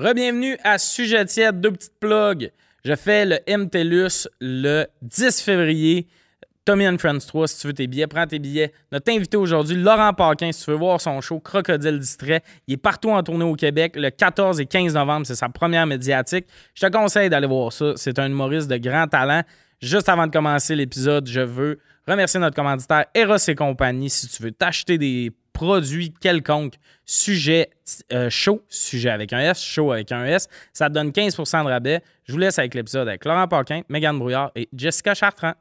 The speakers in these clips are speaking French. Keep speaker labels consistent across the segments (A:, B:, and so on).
A: Rebienvenue à Sujet tiède, deux petites plugs. Je fais le MTLUS le 10 février. Tommy and Friends 3, si tu veux tes billets, prends tes billets. Notre invité aujourd'hui, Laurent Paquin, si tu veux voir son show Crocodile Distrait, il est partout en tournée au Québec. Le 14 et 15 novembre, c'est sa première médiatique. Je te conseille d'aller voir ça. C'est un humoriste de grand talent. Juste avant de commencer l'épisode, je veux remercier notre commanditaire Eros et compagnie. Si tu veux t'acheter des produits quelconques, sujet euh, chaud, sujet avec un S, chaud avec un S, ça te donne 15% de rabais. Je vous laisse avec l'épisode avec Laurent Paquin, Mégane Brouillard et Jessica Chartrand.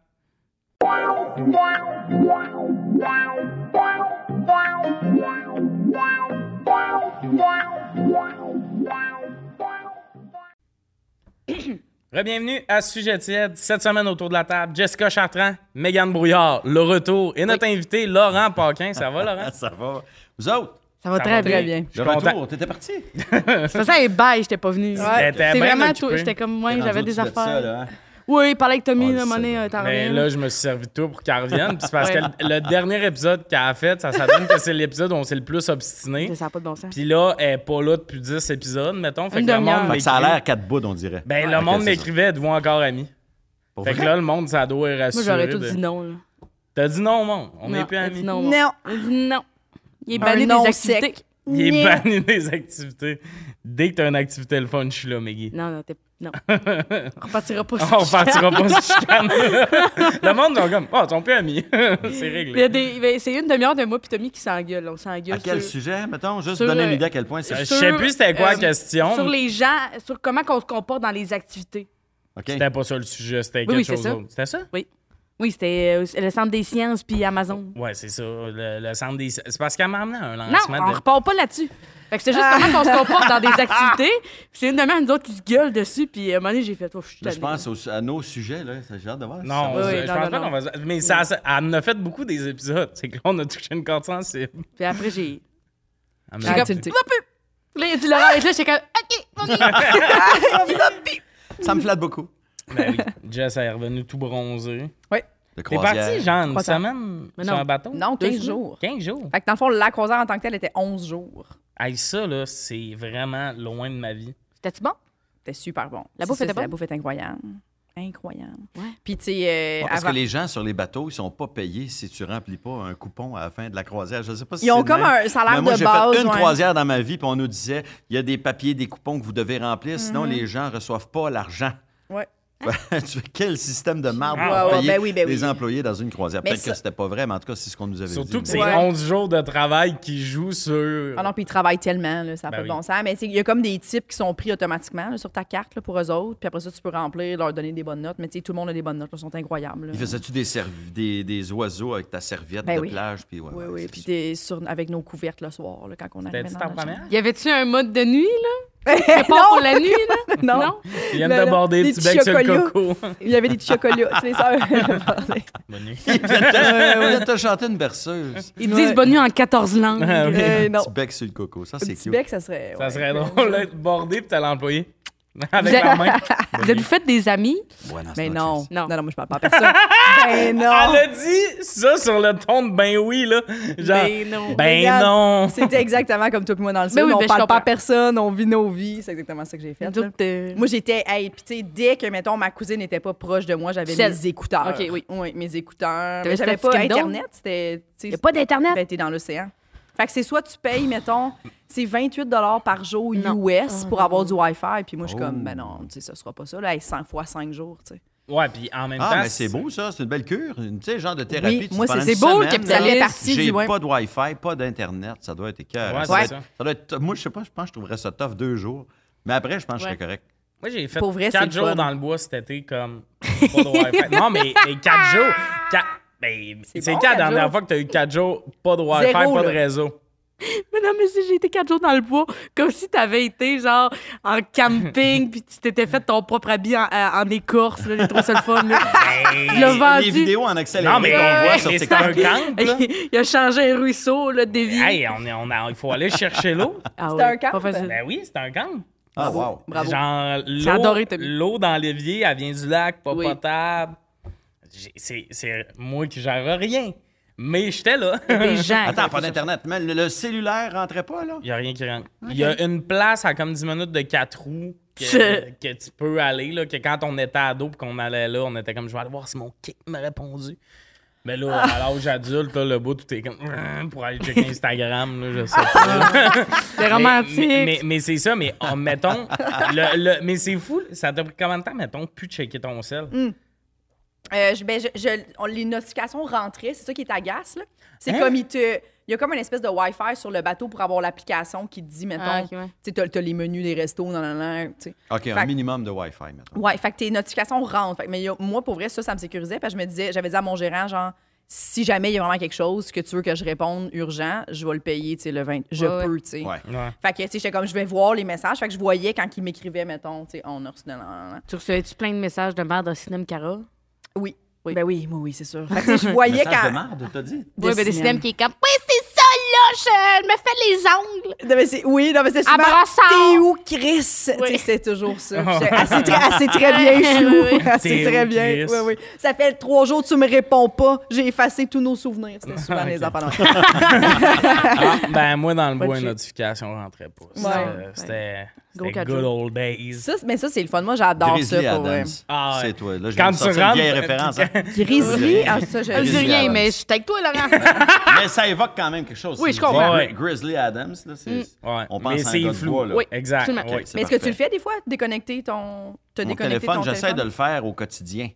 A: Bienvenue à Sujet tiède. Cette semaine autour de la table, Jessica Chartrand, Mégane Brouillard, le retour et notre invité Laurent Paquin. Ça va, Laurent?
B: Ça va. Vous autres?
C: Ça va
A: Ça
C: très,
A: va
C: très
A: bien.
B: Le
A: suis content.
B: t'étais parti?
C: C'est ça, et bye, j'étais pas venu.
A: T'étais
C: C'est vraiment tout. J'étais comme, moi, j'avais des affaires.
B: ça, là, hein?
C: Oui, parler avec Tommy,
B: Oh,
C: là, monnaie, euh, t'en
A: Mais là, je me suis servi de toi pour qu'elle revienne. Puis c'est parce que le, dernier épisode qu'elle a fait, ça, ça donne que c'est l'épisode où on s'est le plus obstiné.
C: Ça n'a pas de bon sens.
A: Puis là, elle est pas là depuis 10 épisodes, mettons. Fait
C: Une
A: que le monde
B: Fait que ça a l'air quatre bouts, on dirait.
A: Ben, le monde m'écrivait, êtes-vous encore amis?
B: Pour
A: Fait que là, le monde, ça doit
C: Moi,
A: rassurer.
C: j'aurais tout
A: de-
C: dit non. Là.
A: T'as dit non au monde. On n'est plus amis.
C: non.
D: Non.
C: Il est banni des activités.
A: Il est banni des activités. Dès que t'as une activité le fun, je suis là, Meggy.
C: Non, non, t'es. Non. On repartira pas sur
A: On partira pas sur chicane. le monde, ils sont comme, oh, plus amis. c'est
C: Il y a
A: réglé.
C: des- ben, C'est une demi-heure de moi puis Tommy qui s'engueule. On s'engueule.
B: À quel
C: sur-
B: sujet, mettons? Juste
C: sur,
B: donner une idée à quel point c'est...
A: Euh, Je sais plus c'était quoi la
C: euh,
A: question.
C: Sur les gens, sur comment on se comporte dans les activités.
B: OK.
A: C'était pas ça le sujet, c'était
C: Oui,
A: quelque
C: oui,
A: chose d'autre. C'était ça?
C: Oui, c'était euh, le Centre des sciences puis Amazon.
A: Ouais, c'est ça. Le, le centre des. C'est parce qu'elle m'a amené un
C: Non,
A: lancement
C: on
A: de.
C: repart pas là-dessus. Fait que c'est juste comment on se comporte dans des activités. Puis c'est une demi-heure, nous autres, qui se gueulent dessus. Puis à un moment donné, j'ai fait, oh, je suis
B: Là, je pense aux- à nos sujets, là. Ça, J'ai hâte de voir.
A: Non,
C: Oui,
A: je-
C: oui,
A: je
C: non,
A: pense
C: non,
A: pas
C: non.
A: qu'on va. Mais ça, ça- elle en a fait beaucoup des épisodes. C'est que là, on a touché une corde sensible.
C: Puis après, j'ai.
A: Elle
C: j'ai
A: m'a
C: comme,
A: dit-
C: Va plus! Là, il a dit Laurent, et là, j'étais comme, OK, OK.
B: Ça me flatte beaucoup.
A: Ben oui. Jess elle est revenue tout bronzé.
B: Le
A: T'es parti, genre, une
D: Croisière.
A: semaine
C: Mais
A: sur
C: non.
A: un bateau?
D: Non,
C: Deux
D: 15
C: semaines.
D: jours.
A: 15 jours.
D: Fait que dans le fond, la croisière en tant que telle était 11 jours.
A: Hey, ça, là, c'est vraiment loin de ma vie.
C: C'était-tu bon?
D: C'était super bon.
C: La bouffe était
D: c'est La
C: bonne?
D: bouffe est incroyable. Incroyable.
C: Ouais.
D: Puis, tu sais, euh,
B: Ouais, parce
D: avant-
B: que les gens sur les bateaux, ils sont pas payés si tu remplis pas un coupon à la fin de la croisière. Je sais pas si
D: ils ont comme
B: même.
D: un salaire
B: Mais moi,
D: de
B: j'ai
D: base.
B: fait une
D: ouais.
B: croisière dans ma vie, puis on nous disait il y a des papiers, des coupons que vous devez remplir, sinon
D: Mhm.
B: les gens reçoivent pas l'argent. Fais quel système de marde
A: Ah,
B: pour
D: ouais, ouais,
B: payer
D: ben oui, ben
B: les employés dans une croisière? Peut-être que c'était pas vrai, mais en tout cas, c'est ce qu'on nous avait dit.
A: Surtout que c'est
D: Ouais.
A: 11 jours de travail qui jouent sur.
D: Ah non, puis ils travaillent tellement, là, ça n'a
A: Ben
D: pas
A: oui.
D: de bon sens. Mais il y a comme des types qui sont pris automatiquement là, sur ta carte là, pour eux autres. Puis après ça, tu peux remplir, leur donner des bonnes notes. Mais tu sais, tout le monde a des bonnes notes, là, sont incroyables. là.
B: Il faisais-tu des, serv- des, des oiseaux avec ta serviette
D: Ben
B: de
D: oui.
B: plage? Puis ouais,
D: Oui, oui. Puis sur, avec nos couvertes le soir, là, quand on arrivait.
C: Y avait-tu un mode de nuit, là?
D: non,
C: Pas pour la nuit, là?
D: non.
A: Ils viennent
D: Ben
A: de
D: là,
A: border
D: des
A: petit
D: petits
A: bec sur le coco.
D: Il y avait des petits chocolats. tu les sœurs.
A: Bonne nuit.
B: Il vient de- il vient de te chanter une berceuse.
C: Ils disent bonne nuit en 14 langues.
A: Ah.
D: Euh, non.
B: Petit bec sur le coco. Ça,
D: Un
B: c'est
D: petit
B: cute.
D: bec, ça serait.
A: Ça serait drôle d'être bordé puis t'as l'employé. Avec
C: Vous êtes-
A: la main.
C: Vous êtes fait des amis?
B: Buenas
D: Mais
B: noches.
D: non.
C: Non.
D: Non, non, moi, je parle pas à personne. ben non.
A: Elle a dit ça sur le ton de ben oui, là. Genre,
C: Ben non.
A: ben
D: Regarde,
A: non.
D: C'était exactement comme toi et moi dans le
C: Ben
D: sud.
C: oui,
D: on
C: ben je
D: parle pas à personne, on vit nos vies. C'est exactement ça que j'ai fait. Moi, j'étais. Hey, puis tu sais, dès que, mettons, ma cousine n'était pas proche de moi, j'avais mes écouteurs.
C: Ok, oui.
D: Oui, mes écouteurs. J'avais pas? Internet. C'était.
C: a pas d'Internet?
D: Ben, t'es dans l'océan. Fait que c'est soit tu payes, mettons, c'est 28 par jour
C: Non.
D: US pour
C: Ah.
D: avoir du Wi-Fi. Puis moi, je suis
B: Oh.
D: comme, ben non, tu sais, ça sera pas ça. Là, hey, 100 fois 5 jours, tu sais.
A: Ouais, puis en même temps.
B: Ah, mais c'est beau, ça. C'est une belle cure. Tu sais, genre de thérapie.
D: Oui,
B: tu
D: moi, c'est-
C: beau, le capitaliste.
B: J'ai
D: du- ouais.
B: pas de Wi-Fi, pas d'Internet. Ça doit être écœur.
A: Ouais,
B: ça, doit-
A: ça.
B: ça doit être... Moi, je sais pas, je pense que je trouverais ça tough deux jours. Mais après, je pense que je
C: Ouais.
B: serais correct.
A: Moi, j'ai fait
D: Pour vrai, c'est
A: 4
D: le
A: jours
D: fun.
A: dans le bois cet été, comme pas de Wi-Fi. non, mais, mais 4 jours. quatre- ben,
D: C'est bon,
A: quand la
D: quatre
A: dernière
D: jours.
A: fois que tu as eu 4 jours, pas de Wi-Fi,
D: Zéro,
A: pas de
D: là.
A: réseau?
C: Mais non, mais si j'ai été quatre jours dans le bois, comme si t'avais été, genre, en camping, puis tu t'étais fait ton propre habit en, en écorce, là. J'ai trouvé ça le fun, là. Il
A: Ben,
C: vendu.
B: Les vidéos en accéléré
A: Non, mais,
B: qu'on voit sur TikTok.
A: camp,
C: il a changé un ruisseau, là, dévié.
A: Hey, on est, on a- il faut aller chercher l'eau.
C: Ah
D: C'était un camp,
C: Pas facile.
A: Ben oui, c'est un camp.
B: Ah, wow.
D: Bravo.
A: Genre,
C: J'ai adoré,
A: l'eau,
C: Tommy.
A: l'eau dans l'évier, elle vient du lac, pas
C: Oui.
A: potable. J'ai- C'est, c'est moi qui gère rien. Mais j'étais là.
C: Des gens.
B: Attends, pas d'Internet. Mais le, le cellulaire rentrait pas, là?
A: Il n'y a rien qui rentre. Il y a une place à comme 10 minutes de 4 roues que, que tu peux aller, là, que quand on était ado et qu'on allait là, on était comme, je vais aller voir si mon kick m'a répondu. Mais là, à l'âge adulte, là, le bout, tout est comme pour aller checker Instagram, là, je sais pas.
C: C'est romantique.
A: Mais, mais, mais c'est ça, mais oh, mettons, le, le- mais c'est fou, ça t'a pris combien de temps, mettons, plus de checker ton sel?
D: Euh, je- ben, je- je- on- les notifications rentraient, c'est ça qui est agace. là. C'est
A: Hein?
D: comme il te. Il y a comme une espèce de Wi-Fi sur le bateau pour avoir l'application qui te dit, mettons,
C: Ah, ouais.
D: tu sais, t'as, t'as les menus des restos, tu sais.
B: OK,
D: Fait
B: un
D: que-
B: minimum de Wi-Fi, maintenant.
D: Ouais, fait que tes notifications rentrent. Fait que- mais a- moi, pour vrai, ça, ça me sécurisait. Parce que je me disais, j'avais dit à mon gérant, genre, si jamais il y a vraiment quelque chose que tu veux que je réponde urgent, je vais le payer, tu sais, le 20. Je
C: Ouais,
D: peux, tu sais.
B: Ouais.
A: Ouais.
D: Fait que, tu sais, j'étais comme, je vais voir les messages. Fait que je voyais quand il m'écrivait, mettons, tu sais, on a reçu.
C: Tu recevais-tu plein de messages de merde de cinéma Cara?
D: Oui.
C: Oui.
D: Ben oui, moi, oui, c'est sûr. Fait que, tu sais, je voyais
B: Message de
D: quand.
B: marde, t'as dit?
C: Oui, ben des
D: cinéma.
C: cinémas qui est comme Oui, c'est ça, là, je me fais les ongles.
D: Non, mais c'est- oui, non, mais c'est souvent. T'es où, Chris? Tu sais,
C: Oui.
D: c'est toujours ça. Assez, très, assez très bien, je suis où?
C: Oui.
D: Assez très bien.
A: Chris?
D: Oui, oui. Ça fait trois jours que tu me réponds pas. J'ai effacé tous nos souvenirs. C'était souvent les enfants.
A: Ah, ben, moi, dans le bois, une notification rentrait pas. C'était-
D: Ouais.
A: C'était c'était good old days.
D: Ça, mais ça, c'est le fun. Moi, j'adore ça.
B: Grizzly
D: Pour, vrai.
A: Ah, ouais.
B: C'est toi. Là, je
A: Quand tu
B: une
A: rentres-
B: vieille référence. hein.
D: Grizzly, ah, ça, je
C: Je dis
B: Grizzly
C: rien,
B: Adams.
C: mais je suis avec toi, Laurent.
B: Mais ça évoque quand même quelque chose.
C: Oui, je comprends.
A: Ouais.
B: Grizzly Adams, là, c'est...
A: Ouais.
B: On
A: Mais
B: pense à un gars de bois, là.
C: Oui.
A: Exact. Oui.
D: Mais est-ce que tu le fais des fois, déconnecter ton. Te
B: Mon
D: déconnecter
B: téléphone, j'essaie de le faire au quotidien.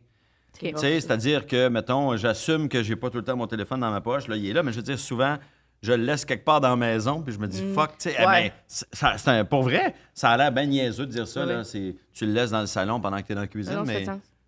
D: Ok.
B: Tu sais, c'est-à-dire que, mettons, j'assume que j'ai pas tout le temps mon téléphone dans ma poche. Là, il est là, mais je veux dire, souvent, je le laisse quelque part dans la maison, puis je me dis, fuck, tu sais, eh
D: Ouais.
B: ben, c'est un- pour vrai, ça a l'air bien niaiseux de dire ça.
C: Oui.
B: Là, c'est, tu le laisses dans le salon pendant que tu es dans la cuisine,
C: Non,
B: mais.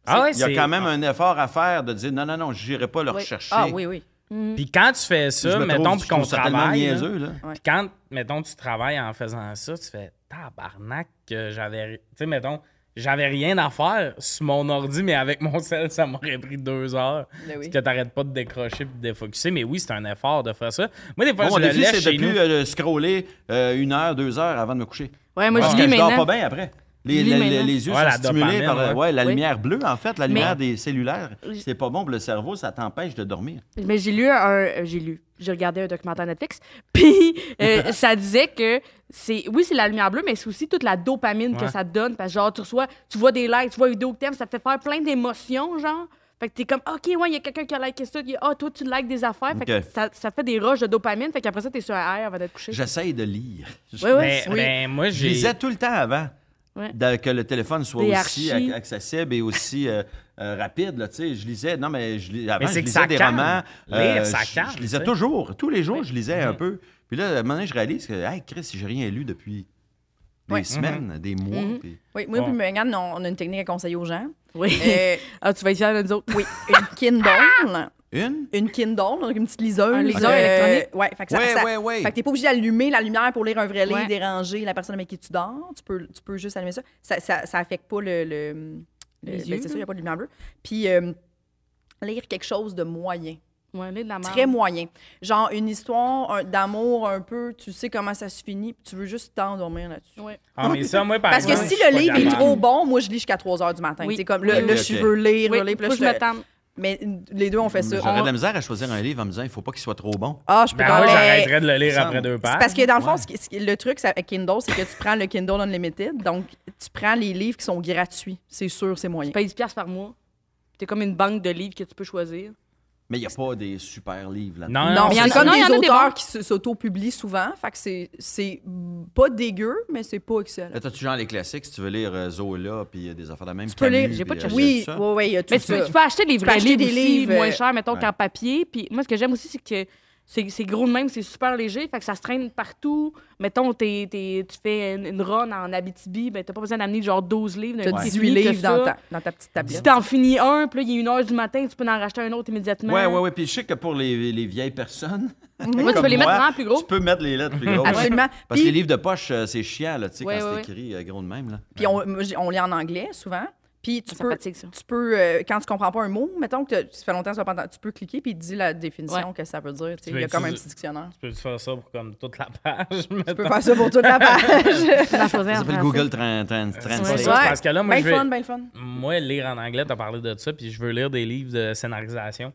A: Ah ouais,
B: il y a
A: c'est-
B: quand même un effort à faire de dire, non, non, non, je n'irai pas le
C: Oui.
B: rechercher.
D: Ah oui, oui.
A: Puis quand tu fais ça,
B: me
A: mettons, puis qu'on travaille. là,
B: niaiseux, là.
A: Puis quand, mettons, tu travailles en faisant ça, tu fais tabarnak que j'avais. Tu sais, mettons, j'avais rien à faire sur mon ordi, mais avec mon sel, ça m'aurait pris deux heures.
D: Ben oui.
A: Parce que t'arrêtes pas de décrocher puis de défocuser. Mais oui, c'est un effort de faire ça. Moi, des fois,
B: mon
A: je le
B: défi,
A: laisse
B: c'est
A: chez
B: de
A: nous.
B: plus euh, scroller euh, une heure, deux heures avant de me coucher.
C: Ouais, moi,
B: Parce
C: je
B: que
C: lis
B: je dors
C: maintenant.
B: pas bien après. Les,
C: Je lis
B: les- yeux
A: Ouais, la
B: sont stimulés
A: dopamine,
B: par la,
A: ouais.
B: ouais, la
C: Oui.
B: lumière bleue, en fait, la
C: Mais-
B: lumière des cellulaires. C'est pas bon pour le cerveau, ça t'empêche de dormir.
C: Mais j'ai lu un. euh, J'ai lu. J'ai regardé un documentaire Netflix. Puis euh, ça disait que c'est. Oui, c'est la lumière bleue, mais c'est aussi toute la dopamine que ça te donne. Parce que, genre, tu reçois. Tu vois des likes, tu vois une vidéo que t'aimes, ça te fait faire plein d'émotions, genre. Fait que t'es comme, OK, ouais, il y a quelqu'un qui a liké ça. Ah, toi, tu likes des affaires. Fait que ça, ça fait des rushs de dopamine. Fait qu'après ça, t'es sur un air avant d'être couché.
B: J'essaye de lire.
C: Oui, oui.
A: Mais,
C: oui.
A: mais moi,
B: Je
A: j'ai.
B: lisais tout le temps avant
C: Ouais.
B: de- que le téléphone soit
C: Des
B: aussi
C: archis.
B: accessible et aussi euh, euh, rapide. Là, je lisais, non, mais je, lis- avant,
A: Mais c'est
B: je
A: que
B: lisais des
A: calme.
B: romans.
A: Lire, ça
B: je,
A: calme,
B: je lisais toujours. Tous les jours, je lisais un peu. Puis là, à un moment donné, je réalise que, hey, Chris, j'ai rien lu depuis des
D: Ouais.
B: semaines, des mois.
C: Mhm.
B: puis-
D: Oui, moi
A: Ouais.
D: puis Megan, on, on a une technique à conseiller aux gens.
C: Oui.
D: Euh,
C: ah, tu vas être fier de nous autres.
D: oui, une Kindle.
B: Une?
D: Une Kindle, donc une petite liseuse.
C: Un liseur
D: Euh,
C: électronique?
D: Ouais, fait que ça,
B: Ouais,
D: ça-
B: ouais, ouais.
D: Fait que t'es pas obligé d'allumer la lumière pour lire un vrai livre,
C: Ouais.
D: déranger la personne avec qui tu dors. Tu peux, tu peux juste allumer ça. Ça, ça, ça affecte pas le. le, le-
C: Les
D: ben,
C: yeux,
D: C'est sûr, il n'y a pas de lumière bleue. Puis euh, lire quelque chose de moyen.
C: Ouais, de la.
D: Très moyen. Genre une histoire un- d'amour un peu, tu sais comment ça se finit, puis tu veux juste t'endormir là-dessus.
C: Ouais.
A: Ah, mais ça, moi, par
D: Parce que si le livre est trop bon, moi je lis jusqu'à 3 h du matin.
C: Oui.
D: C'est comme là,
C: Oui,
D: là,
B: oui,
D: je veux lire,
C: Oui,
D: lire, puis là,
C: faut que je
D: je-
C: me tente.
D: Mais les deux on fait ça.
B: J'aurais
D: On-
B: de la misère à choisir un livre en me disant il faut pas qu'il soit trop bon.
D: Ah, je peux
A: Ben,
D: pas.
A: moi,
D: mais-
A: j'arrêterais de le lire après deux
D: C'est
A: pages.
D: parce que dans le fond,
B: Ouais.
D: ce qui- ce qui- le truc avec Kindle, c'est que tu prends le Kindle Unlimited, donc tu prends les livres qui sont gratuits. C'est sûr, c'est moyen.
C: Tu payes 10$ piastres par mois. T'es comme une banque de livres que tu peux choisir.
B: Mais il n'y a pas des super livres là
A: Non,
D: Non,
A: non,
C: mais il y en a-
D: comme
C: non, il y en a
D: des auteurs qui s'auto-publient souvent. Fait que c'est- c'est pas dégueu, mais c'est pas excellent.
B: Là, t'as-tu genre les classiques, si tu veux lire euh, Zola, puis euh, des affaires de même.
D: Tu peux lire,
C: j'ai pas de
B: euh,
C: chercher.
D: Oui,
B: ça?
D: oui, oui, il y a tout
C: Mais tu peux,
D: ça.
C: tu peux acheter des vrais livres,
D: des
C: aussi,
D: livres,
C: moins chers, mettons,
B: ouais.
C: qu'en papier. Puis moi, ce que j'aime aussi, c'est que c'est c'est gros de même, c'est super léger, fait que ça se traîne partout. Mettons, t'es- t'es- tu fais une, une run en Abitibi, ben t'as pas besoin d'amener genre 12 livres.
D: T'as
C: d'un coup, t'es
D: 18
C: fini, t'as
D: livres dans ta, dans ta petite
C: Si
D: tablette.
C: t'en finis un, puis là, il est une heure du matin, tu peux en racheter un autre immédiatement.
B: Ouais, ouais, ouais. Puis je sais que pour les, les vieilles personnes.
C: Moi, tu peux les mettre vraiment plus gros.
B: Tu peux mettre les lettres plus grosses.
D: Absolument.
B: Parce que
D: Puis-
B: les livres de poche, euh, c'est chiant, là, tu sais,
C: Ouais,
B: quand
C: ouais,
B: c'est écrit euh, gros de même. Là.
D: Puis on, on lit en anglais souvent. Puis tu
C: Ça
D: peux,
C: fatigue, ça.
D: tu peux euh, quand tu comprends pas un mot, mettons que ça fait longtemps que tu pas entendu, tu peux cliquer puis il te dit la définition
C: Ouais.
D: que ça veut dire. tu Il y a comme un petit dictionnaire.
A: Tu peux faire ça pour comme toute la page.
D: Tu peux faire ça pour toute la page.
C: Tu
B: Ça s'appelle. Google
A: C'est
B: Translate.
A: ça, c'est parce que là, moi,
D: ben
A: je vais...
D: fun, ben fun.
A: Moi, lire en anglais, t'as parlé de ça, puis je veux lire des livres de scénarisation.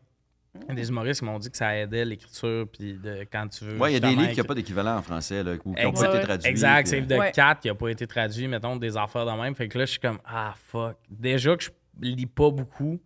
A: Il y a des humoristes qui m'ont dit que ça aidait l'écriture, puis de, quand tu veux.
B: Ouais, il y a des livres qui n'ont pas d'équivalent en français, là, ou qui n'ont pas été traduits.
A: Exact,
B: puis,
A: c'est
B: euh,
A: de
D: Ouais.
A: 4 qui n'a pas été traduit, mettons, des affaires de même. Fait que là, je suis comme, ah, fuck. Déjà que je lis pas beaucoup,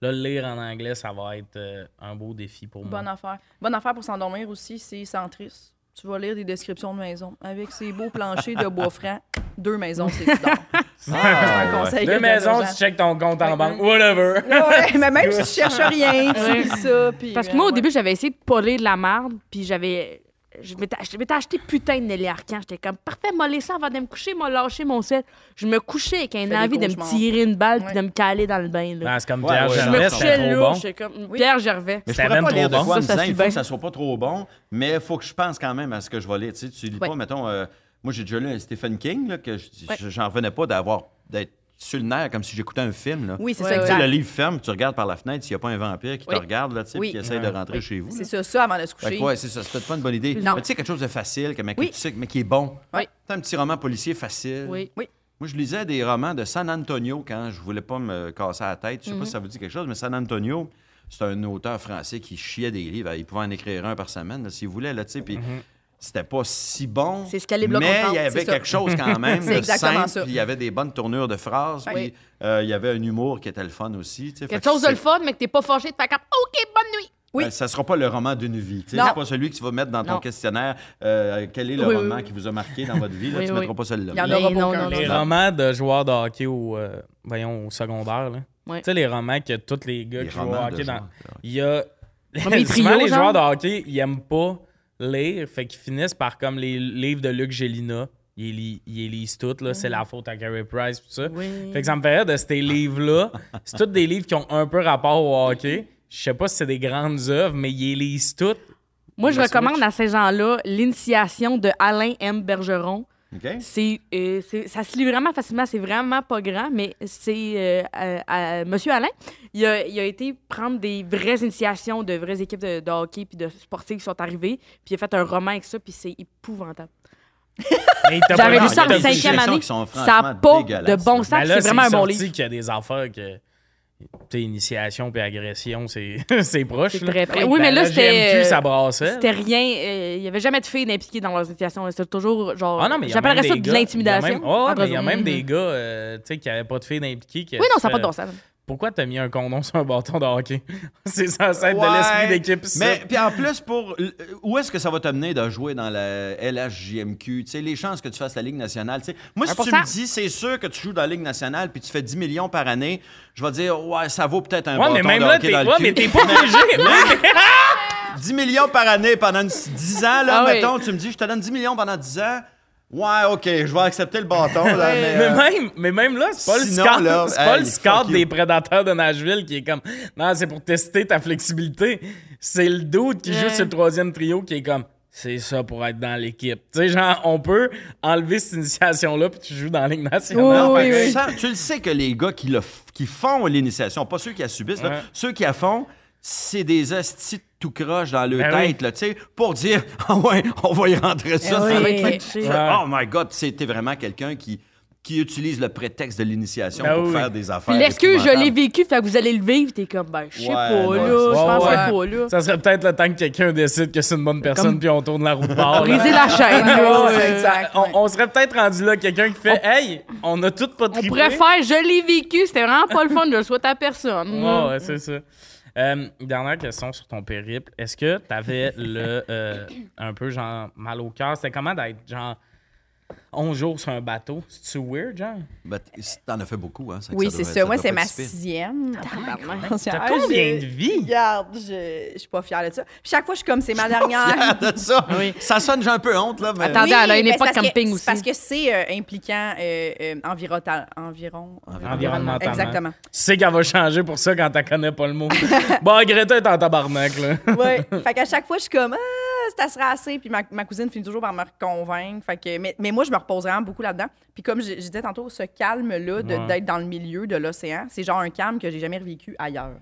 A: là, le lire en anglais, ça va être euh, un beau défi pour moi.
D: Bonne affaire. Bonne affaire pour s'endormir aussi, c'est centriste. Tu vas lire des descriptions de maisons. Avec ces beaux planchers de bois franc, deux maisons, c'est C'est un conseil
A: Deux maisons, tu checkes ton compte en banque, whatever.
D: Ouais, mais même si tu cherches rien, tu
C: Ouais.
D: lis ça. puis,
C: Parce que
D: euh,
C: moi, au début, j'avais essayé de poler de la merde, puis j'avais. Je m'étais acheté putain de Nelly Arcan. J'étais comme, parfait, m'a laissé avant de me coucher, m'a lâché mon set. Je me couchais avec
D: des
C: envie de me tirer une balle puis de me caler dans le bain. Là.
A: Ben, c'est comme Pierre
B: ouais.
C: je me
A: Gervais,
C: couchais là, j'étais comme. Pierre Gervais.
B: Mais je
A: C'était
B: pourrais
A: même
B: pas lire de quoi en disant, il faut que ça soit pas trop bon, mais il faut que je pense quand même à ce que je vais lire. Tu lis pas, mettons, euh, moi j'ai déjà lu un Stephen King, là, que je-
C: Ouais.
B: j'en revenais pas d'avoir, d'être sur le nerf comme si j'écoutais un film. Là.
D: Oui, c'est
C: Ouais,
D: ça.
B: Tu sais, le livre ferme, tu regardes par la fenêtre s'il n'y a pas un vampire qui
C: Oui.
B: te regarde, là, tu sais,
D: Oui.
B: puis qui essaie de rentrer chez vous.
D: C'est ça, ça avant de se coucher.
B: ouais, c'est ça. C'est peut-être pas une bonne idée.
D: Non.
B: Mais tu sais, quelque chose de facile, que, mais, que
D: Oui.
B: tu sais, mais qui est bon.
C: Oui.
B: Un petit roman policier facile.
C: Oui.
D: Oui.
B: Moi, je lisais des romans de San Antonio quand je voulais pas me casser la tête. Je sais pas si ça vous dit quelque chose, mais San Antonio, c'est un auteur français qui chiait des livres. Il pouvait en écrire un par semaine, s'il voulait, là, tu sais. Puis c'était pas si bon.
C: C'est ce Calibre-là
B: Mais il y avait
D: c'est ça.
B: quelque chose quand même de
D: exactement
B: simple, puis il y avait des bonnes tournures de phrases,
D: Oui.
B: puis euh, il y avait un humour qui était le fun aussi. Fait
C: Quelque
B: que
C: chose de le fun, mais que t'es pas fâché de faire comme, OK, bonne nuit.
D: Oui.
B: Ben, ça sera pas le roman d'une vie. C'est pas celui que tu vas mettre dans ton
C: Non.
B: questionnaire. euh, quel est le
C: Oui,
B: roman
C: oui,
B: qui vous a marqué dans votre vie? Là,
C: Oui,
B: tu
C: oui.
B: mettras pas celui-là.
D: Il y en aura
C: non,
A: Les
C: non.
A: romans de joueurs de hockey au, euh, voyons, au secondaire. Tu sais, les romans que tous les gars
B: Les
A: qui jouent au hockey dans. Il y a. Souvent, les joueurs de hockey, ils aiment pas lire, fait qu'ils finissent par comme les livres de Luc Gélina. Ils lis- ils les lisent toutes, là. C'est la faute à Carey Price, tout ça.
C: Oui.
A: Fait que ça me fait rire de ces livres-là. C'est tous des livres qui ont un peu rapport au hockey. Je sais pas si c'est des grandes œuvres, mais ils les lisent toutes.
C: Moi, je recommande
A: switch.
C: à ces gens-là l'initiation de Alain M. Bergeron. C'est, euh, c'est- ça se lit vraiment facilement. C'est vraiment pas grand, mais c'est euh, euh, euh, Monsieur Alain. Il a, il a été prendre des vraies initiations de vraies équipes de, de hockey puis de sportifs qui sont arrivés. Puis il a fait un roman avec ça, puis c'est épouvantable. J'avais
A: pas
C: lu ça en
B: des
C: cinquième année.
B: qui sont
C: Ça n'a pas de bon sens. C'est vraiment un bon livre.
A: qu'il y a des affaires que. Tu sais, initiation puis agression, c'est c'est proche.
C: C'est
A: là.
C: très près.
A: Ben,
C: Oui, mais là, c'était, euh,
A: ça brassait.
C: C'était rien. euh, Il y avait jamais de filles impliquées dans leurs initiations. C'était toujours genre.
A: Ah non, mais il y a
C: J'appellerais
A: même
C: ça
A: des
C: de
A: gars- il y a
C: l'intimidation.
A: même- ouais,
C: entre
A: mais il y a même des gars euh, tu sais, qui n'avaient pas de filles impliquées. qui
C: Oui, non, ça n'a pas de bon sens.
A: Pourquoi t'as mis un condom sur un bâton de hockey? c'est censé être de l'esprit d'équipe, ça.
B: Mais puis en plus, pour euh, où est-ce que ça va t'amener de jouer dans la LHJMQ? Tu sais, les chances que tu fasses la Ligue nationale. Moi, si tu
C: 1%.
B: me dis, c'est sûr que tu joues dans la Ligue nationale puis tu fais 10 millions par année, je vais dire, ouais, ça vaut peut-être un
A: Ouais,
B: bâton
A: mais même
B: de
A: là,
B: hockey
A: t'es
B: dans le
A: ouais,
B: cul.
A: mais t'es pas obligé. Ouais, mais-
B: 10 millions par année pendant une- 10 ans, là,
C: Ah oui.
B: mettons, tu me dis, je te donne 10 millions pendant 10 ans. Ouais, OK, je vais accepter le bâton. Là, mais,
A: Mais
B: euh,
A: même, mais même là, c'est pas
B: Sinon,
A: le scout,
B: là,
A: c'est pas
B: hey,
A: le scout des prédateurs de Nashville qui est comme non, c'est pour tester ta flexibilité. C'est le dude qui joue sur le troisième trio qui est comme c'est ça pour être dans l'équipe. Tu sais, genre, on peut enlever cette initiation-là puis tu joues dans la Ligue nationale.
B: Non,
C: Oui,
B: que
C: oui.
B: tu le sais que les gars qui, le f- qui font l'initiation, pas ceux qui la subissent, là, ceux qui la font, c'est des hosties tout croche dans leur
A: Ben
B: tête,
A: oui.
B: là, tu sais, pour dire, ah ouais, on va y rentrer ça.
C: Eh
B: ça
C: oui.
B: va être
C: Ouais.
B: Oh my God, c'était vraiment quelqu'un qui, qui utilise le prétexte de l'initiation
A: Ben
B: pour
A: oui.
B: faire des affaires.
C: L'excuse, je l'ai vécu, fait que vous allez le vivre, t'es comme, ben, je sais
B: Ouais,
C: pas, là, je pense
A: Ouais,
C: pas, là.
A: Ça serait peut-être le temps que quelqu'un décide que c'est une bonne personne
C: Comme-
A: puis on tourne la roue de bord.
C: Briser la chaîne, là.
A: Ouais,
C: ouais.
D: exact.
A: On, on serait peut-être rendu là, quelqu'un qui fait Hey, on a tout pas
C: On
A: trippé.
C: pourrait faire, je l'ai vécu, c'était vraiment pas le fun, je le souhaite à personne.
A: Ouais, ouais, c'est ça. Euh, dernière question sur ton périple. Est-ce que t'avais le euh, un peu genre mal au cœur? C'était comment d'être genre 11 jours sur un bateau? C'est-tu weird, genre?
B: Ben, T'en as fait beaucoup, hein?
D: Oui, c'est ça. Moi, c'est
B: pas
D: ma sixième.
A: T'as combien de vies?
D: Regarde, je, je suis pas fière de ça. Puis chaque fois, je suis comme, c'est ma dernière.
B: Fier de ça.
C: Oui.
B: Ça sonne, j'ai un peu honte, là. Mais...
C: Attendez, elle a une époque
D: que-
C: camping aussi.
D: Parce que c'est euh, impliquant euh, euh, environnemental- environ,
A: Environnementalement.
D: Exactement.
A: Tu sais qu'elle va changer pour ça quand tu connais pas le mot. bon, Greta est en tabarnak, là.
D: Ouais. fait qu'à chaque fois, je suis comme, ah, ça sera assez. Puis ma, ma cousine finit toujours par me convaincre. Fait que, mais, mais moi, je me repose vraiment beaucoup là-dedans. Puis comme je, je disais tantôt, ce calme-là
A: Ouais.
D: d'être dans le milieu de l'océan, c'est genre un calme que j'ai jamais revécu ailleurs.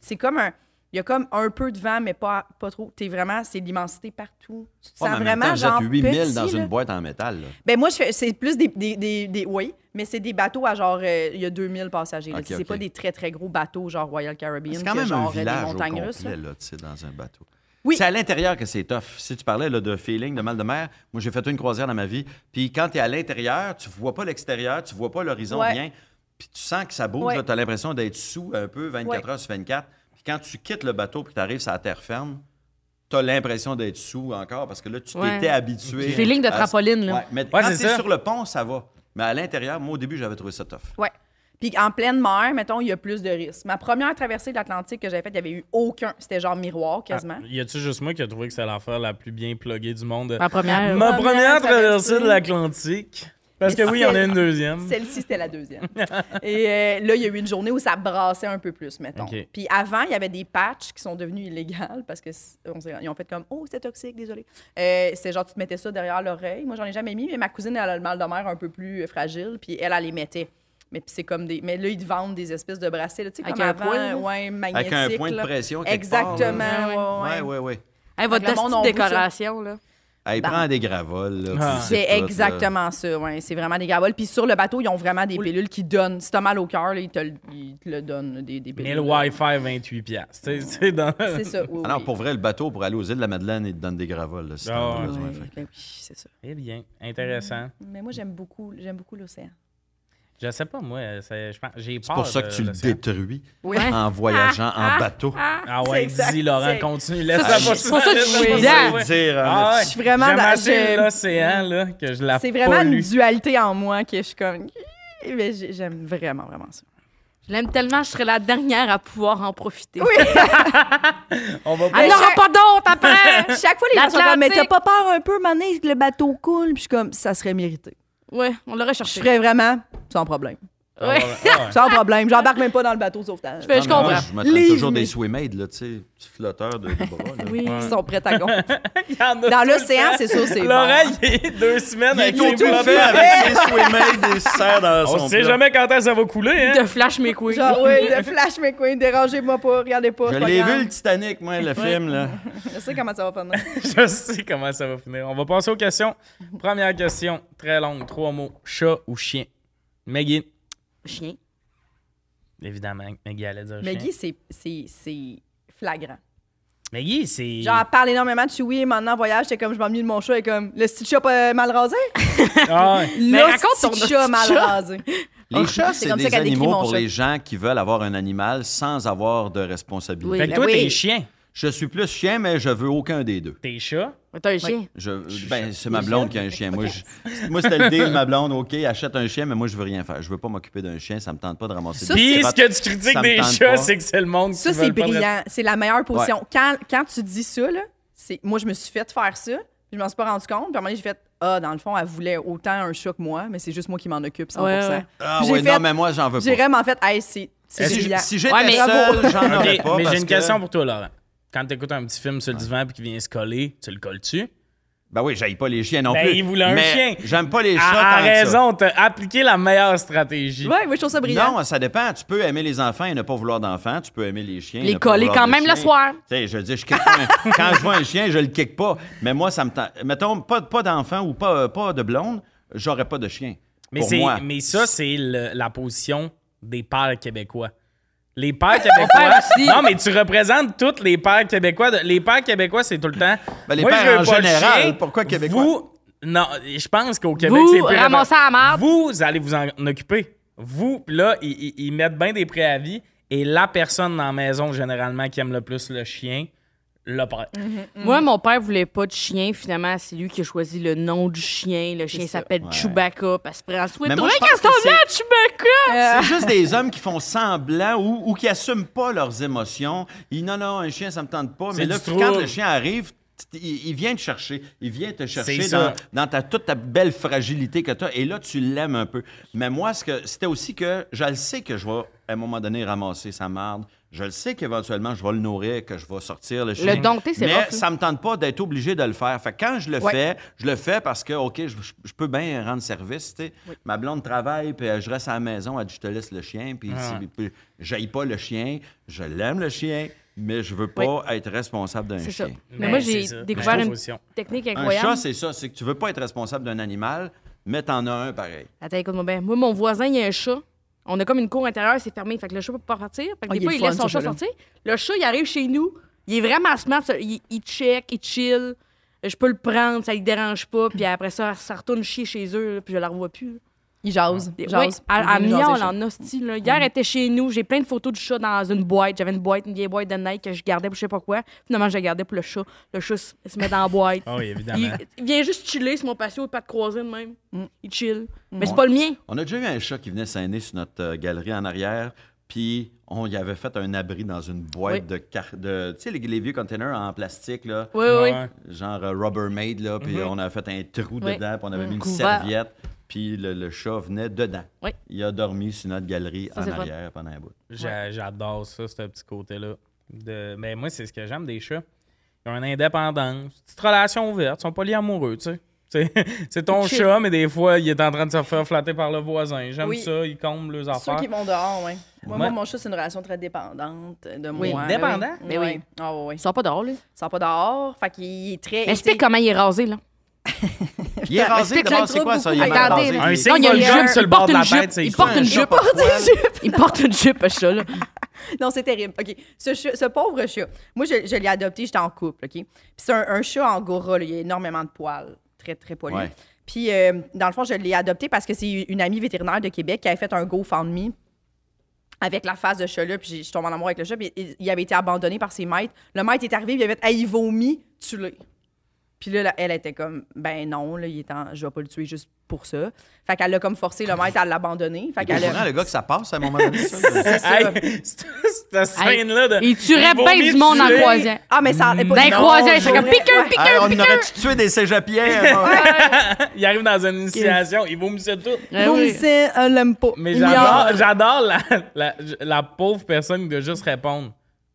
D: C'est comme un. Il y a comme un peu de vent, mais pas, pas trop. T'es vraiment, c'est l'immensité partout. Tu te
B: mais
D: sens vraiment
B: temps,
D: genre
B: 8000
D: petit,
B: dans
D: là.
B: une boîte en métal. là.
D: Ben moi, je fais- c'est plus des, des, des, des- Oui, Mais c'est des bateaux à genre, euh, il y a 2000 passagers. là.
B: Ok,
D: c'est pas des très, très gros bateaux, genre Royal Caribbean.
B: C'est quand
D: que
B: même
D: genre
B: un
D: euh, des
B: village au
D: montagnes russes.
B: complet,
D: là.
B: là, tu sais, dans un bateau.
D: Oui.
B: C'est à l'intérieur que c'est tough. Si tu parlais là, de feeling, de mal de mer, moi, j'ai fait une croisière dans ma vie. Puis quand tu es à l'intérieur, tu vois pas l'extérieur, tu vois pas l'horizon,
D: Ouais.
B: rien. Puis tu sens que ça bouge,
D: Ouais.
B: tu as l'impression d'être sous un peu 24
D: Ouais.
B: heures sur 24. Puis quand tu quittes le bateau puis tu arrives sur la terre ferme, tu as l'impression d'être sous encore parce que là, tu
C: Ouais.
B: t'étais habitué.
C: Feeling de
B: à-
C: trampoline, là.
B: Ouais, mais
A: Ouais,
B: quand
A: c'est
B: tu es
A: ça.
B: sur le pont, ça va. Mais à l'intérieur, moi, au début, j'avais trouvé ça tough.
D: Ouais. Puis en pleine mer, mettons, il y a plus de risques. Ma première traversée de l'Atlantique que j'avais faite, il n'y avait eu aucun. C'était genre miroir quasiment.
A: Ah, y a-tu juste moi qui a trouvé que c'était l'affaire la plus bien pluguée du monde?
C: Ma première.
A: Ma
D: première
A: première traversée de l'Atlantique. Parce que oui, il y en a une deuxième.
D: Celle-ci, c'était la deuxième. Et euh, là, il y a eu une journée où ça brassait un peu plus, mettons. Puis avant, il y avait des patchs qui sont devenus illégales parce qu'ils ont fait comme Oh, c'est toxique, désolé. Euh, c'est genre, tu te mettais ça derrière l'oreille. Moi, j'en ai jamais mis, mais ma cousine, elle a le mal de mer un peu plus euh, fragile, puis elle, elle les mettait. Mais puis c'est comme des. Mais là, ils te vendent des espèces de bracelets, tu sais,
C: Avec
D: comme
C: un
D: avant,
C: point,
D: ouais, magnétique.
B: Avec un point de
D: là.
B: pression. quelque
D: Exactement,
B: part,
D: ouais, ouais.
B: Ouais, ouais, ouais.
C: Hey, votre petite décoration, là.
B: Il prend des gravoles.
A: Ah.
D: C'est
B: là.
D: exactement ça, ouais. C'est vraiment des gravoles. Puis sur le bateau, ils ont vraiment des pilules qui donnent. Si t'as mal au cœur, là, ils, te, le- ils te le donnent, des, des pilules.
A: Mais le Wi-Fi, 28 piastres. Tu sais, c'est dans...
D: C'est ça, oui,
B: Ah
D: oui.
B: pour vrai, le bateau pour aller aux îles de la Madeleine, il te donne des gravoles. Là, si t'en
A: Ah,
B: as besoin. Que-
D: ben oui, c'est ça.
A: Eh bien, intéressant.
D: Mais moi, j'aime beaucoup, j'aime beaucoup l'océan.
A: Je sais pas, moi, c'est- je pense- j'ai peur
B: C'est pour ça que tu le détruis
D: Oui.
B: en voyageant en bateau.
A: Ah
D: C'est
A: ouais,
D: exact,
A: dis, Laurent, continue. Laisse
D: Ça,
A: la
D: c'est
A: pas
C: pour ça que je suis
A: pas-
B: Dire,
A: Ah ouais.
D: Je suis vraiment dans-
A: l'océan, là, que je la
D: C'est vraiment une dualité en moi que je suis comme. Mais j'ai- j'aime vraiment, vraiment ça.
C: Je l'aime tellement, je serais la dernière à pouvoir en profiter.
D: Oui.
A: On va
C: Elle
A: pas...
C: n'aura pas d'autre après!
D: Chaque fois, les gens sont comme, mais t'as pas peur un peu, mané, que le bateau coule? Puis je suis comme, ça serait mérité.
C: Ouais, on l'aurait
D: Je
C: cherché.
D: ferais vraiment sans problème.
A: Ah ouais, ah ouais.
D: Sans problème. J'embarque même pas dans le bateau de sauvetage.
C: fais- je
B: mais moi,
C: comprends.
B: Je m'attends toujours des swimmaids, là, tu sais, petits flotteurs de, de bras. là.
D: Oui,
A: Ouais.
D: ils sont prêts à gonfler. Dans
A: le
D: l'océan, c'est sûr, c'est
A: Laurent,
D: bon.
A: il est deux semaines
B: Il est
A: avec
B: tout
A: flotteurs.
B: fait avec ses swimmaids et se serre dans
A: On
B: son
A: sait
B: plat.
A: jamais quand est-ce que ça va couler, hein?
C: De Flash McQueen.
D: Genre, oui, de Flash McQueen, dérangez-moi pas, regardez pas.
B: Je l'ai vu, le Titanic, moi, le film, là.
D: Je sais comment ça va finir.
A: Je sais comment ça va finir. On va passer aux questions. Première question, très longue, trois mots. Chat ou chien? Maggie.
C: Chien.
A: Évidemment, Maggie allait dire chien.
D: Maggie, c'est- c'est c'est flagrant.
A: Maggie, c'est...
D: Genre, elle parle énormément de Chewie, et maintenant, en voyage, j'étais comme, je m'ennuie de mon chat, et comme, le petit chat pas mal rasé?
A: Ah ouais.
C: Mais
D: Le
C: raconte ton
D: petit chat mal
C: chat.
D: rasé.
B: Les chats,
D: c'est
B: c'est
D: comme ça
B: des
D: qu'elle décrit
B: animaux
D: mon
B: pour
D: chat.
B: les gens qui veulent avoir un animal sans avoir de responsabilité.
C: Oui.
A: Fait que
D: Ben
A: toi, t'es chien.
B: Je suis plus chien, mais je veux aucun des deux.
A: T'es chat?
C: Mais T'as un chien.
B: Je, ben, c'est ma blonde qui a un chien. Moi, je- moi c'était le deal, ma blonde, OK, achète un chien, mais moi, je veux rien faire. Je veux pas m'occuper d'un chien, ça me tente pas de ramasser
D: Ça,
B: des
A: Puis ce que tu critiques
B: ça me
A: des
B: tente
A: chats,
B: pas.
A: c'est que c'est le monde
D: Ça,
A: qui
D: c'est
A: pas de
D: brillant. C'est la meilleure position. Quand, quand tu dis ça, là, c'est moi, je me suis fait faire ça, puis je m'en suis pas rendu compte. Puis à un moment donné, j'ai fait Ah, dans le fond, elle voulait autant un chat que moi, mais c'est juste moi qui m'en occupe 100
C: Ouais, ouais.
B: Ah
D: Puis j'ai
B: ouais,
D: fait-
B: non, mais moi, j'en veux
D: J'ai
B: pas.
D: vraiment fait Hey, c'est c'est
B: Si,
D: brillant.
B: si j'étais
C: Ouais, mais-
B: seul, j'en
A: Ok,
B: aurais pas.
A: mais
B: parce
A: j'ai une
B: que-
A: question pour toi, Laurent. Quand t'écoutes un petit film sur le divan puis qu'il vient se coller, tu le colles-tu?
B: Ben oui, j'aille pas les chiens non
A: Ben,
B: plus.
A: il voulait un
B: mais
A: chien.
B: J'aime pas les chats.
A: À,
B: tant
A: raison, t'as appliqué la meilleure stratégie.
D: Ouais, moi, je trouve ça brillant.
B: Non, ça dépend. Tu peux aimer les enfants et ne pas vouloir d'enfants. Tu peux aimer les chiens.
C: Les coller quand même le soir.
B: Tu sais, je veux dire, je kick pas un- quand je vois un chien, je le kick pas. Mais moi, ça me tente. Mettons, pas, pas d'enfant ou pas, pas de blonde, j'aurais pas de chien.
A: Mais,
B: pour
A: c'est-
B: moi.
A: mais ça, c'est la position des pères québécois. Les pères québécois.
C: aussi.
A: non, mais tu représentes tous les pères québécois. De- Les pères québécois, c'est tout le temps.
B: Ben, les
A: Moi,
B: pères
A: je veux
B: en
A: pas
B: général,
A: chien.
B: pourquoi québécois?
A: Vous, non, je pense qu'au Québec,
C: Vous,
A: c'est plus
C: ramassez la marde.
A: Vous allez vous en occuper. Vous, là, ils, ils- ils mettent bien des préavis. Et la personne dans la maison, généralement, qui aime le plus le chien, le père.
C: Moi, mon père voulait pas de chien. Finalement, c'est lui qui a choisi le nom du chien. Le chien s'appelle
B: Ouais.
C: Chewbacca parce que François
B: Mais moi, je pense
C: quand
B: que
C: c'est là, Chewbacca!
B: C'est juste des hommes qui font semblant ou, ou qui assument pas leurs émotions. Ils non, non, un chien, ça me tente pas. Mais
A: C'est
B: là, puis quand le chien arrive, il, il vient te chercher. Il vient te chercher dans, dans ta, toute ta belle fragilité que tu as. Et là, tu l'aimes un peu. Mais moi, ce que, c'était aussi que je le sais que je vais, à un moment donné, ramasser sa marde. Je le sais qu'éventuellement, je vais le nourrir, que je vais sortir le chien.
C: Le dompter, c'est
B: Mais
C: rough,
B: ça me tente pas d'être obligé de le faire. Fait que quand je le
D: Ouais.
B: fais, je le fais parce que, OK, je, je peux bien rendre service. tu sais. Ma blonde travaille, puis euh, je reste à la maison, elle dit, je te laisse le chien, puis
A: Ah.
B: si- puis j'aille pas le chien, je l'aime le chien, mais je veux pas être responsable d'un
C: C'est ça.
B: chien.
C: Mais moi,
A: Ben,
C: j'ai découvert
A: Ben,
C: une
A: position.
C: technique
B: Un
C: incroyable.
B: chat, c'est ça, c'est que tu veux pas être responsable d'un animal, mais t'en as un pareil.
C: Attends, écoute-moi bien. Moi, mon voisin, il y a un chat. On a comme une cour intérieure, c'est fermé. Fait que le chat peut pas partir. Fait que
D: Oh,
C: des
D: il
C: fois,
D: le
C: il laisse son chat sortir. Le chat, il arrive chez nous. Il est vraiment smart. ça. Il, il check, il chill. Je peux le prendre, ça ne dérange pas. Puis après ça, ça retourne chier chez eux, là, puis je la revois plus. là.
D: Il jase.
C: Oui,
D: jase.
C: à, à
D: jaser
C: en hostie. Là. Hier, elle était chez nous. J'ai plein de photos du chat dans une boîte. J'avais une boîte, une vieille boîte de Nike que je gardais pour je sais pas quoi. Finalement, je la gardais pour le chat. Le chat se, se met dans la boîte.
A: Ah oui, évidemment.
C: il, il vient juste chiller sur mon patio, pas de croiser de même.
D: Mm.
C: Il chill. Mais c'est pas le mien.
B: On a déjà eu un chat qui venait s'aîner sur notre euh, galerie en arrière, puis on y avait fait un abri dans une boîte
C: Oui.
B: de, car- de tu sais, les, les vieux containers en plastique, là,
C: Oui, oui.
A: Ouais.
B: genre euh, Rubbermaid, là, puis on avait fait un trou
C: Oui.
B: dedans, puis on avait mis une
C: Couvert.
B: serviette, puis le, le chat venait dedans.
C: Oui.
B: Il a dormi sur notre galerie
C: Ça,
B: en arrière pendant un bout.
A: J'a- J'adore ça, ce petit côté-là. De... Mais moi, c'est ce que j'aime des chats. Ils ont une indépendance, petite relation ouverte, ils sont pas liés amoureux, tu sais. C'est- ton chat, mais des fois, il est en train de se faire flatter par le voisin. J'aime
D: Oui.
A: ça, il comble les
D: Ceux
A: affaires.
D: qui vont dehors, oui. Moi,
A: Ouais.
D: moi, mon chat, c'est une relation très dépendante de
C: Oui,
D: moi.
A: dépendant?
D: Oui.
C: Mais oui.
D: Ah, oui, oui.
C: Ils sont pas drôles. là.
D: Il sort pas dehors. Fait qu'il est très.
C: Explique comment il est rasé, là.
B: Il est rasé, c'est quoi ça? Il est mal rasé.
C: là.
A: Un signe
C: y
A: sur le
C: il
A: bord de la
C: une jupe,
A: tête, c'est
C: il porte
A: un
C: une
A: chat
C: jupe. Il porte une jupe, ce chat-là.
D: Non, c'est terrible. OK. Ce, chat- ce pauvre chat, moi, je, je l'ai adopté, j'étais en couple, OK? Puis c'est un, un chat angora, là, il a énormément de poils. Très, très poilu.
B: Ouais.
D: Puis, euh, dans le fond, je l'ai adopté parce que c'est une amie vétérinaire de Québec qui avait fait un GoFundMe avec la face de chat-là. Puis, je suis tombée en amour avec le chat. Puis, il, il avait été abandonné par ses maîtres. Le maître est arrivé, puis il avait fait Hey, il vomit, tue-le. Puis là, là, elle était comme Ben non, là, il est en, je vais pas le tuer juste pour ça. Fait qu'elle a comme forcé le maître à l'abandonner. Fait
B: Il
D: qu'elle a.
B: le gars, que ça passe à un moment donné, ça. là.
A: Hey, cette scène-là de.
C: Il tuerait
A: Il
C: bien du monde en croisière.
D: Ah, mais ça.
C: Dans les croisières, c'est comme piqueur,
B: Hey,
C: piqueur,
B: on
C: piqueur.
B: aurait-tu tué des cégepières?
A: Il arrive dans une initiation, il vomissait tout.
C: Oui.
D: c'est un l'aime pas.
A: Mais
D: Il
A: j'adore la, la, la pauvre personne qui doit juste répondre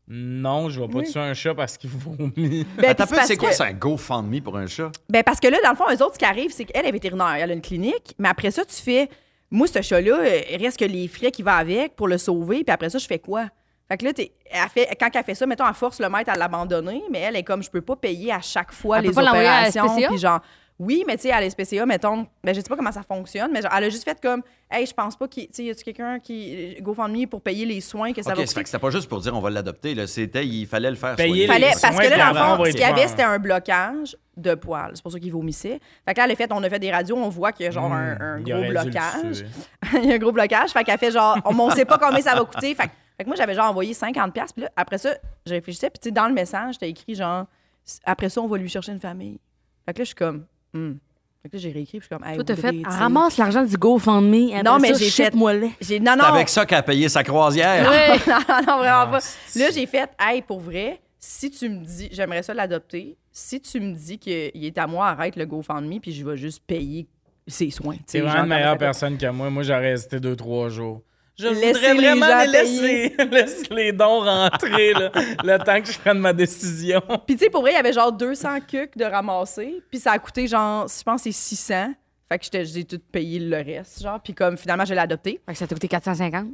A: Non, je vais pas tuer un chat parce qu'il vomit.
D: Ben,
B: Attends c'est quoi
D: que-
B: ça, un GoFundMe pour un chat?
D: Ben parce que là, dans le fond, eux autres, ce qui arrive, c'est qu'elle est vétérinaire, elle a une clinique, mais après ça, tu fais, moi, ce chat-là, il reste que les frais qui vont avec pour le sauver, puis après ça, je fais quoi? Fait que là, t'es- elle fait, quand elle fait ça, mettons, à force le maître à l'abandonner, mais elle est comme, je peux pas payer à chaque fois
C: Elle
D: les opérations. Puis genre, oui, mais tu sais, à la SPCA, mettons, ben je sais pas comment ça fonctionne, mais genre, elle a juste fait comme, hey, je pense pas qu'il, tu sais, y a-tu quelqu'un qui, GoFundMe pour payer les soins que ça va
B: que c'était pas juste pour dire on va l'adopter, là. C'était, il fallait le faire
A: Payer
D: Fallait,
A: soins,
D: parce que là,
A: puis
D: dans
A: après,
D: le
A: on
D: fond,
A: va
D: ce qu'il y avait, c'était un blocage de poils. C'est pour ça qu'il vomissait. Fait que là, elle a fait, on a fait des radios, on voit qu'il y a genre un, un
A: Il
D: gros blocage. Il y a un gros blocage. Fait qu'elle fait genre, on ne sait pas combien ça va coûter. Fait, que- fait que moi, j'avais genre envoyé 50$. Puis là, après ça, je réfléchissais. Puis tu sais, dans le message, t'as écrit genre, après ça, on va lui chercher une famille. Fait que là, je suis comme, hmm. Fait que là, j'ai réécrit. Puis je suis comme, hey,
C: Toi, t'as
D: Audrey,
C: fait,
D: tu sais.
C: ramasse l'argent du GoFundMe. après
D: Non, mais
C: ça,
D: j'ai fait-
C: moi là.
D: J'ai, non,
B: C'est
D: non.
B: avec ça qu'elle a payé sa croisière.
C: Ouais.
D: non, non, vraiment
A: Ah,
D: pas. Là, j'ai fait, hey, pour vrai, si tu me dis, j'aimerais ça l'adopter, si tu me dis qu'il est à moi, arrête le GoFundMe, puis je vais juste payer ses soins. tu sais,
A: C'est
D: genre,
A: vraiment une meilleure personne que moi. Moi, j'aurais resté deux, trois jours. Je
D: Laissez
A: voudrais
D: les
A: vraiment
D: gens
A: les laisser, laisser les dons rentrer là, le temps que je prenne ma décision.
D: Puis, tu sais, pour vrai, il y avait genre 200 cucs de ramasser, puis ça a coûté genre, je pense, c'est 600. Fait que j'étais- j'ai tout payé le reste, genre. Puis, comme finalement, je l'ai adopté.
C: Fait que ça t'a coûté 450.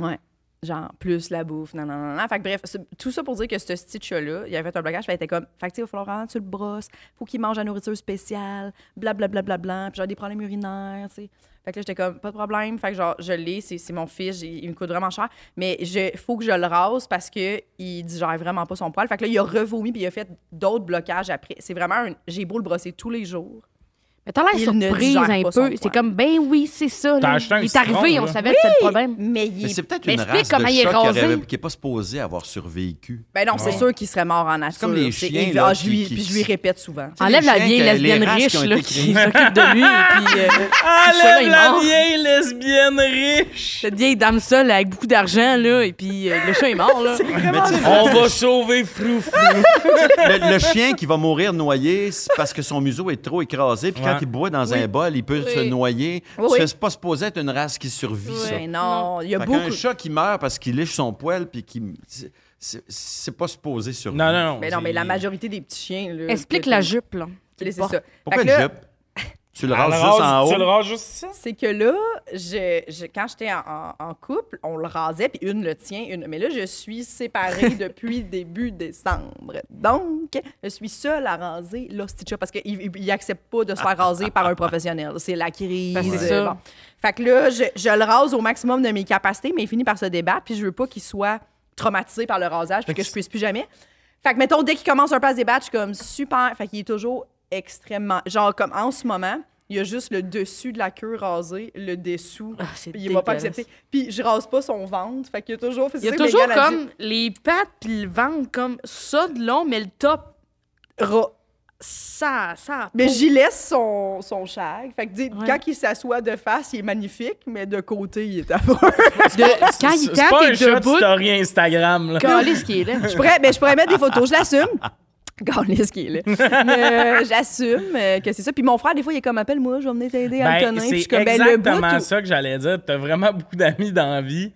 D: Ouais. Genre, plus la bouffe, non, non, non, non. Fait que bref, tout ça pour dire que ce petit chat-là, il avait fait un blocage, qu'il était comme, fait que tu il va falloir vraiment tu le brosses, faut qu'il mange la nourriture spéciale, blablabla, bla, bla, bla, puis genre des problèmes urinaires, tu sais. Fait que là, j'étais comme, pas de problème. Fait que genre, je l'ai, c'est mon fils, il me coûte vraiment cher. Mais il faut que je le rase parce que il digère vraiment pas son poil. Fait que là, il a revomi puis il a fait d'autres blocages après. C'est vraiment un. J'ai beau le brosser tous les jours.
C: Mais t'as l'air
D: Il ne
C: surprise
D: digère
C: un
D: pas son
C: peu. C'est
D: poil.
C: comme, ben oui, c'est ça.
A: T'as
C: là.
A: acheté un
C: Il est arrivé,
A: citron,
C: on
A: là.
C: savait que c'était le problème.
D: Mais il
B: Mais
D: est-
B: c'est peut-être une
C: explique
B: race de
C: comment il est
B: chat qui,
C: rasé.
B: aurait- qui est pas supposée avoir survécu.
D: Ben non, c'est
A: Ouais.
D: sûr qu'il serait mort en nature.
B: comme les
D: C'est
B: chiens, là,
D: ah, je lui-
B: qui-
D: Puis je lui répète souvent.
B: sais,
C: Enlève
B: les
C: la
B: chiens
C: vieille
B: que- les
C: lesbienne
B: races qui
C: riche
B: ont
C: là,
B: été
C: qui
B: créées.
C: s'occupe de lui. Puis, euh, il est mort.
A: vieille lesbienne riche.
C: Cette vieille dame seule avec beaucoup d'argent, là, et puis euh, le chat est mort, là.
B: Mais tu sais,
A: On va sauver Froufrou.
B: le, le chien qui va mourir noyé c'est parce que son museau est trop écrasé, puis quand
A: Ouais.
B: il boit dans un bol, il peut se noyer.
D: Oui.
B: C'est pas supposé être une race qui survit, ça.
D: Non, il y a
B: Fait
D: beaucoup.
B: qu'un chat qui meurt parce qu'il liche son poil, puis qui. c'est- pas supposé survivre.
A: Non, non, non.
D: Mais non, mais la majorité des petits chiens. Là,
C: Explique
D: que-
C: la jupe, là.
D: C'est ça.
B: Pourquoi une jupe? Tu le rases juste en
A: rase- Tu le
B: haut.
A: rases juste ça?
D: C'est que là, je, je- quand j'étais en, en- en couple, on le rasait, puis une le tient, une. Mais là, je suis séparée depuis début décembre. Donc, je suis seule à raser l'osticha parce qu'il il accepte pas de se faire raser par un professionnel. C'est la crise.
C: Ben, c'est
D: euh,
C: ça.
D: bon. Fait que là, je, je le rase au maximum de mes capacités, mais il finit par se débattre, puis je veux pas qu'il soit traumatisé par le rasage, puis
A: que
D: que je puisse plus jamais. Fait que, mettons, dès qu'il commence un peu à se débattre, je suis comme super. Fait qu'il est toujours extrêmement. Genre, comme en ce moment, il y a juste le dessus de la queue rasé, le dessous.
C: Ah, c'est
D: puis il va pas accepter. Puis je rase pas son ventre. Fait qu'il y a toujours.
C: Il y a
D: c'est
C: toujours
D: a dit.
C: comme les pattes puis le ventre comme ça de long, mais le top,
D: Ra-
C: ça, ça.
D: Mais j'y laisse son, son shag. Fait que dis-
C: Ouais.
D: quand il s'assoit de face, il est magnifique, mais de côté, il est affreux.
C: De- quand il
A: C'est c'est
C: quand
A: pas un
C: t'es
A: shot
C: debout,
A: story Instagram, là.
C: calé ce qui est là.
D: je, pourrais, ben, je pourrais mettre des photos, je l'assume. Gaulis qui est là. Mais, euh, J'assume euh, que c'est ça. Puis mon frère, des fois, il est comme appelle-moi, je vais venir t'aider à le
A: Ben, c'est
D: ben, le bout.
A: exactement
D: ou-
A: ça que j'allais dire. T'as vraiment beaucoup d'amis dans la vie,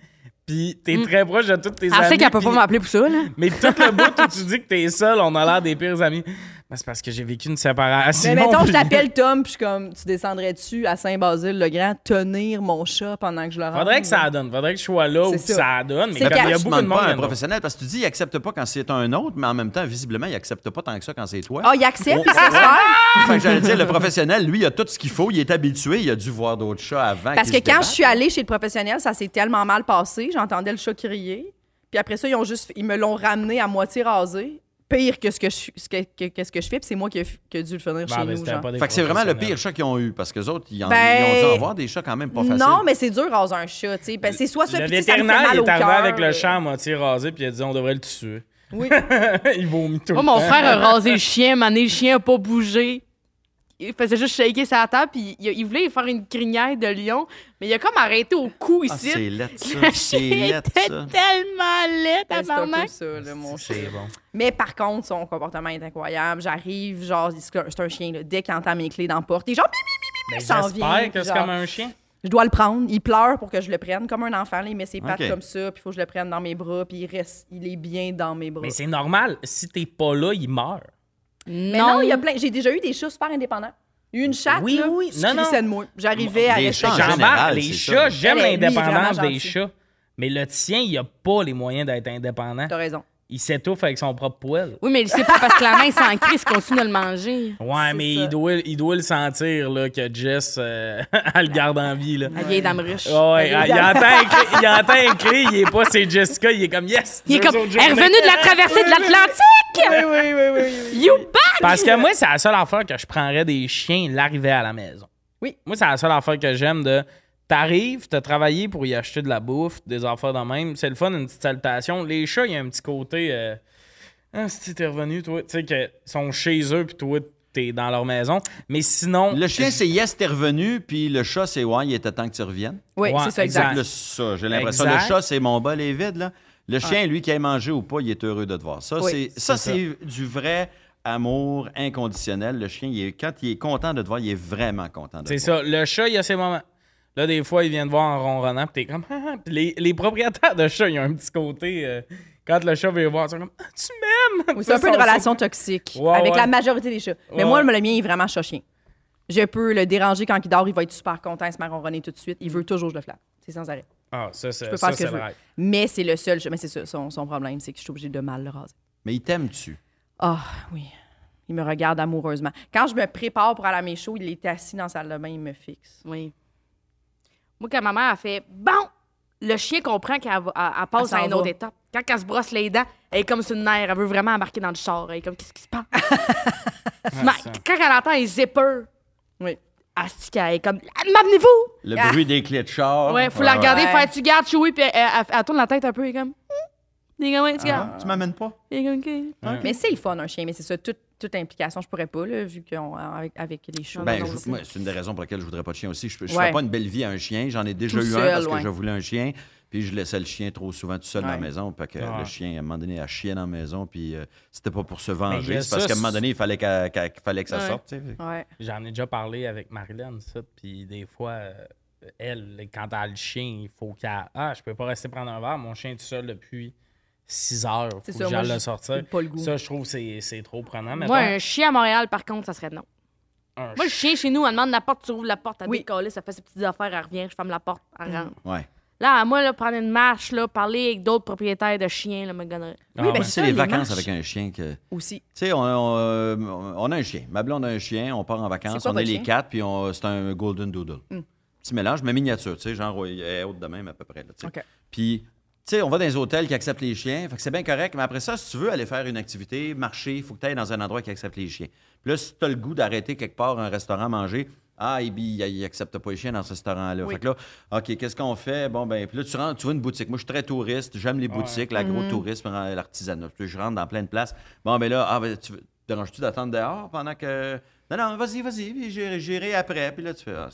A: puis t'es très proche de tous tes
C: Elle
A: amis.
C: sait qu'elle peut pas m'appeler pour ça, là.
A: Mais tout le bout où tu dis que t'es seul, on a l'air des pires amis. Ben, c'est parce que j'ai vécu une séparation.
D: Mais mettons, je
A: puis-
D: t'appelle Tom, puis je suis comme, tu descendrais dessus à Saint-Basile-le-Grand, tenir mon chat pendant que je le rase?
A: Faudrait que ça donne. Faudrait que je sois là où ça.
D: ça.
A: donne. Mais il y a beaucoup de
B: demandes
A: monde.
B: pas un professionnel parce que tu dis il accepte pas quand c'est un autre, mais en même temps, visiblement, il accepte pas tant que ça quand c'est toi.
D: Ah, il accepte, il se laisse faire.
B: Fait que j'allais dire, le professionnel, lui, il a tout ce qu'il faut, il est habitué, il a dû voir d'autres chats avant.
D: Parce que
B: se
D: quand je suis allée chez le professionnel, ça s'est tellement mal passé. J'entendais le chat crier. Puis après ça, ils, ont juste, ils me l'ont ramené à moitié rasé. Pire que ce que je, ce que, que- que ce que je fais. Puis c'est moi qui ai, qui dû le finir
A: Ben,
D: chez
A: ben,
D: nous. genre.
B: Fait que c'est vraiment le pire chat qu'ils ont eu, parce que les autres, ils, en-
D: Ben,
B: ils ont dû avoir des chats quand même pas faciles.
D: Non, mais c'est dur raser un chat. tu sais. Ben, c'est soit ça,
A: Le
D: ça fait
A: vétérinaire
D: mal
A: il
D: au
A: est arrivé
D: cœur.
A: avec le chat à moitié rasé, puis il a dit on devrait le tuer.
D: Oui.
A: il vomit tout.
C: Moi,
A: le
C: mon
A: temps.
C: frère a rasé le chien, mané, le chien a pas bougé. Il faisait juste shaker sa table, puis il, il voulait faire une crinière de lion, mais il a comme arrêté au cou
B: Ah,
C: ici.
B: c'est laid, ça. C'est
C: chien
B: laid,
C: était
B: ça.
C: tellement laid,
D: Ben, c'est un peu ça, là, mon
A: bon.
D: Mais par contre, son comportement est incroyable. J'arrive, genre, c'est un- c'est un chien, là. Dès qu'il entend mes clés dans la porte, il est genre, Mimi,
A: Mais
D: s'en
A: j'espère
D: vient,
A: que c'est
D: genre-
A: comme un chien.
D: je dois le prendre. Il pleure pour que je le prenne, comme un enfant. là. il met ses pattes comme ça, puis il faut que je le prenne dans mes bras, puis il reste, il est bien dans mes bras.
A: Mais c'est normal. Si t'es pas là, il meurt.
D: Mais non, il y a plein. J'ai déjà eu des chats super indépendants. Une chatte,
A: Oui,
D: là,
A: oui.
D: je
A: Non, non.
D: de moi. J'arrivais à rester.
B: chats en
A: J'embarque.
B: général,
A: les chats, j'aime l'indépendance des chats. Mais le tien, il a pas les moyens d'être indépendant.
D: T'as raison.
A: Il s'étouffe avec son propre poil.
C: Oui, mais c'est pas parce que la main s'en crise continue de le manger.
A: Ouais, mais
D: ça.
A: il doit, il doit le sentir là, que Jess, euh, elle le garde en vie. Là.
C: La vieille dame riche.
A: Ouais, il, entend un cri, il entend un cri, il est pas c'est Jessica, il est comme yes.
C: Il est comme, elle est revenue de la traversée de l'Atlantique!
D: Oui, oui, oui, oui. oui.
C: You back!
A: Parce que moi, c'est la seule affaire que je prendrais des chiens l'arrivée à la maison.
D: Oui.
A: Moi, c'est la seule affaire que j'aime de. T'arrives, t'as travaillé pour y acheter de la bouffe, des affaires de même. C'est le fun, une petite salutation. Les chats, il y a un petit côté. Euh... Ah, si t'es revenu, toi. Tu sais, qu'ils sont chez eux, puis toi, t'es dans leur maison. Mais sinon.
B: Le chien, c'est yes, t'es revenu, puis le chat, c'est ouais, il était temps que tu reviennes.
D: Oui,
A: Ouais,
D: c'est ça,
A: exact.
B: C'est plus ça, j'ai l'impression.
A: Exact.
B: Le chat, c'est mon bol est vide, là. Le chien, lui, qui ait mangé ou pas, il est heureux de te voir. Ça,
D: Oui,
B: c'est ça,
A: c'est
B: c'est du vrai amour inconditionnel. Le chien, il est, quand il est content de te voir, il est vraiment content de te
A: C'est
B: voir.
A: ça. Le chat, il y a ses moments. Là, des fois, il vient te voir en ronronnant, puis t'es comme. Ah, ah. Puis les, les propriétaires de chats, ils ont un petit côté. euh, quand le chat veut voir, ils sont comme. Ah, tu m'aimes!
D: Oui, c'est un peu une
A: Ils
D: relation toxique
A: Ouais,
D: avec
A: ouais.
D: la majorité des chats. Mais
A: Ouais,
D: moi, le mien est vraiment chat-chien. Je peux le déranger quand il dort, il va être super content, il se met à ronronner tout de suite. Il veut toujours que je le flatte. C'est sans arrêt.
A: Ah, ça, c'est ça,
D: ce que je veux. Mais c'est le seul. Mais c'est ça, son, son problème, c'est que je suis obligée de mal le raser.
B: Mais il t'aime-tu?
D: Ah, oui. Il me regarde amoureusement. Quand je me prépare pour aller à mes shows, il est assis dans la salle de bain, il me fixe.
C: Oui. Moi, quand ma mère a fait Bon, le chien comprend qu'elle va- elle- elle passe
D: Elle
C: à une autre étape. Quand elle se brosse les dents, elle est comme sur une nerf. Elle veut vraiment embarquer dans le char. Elle est comme Qu'est-ce qui se passe? Ma-
A: ça.
C: quand elle entend les zippers,
D: Oui.
C: Asti, elle est comme M'amenez-vous!
B: Le
D: Ah.
B: bruit des clés de char.
C: Ouais, faut la regarder,
D: Ouais.
C: faire tu gardes, chouer, puis elle, elle- elle tourne la tête un peu, elle est comme Hmm? Elle est comme, Ouais, tu
B: Ah,
C: gardes.
B: tu m'amènes pas?
C: Elle est comme, OK.
D: Mais c'est le fun, un chien. Mais c'est ça, toute, toute implication, je pourrais pas, là, vu qu'on avec, avec les shows.
B: Ben, c'est une des raisons pour lesquelles je voudrais pas de chien aussi. Je ne
D: Ouais.
B: fais pas une belle vie à un chien. J'en ai déjà
D: Tout
B: eu un parce que
D: ouais.
B: je voulais un chien. Puis je laissais le chien trop souvent tout seul dans la
D: Ouais.
B: maison. Puis que
A: Ouais.
B: le chien, à un moment donné, a chié dans la maison. Puis euh, c'était pas pour se
A: y
B: venger. C'est parce qu'à un moment donné, il fallait, qu'il fallait que ça
C: Ouais.
B: sorte.
D: Ouais.
A: J'en ai déjà parlé avec Marilyn, ça. Puis des fois, euh, elle, quand elle a le chien, il faut qu'elle. Ah, je peux pas rester prendre un verre. Mon chien est tout seul depuis 6 heures. Faut que
D: ça,
A: j'aille le sortir.
D: pas le goût.
A: Ça, je trouve que c'est c'est trop prenant.
C: Moi, un chien à Montréal, par contre, ça serait non.
A: un
C: Moi, le chien chez nous, elle demande la porte, tu ouvres la porte, elle
D: Oui.
C: décolle, ça fait ses petites affaires, elle revient, je ferme la porte, elle rentre.
B: Ouais.
C: Là, à moi, là, prendre une marche, là, parler avec d'autres propriétaires de chiens, là, me gonnerait.
A: Ah
D: Oui, ben,
B: C'est les
D: les
B: vacances
D: marches.
B: avec un chien que. Tu
D: Aussi.
B: sais, on, on, euh, on a un chien. Ma blonde a un chien, on part en vacances,
D: quoi
B: on est les
D: chien?
B: quatre, puis on- c'est un Golden Doodle. Petit mélange, mais miniature, tu sais, genre, il est haute de même à peu près. là, tu. Puis, tu sais, on va dans les hôtels qui acceptent les chiens, fait que c'est bien correct, mais après ça, si tu veux aller faire une activité, marcher, il faut que tu ailles dans un endroit qui accepte les chiens. Puis là, si tu as le goût d'arrêter quelque part un restaurant manger, ah, il il accepte pas les chiens dans ce restaurant-là.
D: Oui.
B: Fait que là, OK, qu'est-ce qu'on fait? Bon, ben, puis là, tu rentres, tu vois une boutique. Moi, je suis très touriste, j'aime les boutiques, l'agro-tourisme, l'artisanat. Puis Je rentre dans plein de places. Bon, ben là, ah, ben, tu veux- déranges-tu d'attendre dehors pendant que. Non, non, vas-y, vas-y, j'irai- après. Puis là, tu fais. ah,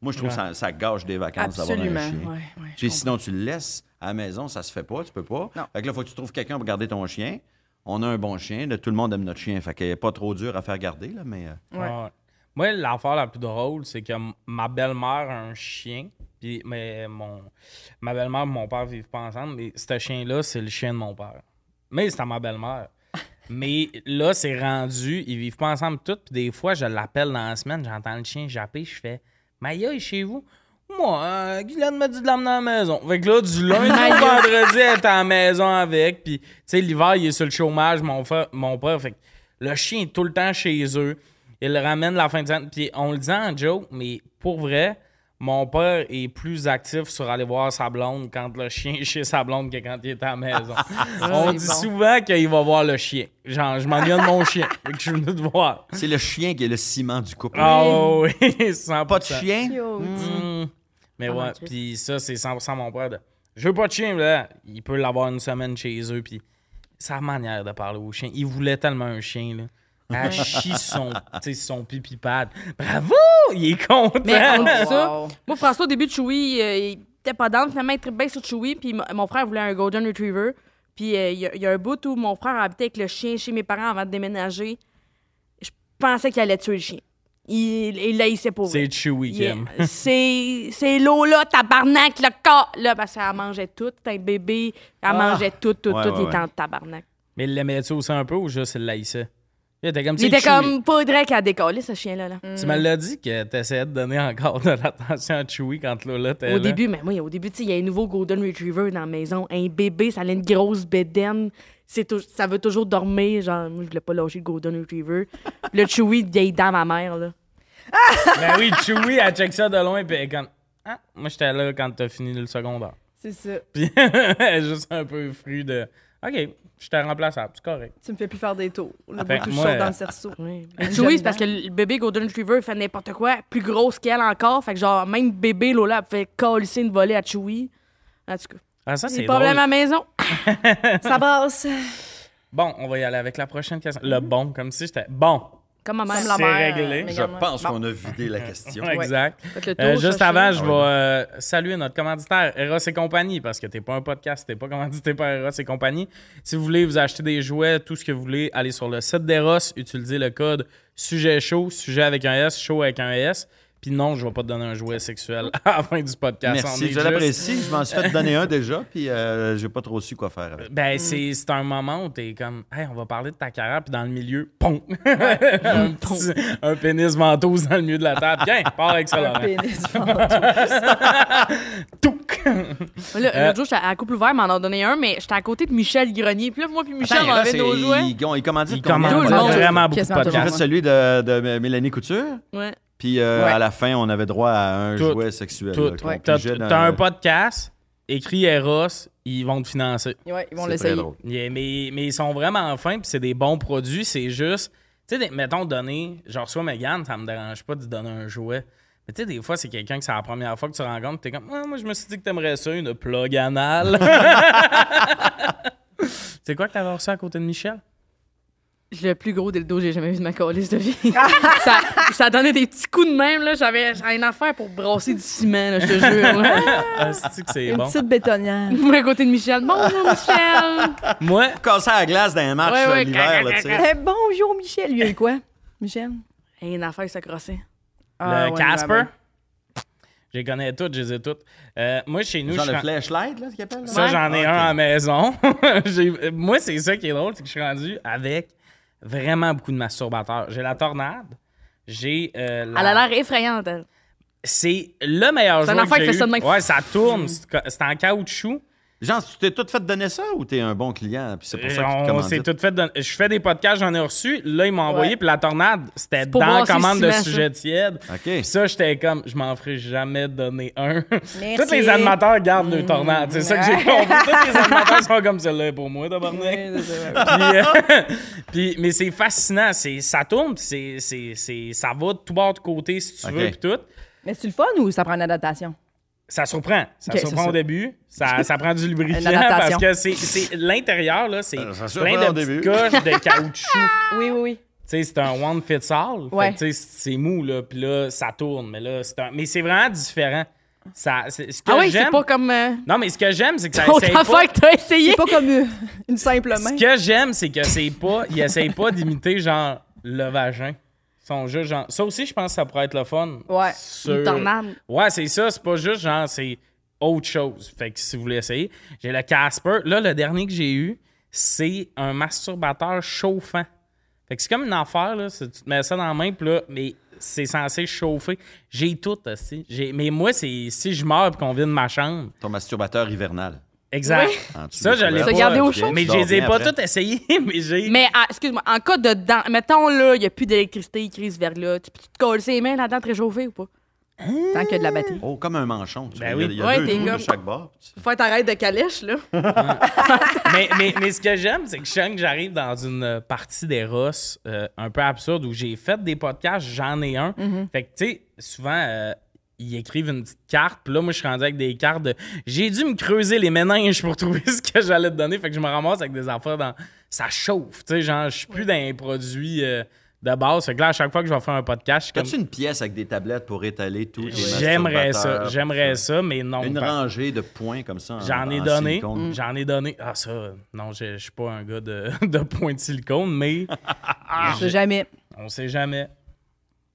B: moi, je trouve que ça, ça gâche des vacances d'avoir un chien.
D: Ouais,
B: Puis sinon, tu le laisses à la maison, ça se fait pas, tu peux pas.
D: Non.
B: Fait que là, il faut que tu trouves quelqu'un pour garder ton chien. On a un bon chien, là, tout le monde aime notre chien, fait qu'il n'est pas trop dur à faire garder, là, mais... euh,
D: Ouais.
A: Ouais. Moi, l'affaire la plus drôle, c'est que ma belle-mère a un chien. Puis, mais mon, ma belle-mère et mon père vivent pas ensemble. Mais ce chien-là, c'est le chien de mon père. Mais c'est à ma belle-mère. mais là, c'est rendu. Ils vivent pas ensemble toutes. Puis des fois, je l'appelle dans la semaine. J'entends le chien japper. Je fais Maya est chez vous. Moi, euh, Guylaine m'a dit de l'emmener à la maison. Fait que là, du lundi au vendredi, elle est à la maison avec. Puis, tu sais, l'hiver, il est sur le chômage, mon, frère, mon père. Fait que le chien est tout le temps chez eux. Il le ramène la fin de semaine. Puis, on le dit en joke, mais pour vrai, mon père est plus actif sur aller voir sa blonde quand le chien est chez sa blonde que quand il est à la maison. on dit
C: bon.
A: souvent qu'il va voir le chien. Genre, je m'ennuie de mon chien. Fait que je suis venu te voir.
B: C'est le chien qui est le ciment du couple.
A: Ah oui, 100%.
B: Pas de chien?
D: Cute.
A: Mais
C: Ah,
A: ouais, puis ça, c'est 100% mon père. De... Je veux pas de chien, là. Il peut l'avoir une semaine chez eux, puis sa manière de parler au chien. Il voulait tellement un chien, là. Elle chie son, tu sais, son pipi pad. Bravo! Il est content!
C: Mais on dit ça.
D: Wow.
C: Moi, François, au début de Chewy, euh, il était pas dans. Finalement, il trippait bien sur Chewy. Puis mon frère voulait un Golden Retriever. Puis euh, il y, a- il y a un bout où mon frère habitait avec le chien chez mes parents avant de déménager. Je pensais qu'il allait tuer le chien. Il, il laissait pour
A: C'est Chewy
C: Il-
A: Kim.
C: C'est c'est Lola, tabarnak, le corps. Là, parce qu'elle mangeait tout. C'était un bébé. Elle mangeait tout, tout,
B: Ouais,
C: tout.
B: ouais,
C: il était en tabarnak.
A: Mais il l'aimait-tu aussi un peu ou juste il l'haïssait? Il était comme
C: Il était comme pas vrai qu'elle ce chien-là. Là.
A: Tu me l'as dit que t'essayais de donner encore de l'attention à Chewy quand Lola était
C: Au
A: là.
C: début, mais moi, au début, tu il y a un nouveau Golden Retriever dans la maison. Un bébé, ça a une grosse bédaine. Ça veut toujours dormir. Genre, moi, je voulais pas lâcher le Golden Retriever. Le Chewy, vieille dame, ma mère, là.
A: Ben oui, Chewy, elle check ça de loin, puis elle est comme... Ah, moi, j'étais là quand t'as fini le secondaire.
D: C'est ça.
A: Puis elle est juste un peu fru de OK, je t'ai remplaçable, c'est correct.
D: Tu me fais plus faire des tours. Le bout tout chaud
A: euh,
D: dans le cerceau. Une
C: Chewy,
D: jeune
C: c'est parce que le bébé Golden Retriever fait n'importe quoi, plus grosse qu'elle encore. Fait que, genre, même bébé, Lola, fait colisser une volée à Chewy. En tout cas,
A: Ah, ça,
C: c'est
A: c'est
C: des problèmes
A: drôle.
C: à la maison.
D: Ça brasse.
A: Bon, on va y aller avec la prochaine question. Le bon, comme si j'étais bon.
C: Comme ma
D: Même
C: mère.
D: la
A: C'est
D: mère.
A: réglé.
B: Je
D: également.
B: pense qu'on a vidé la question.
A: Exact. Euh, juste avant, je vais euh, saluer notre commanditaire, Eros et compagnie, parce que t'es pas un podcast, t'es pas commandité par Eros et compagnie. Si vous voulez vous acheter des jouets, tout ce que vous voulez, allez sur le site d'Eros, utilisez le code sujet chaud, sujet avec un S, chaud avec un S. Puis non, je vais pas te donner un jouet sexuel à la fin du podcast.
B: Merci, je
A: juste-
B: l'apprécie. Je m'en suis fait donner un déjà, puis euh, j'ai pas trop su quoi faire avec.
A: Ben, c'est, c'est un moment où t'es comme, hey, on va parler de ta carrière, puis dans le milieu, pom! un, petit- un pénis ventouse dans le milieu de la table. Tiens, pars avec ça,
D: Un pénis.
A: Touc!
C: Là,
A: Euh,
C: L'autre jour, j'étais à couple ouvert, m'en a donné un, mais j'étais à côté de Michel Grenier. Puis là, moi, puis Michel,
B: Attends,
C: on avait nos jouets.
B: Ils, ils, ils commanditent
A: Il
C: Tout
A: vraiment beaucoup de
D: tout le
B: J'ai fait
A: podcasts.
B: celui de, de Mélanie Couture,
C: Ouais.
B: Puis euh,
D: Ouais.
B: à la fin, on avait droit à un
A: Tout.
B: jouet sexuel.
A: Tout.
B: là, qu'on
D: Ouais.
A: T'as,
B: dans-
A: un podcast, écrit Eros, ils vont te financer.
D: Ouais, ils vont
B: C'est très
D: l'essayer.
B: drôle.
A: Yeah, mais, mais ils sont vraiment fins, puis c'est des bons produits. C'est juste, tu sais, mettons, donner, genre, soit Megan, ça me dérange pas de donner un jouet. Mais tu sais, des fois, c'est quelqu'un que c'est la première fois que tu rencontres, t'es comme, Ah, moi, je me suis dit que t'aimerais ça, une plug anal. c'est quoi que t'avais reçu à côté de Michel?
C: Le plus gros dildo que j'ai jamais vu de ma calice de vie. ça, ça donnait des petits coups de même. là. J'avais j'avais une affaire pour brasser du ciment, là, je te jure. là.
A: Ah, c'est que c'est
D: Une
A: bon?
D: petite bétonnière.
C: Moi, à côté de Michel. Bonjour, Michel.
A: Moi,
B: Casser la glace dans les matchs
C: Ouais,
B: euh,
C: ouais,
B: l'hiver, là, tu sais.
D: Eh, bonjour, Michel. Lui, il a eu quoi? Michel?
C: Et une affaire qui s'accrossait.
D: Ah,
A: le
D: ouais,
A: Casper, je les connais toutes, je les ai toutes. Euh, moi, chez nous,
B: Genre
A: je
B: le
A: suis-
B: flashlight, là, ce qu'il appelle? là?
A: Ça,
C: Ouais.
A: j'en ai un à la maison. J'ai- Moi, c'est ça qui est drôle, c'est que je suis rendu avec vraiment beaucoup de masturbateurs. J'ai la tornade, J'ai. euh, la-
C: Elle a l'air effrayante, elle.
A: C'est le meilleur
C: C'est un enfant qui fait ça de même.
A: Ouais, ça tourne. C'est c'est en caoutchouc.
B: Genre, tu t'es tout fait donner ça ou t'es un bon client? Puis c'est pour ça que tu
A: On s'est tout fait. Je fais des podcasts, j'en ai reçu. Là, ils m'ont envoyé.
C: Ouais.
A: Puis la tornade, c'était dans la
C: si
A: commande de sujet tiède.
B: OK.
A: Puis ça, j'étais comme, je m'en ferai jamais donner un.
D: Merci.
A: Tous les animateurs gardent le tornade. C'est ça que j'ai compris. Tous les animateurs sont comme celle-là pour moi, tabarnak.
D: Oui, c'est ça.
A: Puis, euh, puis- mais c'est fascinant. C'est, ça tourne, puis c'est, c'est, c'est- ça va de tout bord de côté si tu veux, puis tout.
D: Mais c'est le fun ou ça prend une adaptation?
A: Ça surprend. Ça surprend au
D: ça.
A: début. Ça, ça prend du lubrifiant parce que c'est, c'est l'intérieur, là, c'est
B: ça
A: plein de coches de caoutchouc.
D: Oui, oui, oui.
A: Tu sais, c'est un one fits all. Fait
D: Ouais.
A: que, tu sais, c'est mou, là. Puis là, ça tourne. Mais là, c'est un... Mais c'est vraiment différent. Ça. Ce que
C: Ah oui, c'est pas comme. Euh,
A: Non, mais ce que j'aime, c'est que ça essaye pas...
C: que t'as essayé.
D: C'est pas comme euh, une simple main.
A: Ce que j'aime, c'est que c'est pas... Ils essayent pas d'imiter, genre, le vagin. Ils sont juste, genre... Ça aussi, je pense que ça pourrait être le fun.
D: Ouais.
A: Sur-
C: Une.
A: Ouais, c'est ça. C'est pas juste, genre, c'est autre chose. Fait que si vous voulez essayer, j'ai le Casper. Là, le dernier que j'ai eu, c'est un masturbateur chauffant. Fait que c'est comme une affaire, là. Tu te mets ça dans la main, puis là, mais c'est censé chauffer. J'ai tout aussi. J'ai, mais moi, c'est si je meurs et qu'on vient de ma chambre.
B: Ton masturbateur hivernal.
A: Exact.
C: Oui.
A: Ça, je l'ai pas.
C: Garder au chaud.
A: Mais je les ai pas toutes essayées, mais j'ai.
C: Mais ah, excuse-moi, en cas de dent, mettons là, il n'y a plus d'électricité, il crise vers là, tu peux te coller les mains là-dedans très chauffé ou pas?
D: Tant qu'il y a de la batterie.
B: Oh, comme un manchon. Tu
A: Ben
B: vois.
A: oui.
B: Il y a, il y a
C: Ouais,
B: deux
C: t'es
B: trous de chaque bord.
D: Faut être arrête de calèche, là.
A: mais, mais, mais ce que j'aime, c'est que je sens que j'arrive dans une partie des Ross euh, un peu absurde où j'ai fait des podcasts, j'en ai un. Fait que, tu sais, souvent, euh, ils écrivent une petite carte, puis là, moi, je suis rendu avec des cartes de. J'ai dû me creuser les méninges pour trouver ce que j'allais te donner. Fait que je me ramasse avec des affaires dans. Ça chauffe, tu sais, genre, je suis plus dans un produit euh, de base. Fait que là, à chaque fois que je vais faire un podcast, je
B: As-tu
A: comme.
B: une pièce avec des tablettes pour étaler les
A: J'aimerais ça, j'aimerais
B: tout
A: ça, mais non.
B: Une rangée de points comme ça. en-
A: J'en ai donné.
B: silicone.
A: J'en ai donné. Ah, ça, non, je suis pas un gars de, de point de silicone, mais
D: Je sais jamais.
A: on sait jamais.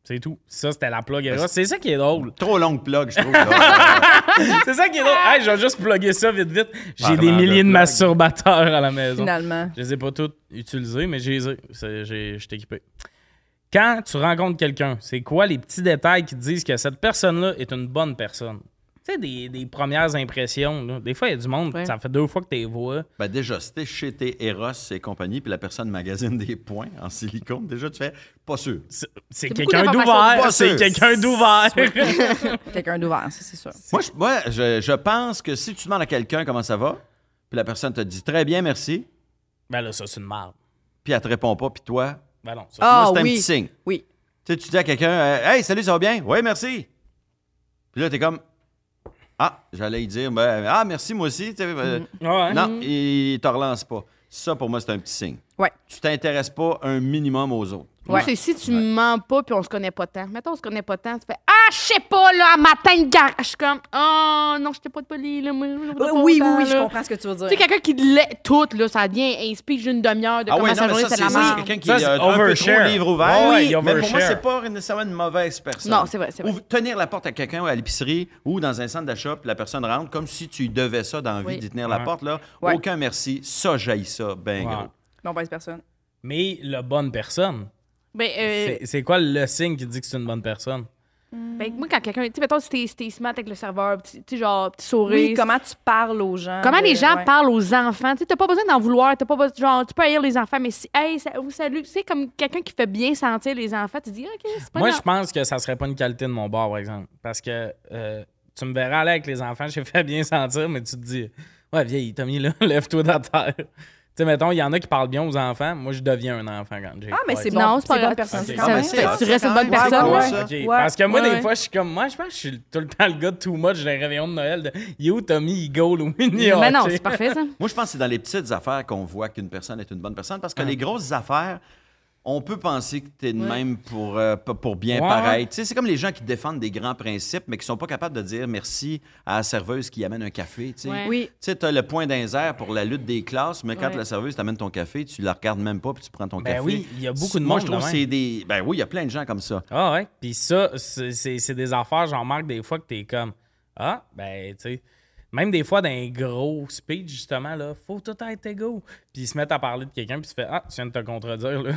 A: C'est tout. Ça, c'était la plug. C'est ça qui est drôle.
B: Trop longue plug, je trouve.
A: C'est ça qui est drôle. Hey, je vais juste plugger ça vite, vite. J'ai des
B: de
A: milliers de, masturbateurs à la maison.
D: Finalement.
A: Je les ai pas tous utilisés, mais je les ai. C'est- j'ai- Je suis équipé. Quand tu rencontres quelqu'un, c'est quoi les petits détails qui te disent que cette personne-là est une bonne personne? Tu sais, des, des premières impressions. là. Des fois, il y a du monde,
C: Ouais.
A: ça fait deux fois que tu les vois.
B: ben déjà, si t'es chez tes Eros et compagnie, puis la personne magasine des points en silicone, déjà, tu fais pas sûr.
A: C'est quelqu'un d'ouvert. C'est quelqu'un d'ouvert.
D: Quelqu'un d'ouvert, ça, c'est sûr.
B: Moi, je, moi, je, je pense que si tu demandes à quelqu'un comment ça va, puis la personne te dit très bien, merci,
A: ben là, ça, c'est une marde.
B: puis elle te répond pas, puis toi,
A: Ben non, ça,
D: Ah,
B: c'est un
D: oui.
B: petit signe.
D: Oui.
B: Tu sais, tu dis à quelqu'un, euh, hey, salut, ça va bien? Oui, merci. Puis là, t'es comme, ah, j'allais y dire, ben, ah, merci, moi aussi. Euh,
A: Ouais.
B: Non, il te relance pas. Ça, pour moi, c'est un petit signe.
D: Ouais.
B: Tu t'intéresses pas un minimum aux autres.
C: Moi,
D: Ouais.
C: c'est si tu mens pas puis on se connaît pas tant. Mettons, on se connaît pas tant, tu fais Ah, je sais pas, là, un matin de garage. Je suis comme Oh, non, je t'ai pas de poli, là. moi, pas
D: Oui, oui,
C: autant,
D: oui, je comprends ce que tu veux dire.
C: Tu sais, quelqu'un qui l'est tout, là, ça devient un speech d'une demi-heure de
B: Ah
C: comment
B: oui,
C: sa
B: non, mais
C: journée,
B: ça,
C: c'est la
B: ça, c'est
C: merde.
B: quelqu'un qui
A: Ça,
B: a
A: c'est
B: un peu trop livre ouvert.
A: Ouais,
B: oui, mais pour moi, c'est pas nécessairement une mauvaise personne.
C: Non, c'est vrai, c'est vrai.
B: Ou tenir la porte à quelqu'un à l'épicerie ou dans un centre d'achat, puis la personne rentre comme si tu devais ça dans la vie d'y tenir la
A: Ouais.
B: porte. là.
D: Ouais.
B: Aucun merci. Ça, jaillit ça, ben
A: Ouais.
B: gros.
D: Mauvaise personne.
A: Mais la bonne personne,
C: Ben, euh,
A: c'est- quoi le signe qui dit que c'est une bonne personne?
C: ben, moi, quand quelqu'un. Tu sais, mettons, si t'es- smart avec le serveur, tu sais, genre, petit sourire.
D: Oui, comment tu parles aux gens.
C: Comment
D: de-
C: les gens
D: ouais.
C: parlent aux enfants? Tu sais, t'as pas besoin d'en vouloir. T'as pas besoin, genre, tu peux haïr les enfants, mais si, hey, ça- ou salut, c'est comme quelqu'un qui fait bien sentir les enfants, tu dis, OK, c'est pas
A: Moi, je pense que ça serait pas une qualité de mon bar, par exemple. Parce que euh, tu me verras aller avec les enfants, j'ai fait bien sentir, mais tu te dis, ouais, vieille, Tommy, là, lève-toi de la terre. Tu sais, mettons, il y en a qui parlent bien aux enfants. Moi, je deviens un enfant quand j'ai.
D: Ah, mais c'est bon.
C: Non, c'est pas
D: bonne
C: grave.
D: personne.
A: Ah, mais
B: c'est
C: tu restes une bonne.
B: Ouais,
C: personne.
B: ouais.
A: Parce que moi, des fois, je suis comme. Moi, je pense que je suis tout le temps le gars de too much des réveillons de Noël. De You, Tommy, il goal au mini
C: Mais non, c'est parfait, ça.
B: Moi, je pense que c'est dans les petites affaires qu'on voit qu'une personne est une bonne personne parce que les grosses affaires, on peut penser que tu es de
C: Ouais.
B: même pour, euh, pour bien
A: Ouais.
B: paraître. Tu sais, c'est comme les gens qui défendent des grands principes, mais qui sont pas capables de dire merci à la serveuse qui amène un café. Tu
C: Ouais.
D: Oui.
B: Tu as le point d'un air pour la lutte des classes, mais quand
C: Ouais.
B: la serveuse t'amène ton café, tu la regardes même pas puis tu prends ton
A: Ben
B: café.
A: oui, il y a beaucoup de
B: Moi,
A: monde
B: je trouve que c'est des. Ben oui, il y a plein de gens comme ça.
A: Ah ouais. Puis ça, c'est c'est- c'est des affaires, j'en remarque des fois que t'es comme Ah, ben, tu sais. Même des fois, dans un gros speech, justement, là, faut tout être égaux. Puis ils se mettent à parler de quelqu'un, puis tu fais Ah, tu viens de te contredire. Là.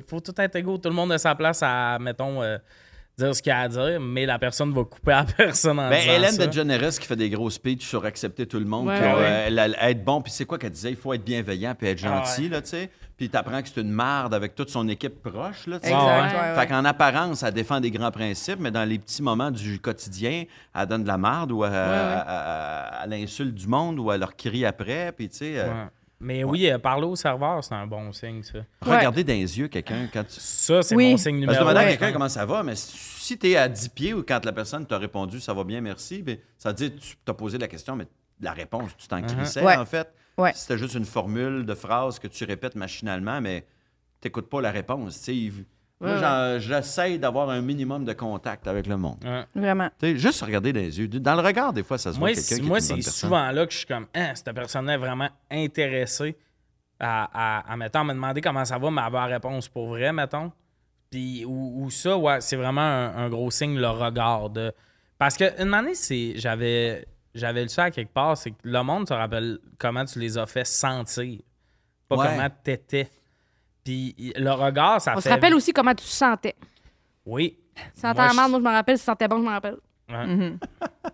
A: Faut tout être égaux. Tout le monde a sa place à, mettons, euh, dire ce qu'il a à dire, mais la personne va couper à personne en
B: Ben,
A: disant
B: Hélène
A: ça.
B: DeGeneres qui fait des gros speeches sur accepter tout le monde,
C: Ouais,
B: puis,
C: ouais.
B: euh, elle- elle- être bon, puis c'est quoi qu'elle disait? Il faut être bienveillant puis être
A: Ah,
B: gentil,
A: ouais.
B: là, tu sais. Puis t'apprends que c'est une marde avec toute son équipe proche, là, tu sais.
A: Ouais.
B: Fait qu'en apparence, elle défend des grands principes, mais dans les petits moments du quotidien, elle donne de la marde ou elle-
C: ouais.
B: elle- elle- elle insulte du monde ou elle leur crie après, puis tu sais... euh.
A: Mais oui, euh, parler au serveur, c'est un bon signe, ça.
B: Regarder dans les yeux quelqu'un quand tu...
A: Ça, c'est
C: Oui.
A: mon signe
B: Parce
A: numéro
B: que demander à
A: un.
B: quelqu'un comment ça va, mais si tu es à 10 pieds ou quand la personne t'a répondu ça va bien, merci, ben, ça veut dire que tu t'as posé la question, mais la réponse, tu t'en crissais
D: Ouais.
B: en fait.
D: Ouais.
B: C'était juste une formule de phrase que tu répètes machinalement, mais tu n'écoutes pas la réponse. tu sais. Il-
C: Ouais,
B: j'essaye d'avoir un minimum de contact avec le monde.
A: Ouais.
D: Vraiment.
B: Tu sais, juste regarder dans les yeux. Dans le regard, des fois, ça se voit
A: Moi,
B: quelqu'un
A: c'est-
B: qui est
A: moi c'est
B: personne.
A: souvent là que je suis comme, hein, cette personne-là est vraiment intéressée à, à, à, mettons, me demander comment ça va, mais avoir la réponse pour vrai, mettons. Puis, ou, ou ça, ouais, c'est vraiment un, un gros signe, le regard. De... Parce que une année, c'est, j'avais, j'avais lu ça à quelque part, c'est que le monde se rappelle comment tu les as fait sentir, pas
B: Ouais.
A: comment t'étais. Puis le regard, ça
C: On
A: fait...
C: se rappelle aussi comment tu te sentais.
A: Oui. Moi,
C: la
A: je-
C: merde, moi, je me rappelle. Si sentais bon, je me rappelle.
A: Ouais.
D: Mhm.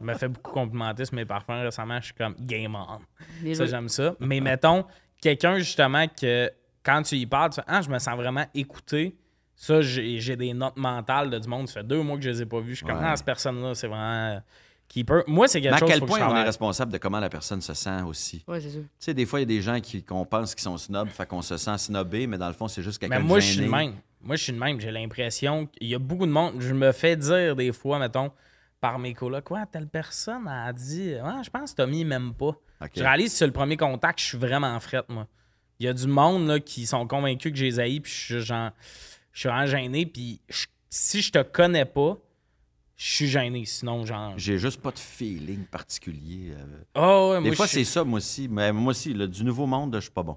A: Je me fait beaucoup complimenter sur mes parfums récemment. Je suis comme game on.
C: Les
A: Ça, j'aime ça. Mais mettons, quelqu'un justement que quand tu y parles, tu fais Ah, je me sens vraiment écouté. Ça, j'ai des notes mentales de du monde. Ça fait deux mois que je les ai pas vus. Je suis comme
B: Ouais.
A: Ah, cette personne-là, c'est vraiment keeper. Moi, c'est quelque
B: Mais à quel
A: faut que
B: point
A: je
B: on est responsable de comment la personne se sent aussi?
C: Ouais, c'est sûr.
B: Tu sais, des fois, il y a des gens qui, qu'on pense qu'ils sont snobs, fait qu'on se sent snobé, mais dans le fond, c'est juste quelqu'un
A: Mais
B: de
A: moi, je suis le
B: gêné.
A: même. Moi, je suis le même. J'ai l'impression qu'il y a beaucoup de monde. Je me fais dire des fois, mettons, par mes colocs, quoi, telle personne a dit, ouais, je pense que Tommy m'aime pas. Je réalise sur le premier contact, je suis vraiment frette, moi. Il y a du monde là, qui sont convaincus que j'ai les puis je suis genre, je suis vraiment gêné, puis je- si je te connais pas, je suis gêné. Sinon, genre.
B: J'ai juste pas de feeling particulier. euh.
A: Oh, ouais,
B: Des
A: moi,
B: fois, c'est ça, moi aussi. Mais moi aussi, là, du nouveau monde, je suis pas bon.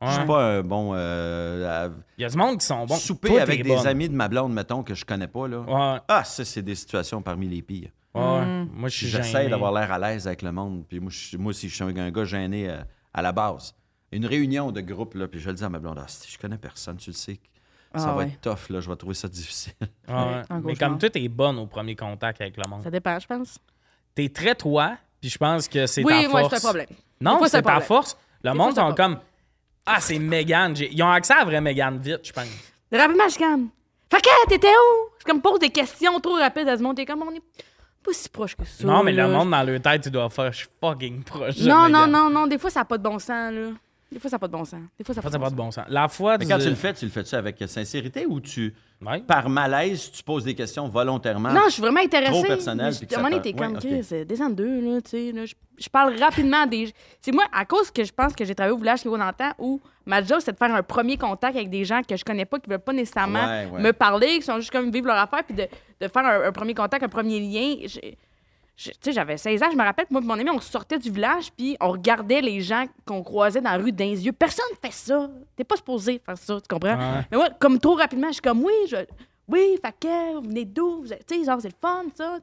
B: Je
A: Ouais.
B: suis pas un bon. euh,
A: Il y a du monde qui sont bons.
B: souper
A: Toi,
B: avec des
A: bonne.
B: amis de ma blonde, mettons, que je connais pas. Là.
A: Ouais,
B: Ah, ça, c'est des situations parmi les pires.
A: ouais.
C: Mm.
A: Moi, je suis
B: J'essaie d'avoir l'air à l'aise avec le monde. Puis moi, je moi aussi, je suis un, un gars gêné euh, à la base. Une réunion de groupe, là, puis je le dis à ma blonde, ah, si je connais personne, tu le sais. Ça
D: Ah,
B: va
D: ouais.
B: être tough, là, je vais trouver ça difficile.
A: Ouais.
D: Un
A: Mais comme toi, t'es bonne au premier contact avec le monde.
C: Ça dépend, je pense.
A: T'es très toi, puis je pense que c'est ta
C: Oui,
A: force.
C: moi, c'est un problème.
A: Non, c'est ta
C: problème.
A: force. Le
C: Des
A: monde
C: un
A: sont comme Ah, c'est Megan. J'ai- Ils ont accès à la vraie Megan vite, je pense.
C: Rapidement, je suis comme. Fait que, t'étais où? Je comme pose des questions trop rapides à ce monde. T'es comme, on est pas si proche que ça.
A: non, mais
C: là.
A: le monde dans leur tête, tu dois faire Je suis fucking proche.
C: Non, non, non, non. Des fois, ça n'a pas de bon sens, là. Des fois, ça n'a pas de bon sens. Des fois, ça n'a pas
A: pas
C: de bon
A: sens. La fois
B: Mais
A: du...
B: quand tu le fais, tu le fais-tu avec sincérité ou tu,
A: Ouais.
B: par malaise, tu poses des questions volontairement?
C: Non, je suis vraiment intéressée.
B: Trop personnel,
C: Mais je-
B: puis
C: À un moment donné,
B: te-
C: t'es comme,
B: Ouais,
C: Chris,
B: ok.
C: euh, descends de deux, là, tu sais. là. Je, je parle rapidement des. C'est moi, à cause que je pense que j'ai travaillé au village le temps, où ma job, c'est de faire un premier contact avec des gens que je connais pas, qui veulent pas nécessairement
B: Ouais, ouais.
C: me parler, qui sont juste comme vivre leur affaire, puis de, de faire un, un premier contact, un premier lien. Tu sais, j'avais 16 ans, je me rappelle moi et mon ami, on sortait du village, puis on regardait les gens qu'on croisait dans la rue les yeux. Personne fait ça. T'es pas supposé faire ça, tu comprends?
A: Ouais.
C: Mais moi, comme trop rapidement, je suis comme, oui, je... oui, fait que, vous venez d'où? Tu sais, genre, c'est le fun, ça.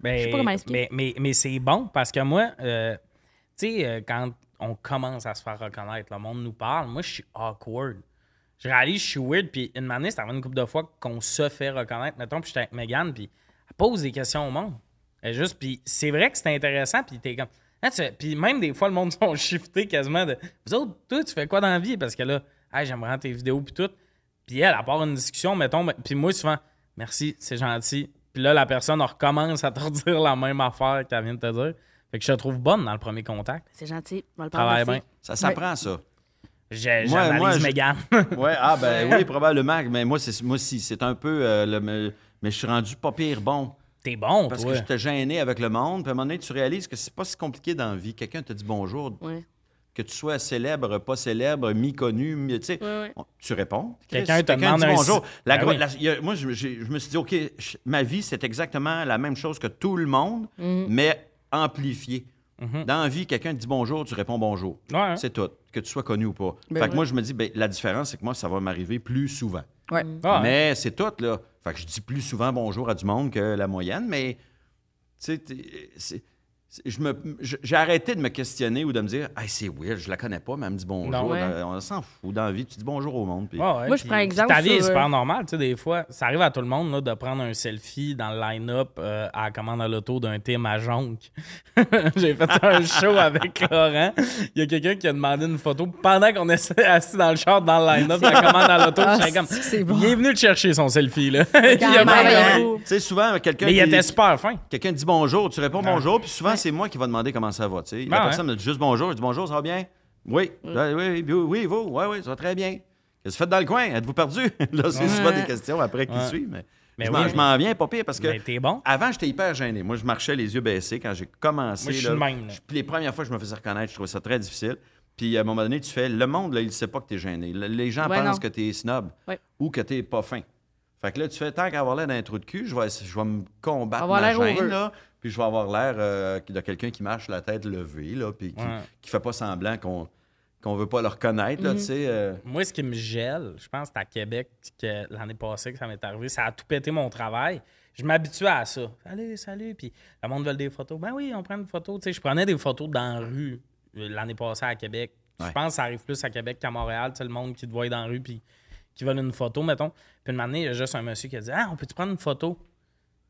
A: Ben,
C: Je sais pas comment expliquer.
A: mais, mais, mais c'est bon parce que moi, euh, tu sais, euh, quand on commence à se faire reconnaître, le monde nous parle, moi, je suis awkward. Je réalise, je suis weird, puis une année, c'était une couple de fois qu'on se fait reconnaître, mettons, puis j'étais avec Megan, puis elle pose des questions au monde. Juste, puis c'est vrai que c'est intéressant, puis t'es comme. Hein, tu puis même des fois, le monde sont shiftés quasiment de. Vous autres, toi, tu fais quoi dans la vie? Parce que là, hey, j'aimerais rendre tes vidéos, puis tout. Puis elle, à part une discussion, mettons, ben- puis moi, souvent, merci, c'est gentil. Puis là, la personne elle recommence à te redire la même affaire qu'elle vient de te dire. Fait que je te trouve bonne dans le premier contact.
C: C'est gentil. On va le
A: Travaille bien.
B: Ça s'apprend, ça.
A: J'analyse
B: je-
A: Mégane.
B: Ouais, ah ben oui, probablement. Mais moi, c'est moi aussi, c'est un peu euh, le me- mais je suis rendu pas pire bon.
A: T'es bon,
B: Parce
A: toi.
B: que j'étais gêné avec le monde. Puis à un moment donné, tu réalises que c'est pas si compliqué dans la vie. Quelqu'un te dit bonjour,
C: Ouais.
B: que tu sois célèbre, pas célèbre, mi-connu, mi- tu sais.
C: Ouais, ouais.
B: on- Tu réponds.
A: Quelqu'un te demande
B: dit
A: un
B: bonjour. La
A: Ben
B: gro-
A: oui.
B: la- il y a- moi, je, je me suis dit, OK, je- ma vie, c'est exactement la même chose que tout le monde,
C: Mhm.
B: mais amplifié.
A: Mhm.
B: Dans la vie, quelqu'un te dit bonjour, tu réponds bonjour.
A: Ouais, hein.
B: C'est tout. Que tu sois connu ou pas.
D: Ben
B: fait que moi, je me dis, ben, la différence, c'est que moi, ça va m'arriver plus souvent.
D: Ouais.
A: Ah, ouais.
B: Mais c'est tout, là. Fait que je dis plus souvent bonjour à du monde que la moyenne, mais tu sais, j'ai arrêté de me questionner ou de me dire, hey, c'est weird, je la connais pas, mais elle me dit bonjour.
A: Non.
C: Ouais.
B: Dans- On s'en fout dans la vie, tu dis bonjour au monde. puis-
A: Ouais, ouais,
C: Moi, je
A: puis-
C: prends exemple
A: Ta vie est
C: sur,
A: super
C: euh,
A: normale, tu sais, des fois. Ça arrive à tout le monde là, de prendre un selfie dans le line-up euh, à la commande à l'auto d'un team à Jonque. J'ai fait un show avec Laurent. Il y a quelqu'un qui a demandé une photo pendant qu'on était assis dans le char dans le line-up de la commande à l'auto.
D: Ah,
A: comme,
D: bon.
A: il est venu le chercher son selfie. Là. il a.
B: Tu sais, souvent, quelqu'un
A: Mais il était super fin.
B: Quelqu'un dit bonjour, tu réponds bonjour, puis souvent, c'est moi qui va demander comment ça va. tu sais. La
A: Ah,
B: personne me dit juste bonjour, je dis bonjour, ça va bien? Oui.
A: Mm.
B: Ah, Oui, oui, oui, vous? Oui, oui, ça va très bien. Qu'est-ce que vous faites dans le coin? Êtes-vous perdu? Là, c'est souvent des questions après qui
A: Ouais.
B: suivent, mais,
A: Mais
B: je
A: oui,
B: m'en-
A: mais-
B: je m'en viens pas pire parce que
A: Mais t'es bon.
B: avant, j'étais hyper gêné. Moi, je marchais les yeux baissés quand j'ai commencé.
A: Moi, je suis
B: là.
A: même,
B: les premières fois que je me faisais reconnaître, je trouvais ça très difficile. Puis à un moment donné, tu fais le monde, là, il sait pas que tu es gêné. Le- Les gens
C: Ouais,
B: pensent
C: non.
B: que tu es snob
C: Ouais.
B: ou que tu pas fin. Fait que là, tu fais tant qu'avoir l'air d'un trou de cul, je vais, je vais me combattre
C: Avoir
B: ma
C: l'air
B: gêne,
C: heureux.
B: là, puis je vais avoir l'air euh, de quelqu'un qui marche la tête levée, là, puis qui,
A: Ouais.
B: qui fait pas semblant qu'on qu'on veut pas le reconnaître, là, tu sais. euh.
A: Moi, ce qui me gèle, je pense que c'est à Québec que l'année passée que ça m'est arrivé. Ça a tout pété mon travail. Je m'habituais à ça. Salut, salut. Puis le monde veut des photos. Ben oui, on prend une photo. Tu sais, je prenais des photos dans la rue euh, l'année passée à Québec. Je pense que ça arrive plus à Québec qu'à Montréal. Tu sais, le monde qui te voit dans la rue puis qui veulent une photo, mettons. Puis une année, il y a juste un monsieur qui a dit Ah, on peut-tu prendre une photo?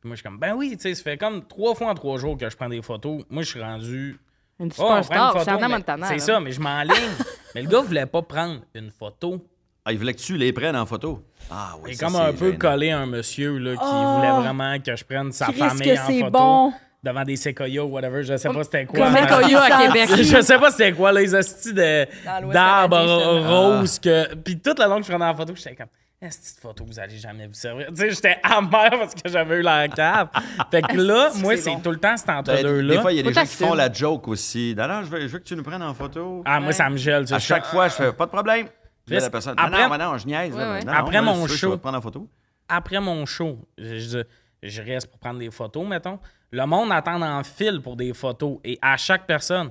A: Puis moi, je suis comme Ben oui, tu sais, ça fait comme trois fois en trois jours que je prends des photos. Moi, je suis rendu.
C: Une
A: Oh, une
C: superstar,
A: photo,
C: c'est.
A: C'est ça, mais je m'enligne. mais le gars voulait pas prendre une photo.
B: Ah, il voulait que tu les prennes en photo. Ah oui, ça,
A: comme
B: c'est
A: un peu
B: gênant.
A: collé un monsieur là, qui
D: Oh!
A: voulait vraiment que je prenne sa famille
D: que
A: en
D: c'est
A: photo
D: bon.
A: devant des séquoias ou whatever. Je sais pas c'était quoi.
C: Comme
A: mais-
C: Séquoia à Québec.
A: je sais pas c'était quoi, les hosties d'arbres roses. Que... Puis toute la longue que je prenais en photo, j'étais comme. Est-ce photo, vous allez jamais vous servir? Tu sais, j'étais amer parce que j'avais eu la cave. Fait que là, moi,
D: c'est bon?
A: tout le temps, c'est entre
B: Ben,
A: deux-là.
B: Des fois, il y a des
C: Faut
B: gens qui font la joke aussi. Alors, je veux, je veux que tu nous prennes en photo.
A: Ah, moi, ça me gèle.
B: À chaque fois, je fais pas de problème. Puis là, la personne,
A: après-
B: non, non, non, je niaise. là,
C: Ouais,
B: mais
C: ouais.
B: non,
A: Après
B: non,
A: mon show.
B: prendre en photo.
A: après mon show, je, je- je reste pour prendre des photos, mettons. Le monde attend en file pour des photos. Et à chaque personne,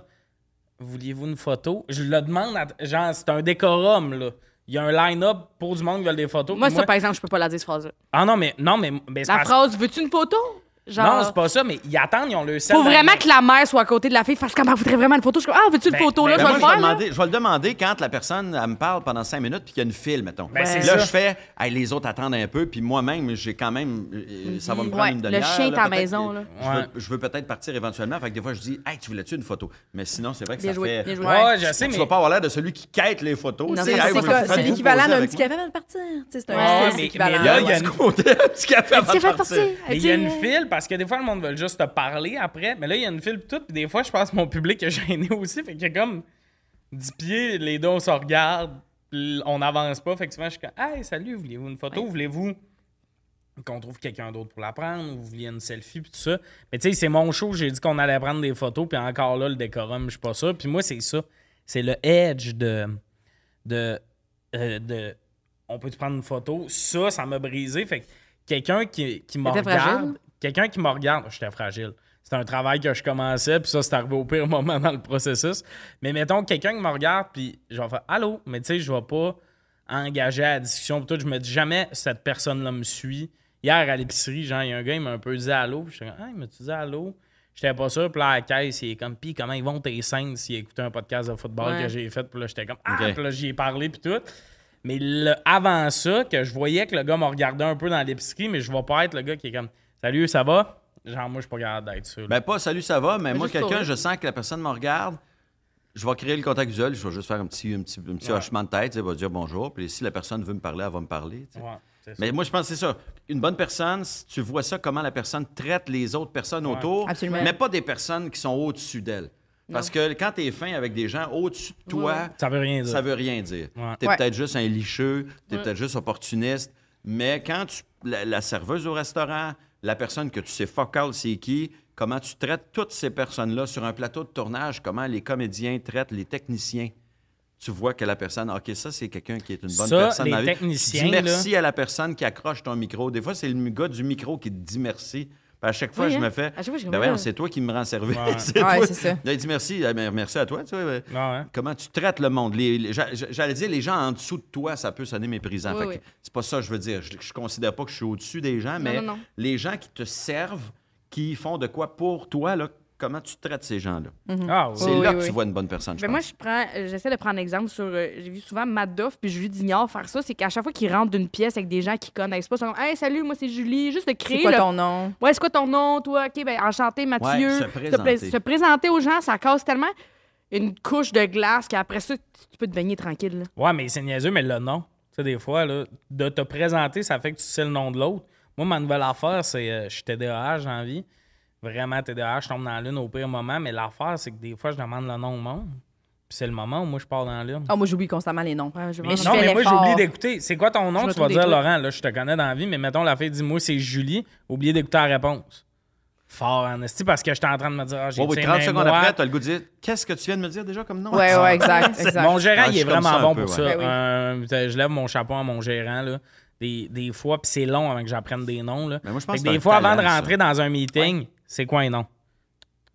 A: vouliez-vous une photo? Je le demande, à- genre, c'est un décorum, là. Il y a un line-up pour du monde qui veut des photos.
C: Moi, ça, par exemple, je peux pas la dire, cette phrase-là.
A: Ah non, mais non, mais, mais
C: La phrase, veux-tu une photo? Genre.
A: Non, c'est pas ça, mais ils attendent, ils ont le sel
C: Faut vraiment que la mère soit à côté de la fille parce qu'elle voudrait vraiment une photo. Je suis comme, ah, veux-tu une
A: Ben,
C: photo? Là,
A: ben,
C: je vais
B: moi,
C: le
B: je, vais
C: faire. là.
B: demander, je vais le demander quand la personne elle me parle pendant cinq minutes puis qu'il y a une file, mettons.
A: Ben,
B: là,
A: ça.
B: je fais, Hey, les autres attendent un peu, puis moi-même, j'ai quand même, euh, ça va me prendre
C: Ouais,
B: une
C: le
B: demi-heure.
C: chien est à la maison, là.
B: Je,
A: Ouais.
B: veux, je veux peut-être partir éventuellement. Fait que des fois, je dis, hey, tu voulais-tu une photo? Mais sinon, c'est vrai que
C: Bien
B: ça
C: joué,
B: fait.
A: Ouais, je sais,
B: Tu
A: mais.
B: vas pas avoir l'air de celui qui quête les photos.
C: C'est
D: l'équivalent d'un petit café avant de partir. C'est un
B: petit café avant de partir.
A: il y a une file parce que des fois, le monde veut juste te parler après. Mais là, il y a une file pis tout. Puis des fois, je pense que mon public est gêné aussi. Fait a comme 10 pieds, les deux, on se regarde. On n'avance pas. Fait que souvent, je suis comme Hey, salut, voulez-vous une photo? Voulez-vous qu'on trouve quelqu'un d'autre pour la prendre? Ou vous vouliez une selfie? Puis tout ça? Mais tu sais, c'est mon show. J'ai dit qu'on allait prendre des photos. Puis encore là, le décorum, je suis pas ça. Puis moi, c'est ça. C'est le edge de. de, euh, de on peut te prendre une photo? Ça, ça m'a brisé. Fait que quelqu'un qui, qui me regarde. Quelqu'un qui me regarde. J'étais fragile. C'est un travail que je commençais, puis ça, c'est arrivé au pire moment dans le processus. Mais mettons, quelqu'un qui me regarde, puis je vais faire Allô, mais tu sais, je vais pas engager à la discussion. Puis tout, je me dis jamais cette personne-là me suit. Hier, à l'épicerie, genre, il y a un gars, il m'a un peu dit Allô, puis j'étais comme Ah, il m'a-tu dit Allô? J'étais pas sûr, puis là, à la caisse, il est comme, pis comment ils vont tes scènes s'ils écoutaient un podcast de football
C: Ouais.
A: que j'ai fait, puis là, j'étais comme, ah,
B: Ok.
A: puis là, j'y ai parlé, puis tout. Mais le- avant ça, que je voyais que le gars me regardait un peu dans l'épicerie, mais je vais pas être le gars qui est comme, salut, ça va? Genre, moi, je suis pas capable d'être sûr. là.
B: Ben, pas salut, ça va, mais moi, quelqu'un, je sens que la personne me regarde. Je vais créer le contact visuel, je vais juste faire un petit, un petit, un petit
A: Ouais.
B: hochement de tête, elle va dire bonjour. Puis si la personne veut me parler, elle va me parler.
A: Ouais.
B: Mais moi, je pense que c'est ça. Une bonne personne, si tu vois ça, comment la personne traite les autres personnes autour,
D: Absolument.
B: mais pas des personnes qui sont au-dessus d'elle. Parce que quand tu es fin avec des gens au-dessus de toi,
A: Ça veut rien dire.
B: ça veut rien dire.
A: Ouais.
B: Tu es
D: Ouais.
B: peut-être juste un licheux, tu es
C: Ouais.
B: peut-être juste opportuniste, mais quand tu, la, la serveuse au restaurant, la personne que tu sais focal c'est qui, comment tu traites toutes ces personnes-là sur un plateau de tournage, comment les comédiens traitent les techniciens. Tu vois que la personne, OK, ça, c'est quelqu'un qui est une bonne
A: Ça,
B: personne.
A: les
B: dans la vie.
A: techniciens,
B: Dis merci à la personne qui accroche ton micro. Des fois, c'est le gars du micro qui te dit merci. À chaque fois,
C: Oui,
B: je
C: hein.
B: me fais,
C: À chaque fois, je
B: ben
C: ah.
B: c'est toi qui me rends service.
A: Ouais.
B: c'est
D: Ouais, ça.
B: Il dit merci. Ah, ben, merci à toi. Tu vois, ben,
A: Ah ouais.
B: Comment tu traites le monde? Les- les- j'a- J'allais dire, les gens en dessous de toi, ça peut sonner méprisant.
C: Oui, oui.
B: C'est pas ça que je veux dire. Je, je considère pas que je suis au-dessus des gens, mais
C: non, non.
B: les gens qui te servent, qui font de quoi pour toi, là, comment tu traites ces gens-là.
A: Ah, oui.
B: C'est
C: Oui,
B: là
C: oui,
B: que
C: oui.
B: tu vois une bonne personne, je
C: Ben
B: pense.
C: moi, je prends, euh, j'essaie de prendre exemple sur. euh, J'ai vu souvent Matt Duff puis Julie Dignard faire ça. C'est qu'à chaque fois qu'ils rentrent d'une pièce avec des gens qui connaissent pas, ils sont comme Hey, salut, moi c'est Julie. Juste de créer.
D: C'est quoi
C: le-
D: ton nom?
C: Ouais, c'est quoi ton nom, toi? OK, ben enchanté, Mathieu.
B: Ouais, se présenter.
C: se présenter aux gens, ça casse tellement une couche de glace qu'après ça, tu peux te baigner tranquille. là.
A: Ouais, mais c'est niaiseux, mais le nom. Tu sais, des fois, là, de te présenter, ça fait que tu sais le nom de l'autre. Moi, ma nouvelle affaire, c'est euh, je suis TDAH dans la vie. Vraiment TDAH, je tombe dans la lune au pire moment. Mais l'affaire, c'est que des fois, je demande le nom au monde. Puis c'est le moment où moi, je pars dans la lune.
D: Ah, moi, j'oublie constamment les noms.
C: Ouais, je
D: Mais je
A: non, mais moi, j'oublie d'écouter. C'est quoi ton nom?
C: Je
A: Tu vas dire. Laurent, là, je te connais dans la vie, mais mettons, la fille dit, moi, c'est Julie. Oubliez d'écouter la réponse. Fort, en esti, parce que j'étais en train de me dire, ah, j'ai
B: Ouais, oui,
A: tiré
B: 30
A: main
B: secondes
A: moite.
B: après, tu as le goût de dire Qu'est-ce que tu viens de me dire déjà comme nom?
D: Ouais, ouais, exact. exact.
A: Mon gérant,
B: Ah,
A: il
B: je
A: est vraiment bon
B: peu,
A: pour
B: ouais.
A: ça.
D: Ben oui.
A: Euh, je lève mon chapeau à mon gérant. Là. Des, des fois, puis c'est long avant que j'apprenne des noms. Là.
B: Mais moi, je pense
A: que des fois, avant de rentrer dans un meeting, c'est quoi un nom?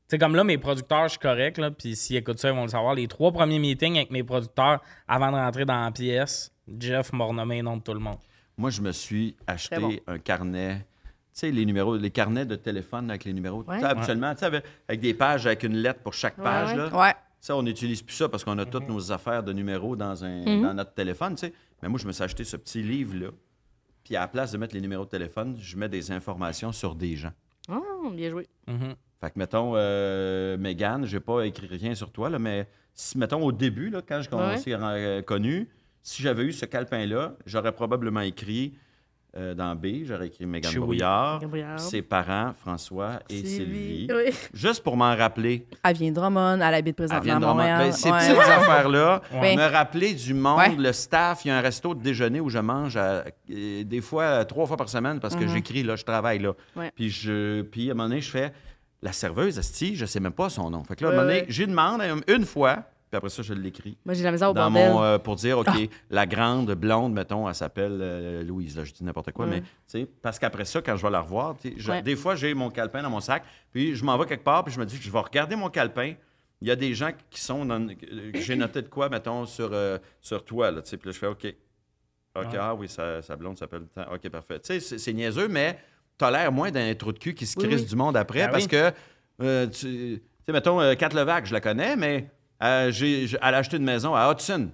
A: C'est comme là, mes producteurs, je suis correct, là, puis s'ils écoutent ça, ils vont le savoir. Les trois premiers meetings avec mes producteurs, avant de rentrer dans la pièce, Jeff m'a renommé le nom de tout le monde.
B: Moi, je me suis acheté
D: bon.
B: un carnet. Tu sais, les numéros, les carnets de téléphone avec les numéros.
C: Ouais.
B: Tu sais, habituellement, tu sais, avec, avec des pages avec une lettre pour chaque page.
C: ouais.
B: Là.
D: Ouais.
B: Ça, on n'utilise plus ça parce qu'on a toutes nos affaires de numéros dans, un,
C: Mhm.
B: dans notre téléphone, tu sais. Mais moi, je me suis acheté ce petit livre-là. Puis à la place de mettre les numéros de téléphone, je mets des informations sur des gens.
C: Oh, bien joué.
A: Mhm.
B: Fait que, mettons, euh, Mégane, j'ai pas écrit rien sur toi, là, mais si, mettons, au début, là, quand je on
C: Ouais.
B: s'est euh, connu, si j'avais eu ce calepin-là, j'aurais probablement écrit euh, dans B, j'aurais écrit Mégane
A: Chewie.
B: Brouillard,
C: Brouillard.
B: ses parents, François et Sylvie.
C: Oui.
B: Juste pour m'en rappeler.
D: Elle vient de Drummond, elle habite présentement à. Montréal.
B: Ben, ces
D: Ouais.
B: petites affaires-là,
D: Ouais.
B: me rappeler du monde,
D: Ouais.
B: le staff. Il y a un resto de déjeuner où je mange à- euh, des fois trois fois par semaine parce que
D: Mhm.
B: j'écris, là, je travaille là.
C: Ouais.
B: Puis, je, puis à un moment donné, je fais la serveuse, Asti, je sais même pas son nom. Fait que là, à un moment donné, j'y demande une fois, puis après ça, je l'écris.
C: Moi, j'ai la misère au
B: Dans
C: bordel.
B: mon, euh, pour dire, OK,
D: Ah.
B: la grande blonde, mettons, elle s'appelle euh, Louise. Là, je dis n'importe quoi,
C: Ouais.
B: mais tu sais, parce qu'après ça, quand je vais la revoir, tu sais, je-
C: Ouais.
B: des fois, j'ai mon calepin dans mon sac, puis je m'en vais quelque part, puis je me dis que je vais regarder mon calepin. Il y a des gens qui sont dans. J'ai noté de quoi, mettons, sur, euh, sur toi, là, tu sais, puis là, je fais OK. OK, ah oui, sa, sa blonde s'appelle. OK, parfait. Tu sais, c'est- c'est niaiseux, mais t'as l'air moins d'un trou de cul qui se crisse
C: oui.
B: du monde après,
A: Ben
B: parce
A: oui.
B: que, euh, tu tu sais, mettons, euh, Kat Levac, je la connais, mais euh, j'ai- j'ai- elle a acheté une maison à Hudson.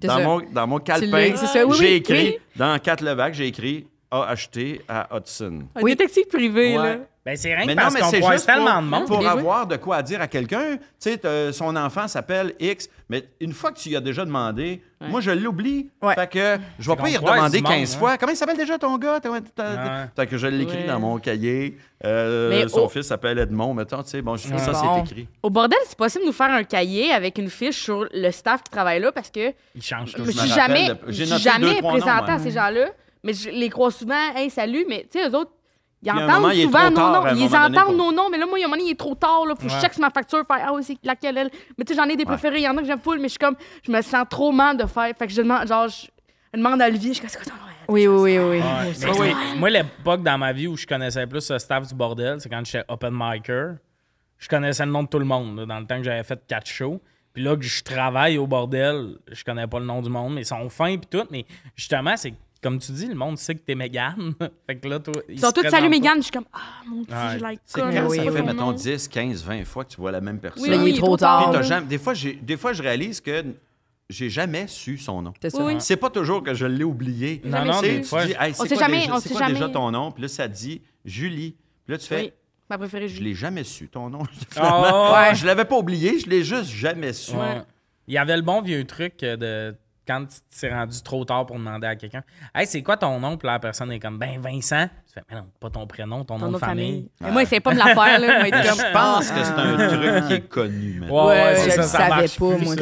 D: C'est
B: Dans
D: ça.
B: mon, dans mon
D: l'as-
B: calepin,
D: c'est ça, oui,
B: j'ai écrit,
D: oui.
B: dans Kat Levac, j'ai écrit a acheté à Hudson.
C: Un
D: Oui.
C: détective privé,
B: Ouais.
C: là.
A: Ben, c'est rien
B: Mais
A: que
B: non,
A: parce
B: mais
A: qu'on
B: c'est
A: croise
B: juste pour,
A: tellement de monde.
B: pour
C: joué.
B: avoir de quoi dire à quelqu'un. Tu sais, son enfant s'appelle X, mais une fois que tu y as déjà demandé, moi, je l'oublie.
D: Ouais.
B: Fait que je vais pas y redemander
A: du monde,
B: 15
A: hein.
B: fois. Comment il s'appelle déjà ton gars? T'as- t'as-
A: Ouais.
B: Fait que je l'écris
C: Ouais.
B: dans mon cahier. Euh,
D: Mais
B: son
D: au-
B: fils s'appelle Edmond, mettons. Tu sais, bon, ça, c'est écrit.
C: Au bordel, c'est possible de nous faire un cahier avec une fiche sur le staff qui travaille là parce que
A: Il change
C: je
A: tout.
C: suis jamais, je suis jamais présentée
B: moi.
C: à ces gens-là, mais je les crois souvent, hey, salut, mais tu sais, eux autres, ils entendent
B: moment,
C: souvent nos noms. Ils entendent
B: pour-
C: nos noms, mais là, moi, il y a un moment, il est trop tard, là, faut que je check sur ma facture, faire, ah oui, c'est laquelle elle? Mais tu sais, j'en ai des préférés, il y en a que j'aime full, mais je suis comme, je me sens trop mal de faire. Fait que je demande, genre, je, je demande à Olivier, je suis comme, c'est quoi ton nom?
D: Oui, oui, oui, oui.
A: Ouais,
D: Moi
A: l'époque dans ma vie où je connaissais plus le staff du bordel, c'est quand j'étais open micer. Je connaissais le nom de tout le monde, là, dans le temps que j'avais fait quatre shows. Puis là que je travaille au bordel, je connais pas le nom du monde, mais ils sont fins puis tout. Mais justement, c'est comme tu dis, le monde sait que t'es Mégane. fait que là, toi, ils
C: sont tous salut. Mégane, je suis comme, ah mon dieu,
A: Ouais.
C: je like
B: C'est quand
D: oui,
B: ça
C: c'est
B: fait,
C: son
B: mettons,
C: nom.
B: 10, 15, 20 fois que tu vois la même personne.
C: Oui, oui,
D: est trop tard.
B: Puis jamais- des, fois, j'ai- des fois, je réalise que j'ai jamais su son nom.
D: C'est ça.
C: Oui.
B: C'est pas toujours que je l'ai oublié.
A: Non,
C: Jamais
A: non.
B: Tu
A: des
B: tu
A: fois.
B: dis, hey,
C: On
B: c'est
C: sait
B: quoi,
C: jamais-
B: déjà,
C: on
B: c'est
C: sait
B: quoi déjà
C: jamais.
B: ton nom? Puis là, ça dit Julie. Puis là, tu fais,
C: Oui, ma préférée,
B: je
C: Julie.
B: l'ai jamais su, ton nom.
A: Ah,
B: ouais. Je l'avais pas oublié, je l'ai juste jamais su.
A: Ouais. Il y avait le bon vieux truc de quand tu t'es rendu trop tard pour demander à quelqu'un Hey, c'est quoi ton nom Puis la personne est comme Ben Vincent. Tu fais Mais non, pas ton prénom, ton,
C: Ton
A: nom de famille.
C: Mais moi, c'est pas me la faire, là. Moi, être comme,
B: Je pense que c'est un
C: Ah.
B: truc qui est connu maintenant.
A: Ouais, ouais,
D: Ouais,
A: c'est
D: je
A: ça,
D: le
A: ça
D: savais
A: marche
D: pas,
A: plus,
D: moi,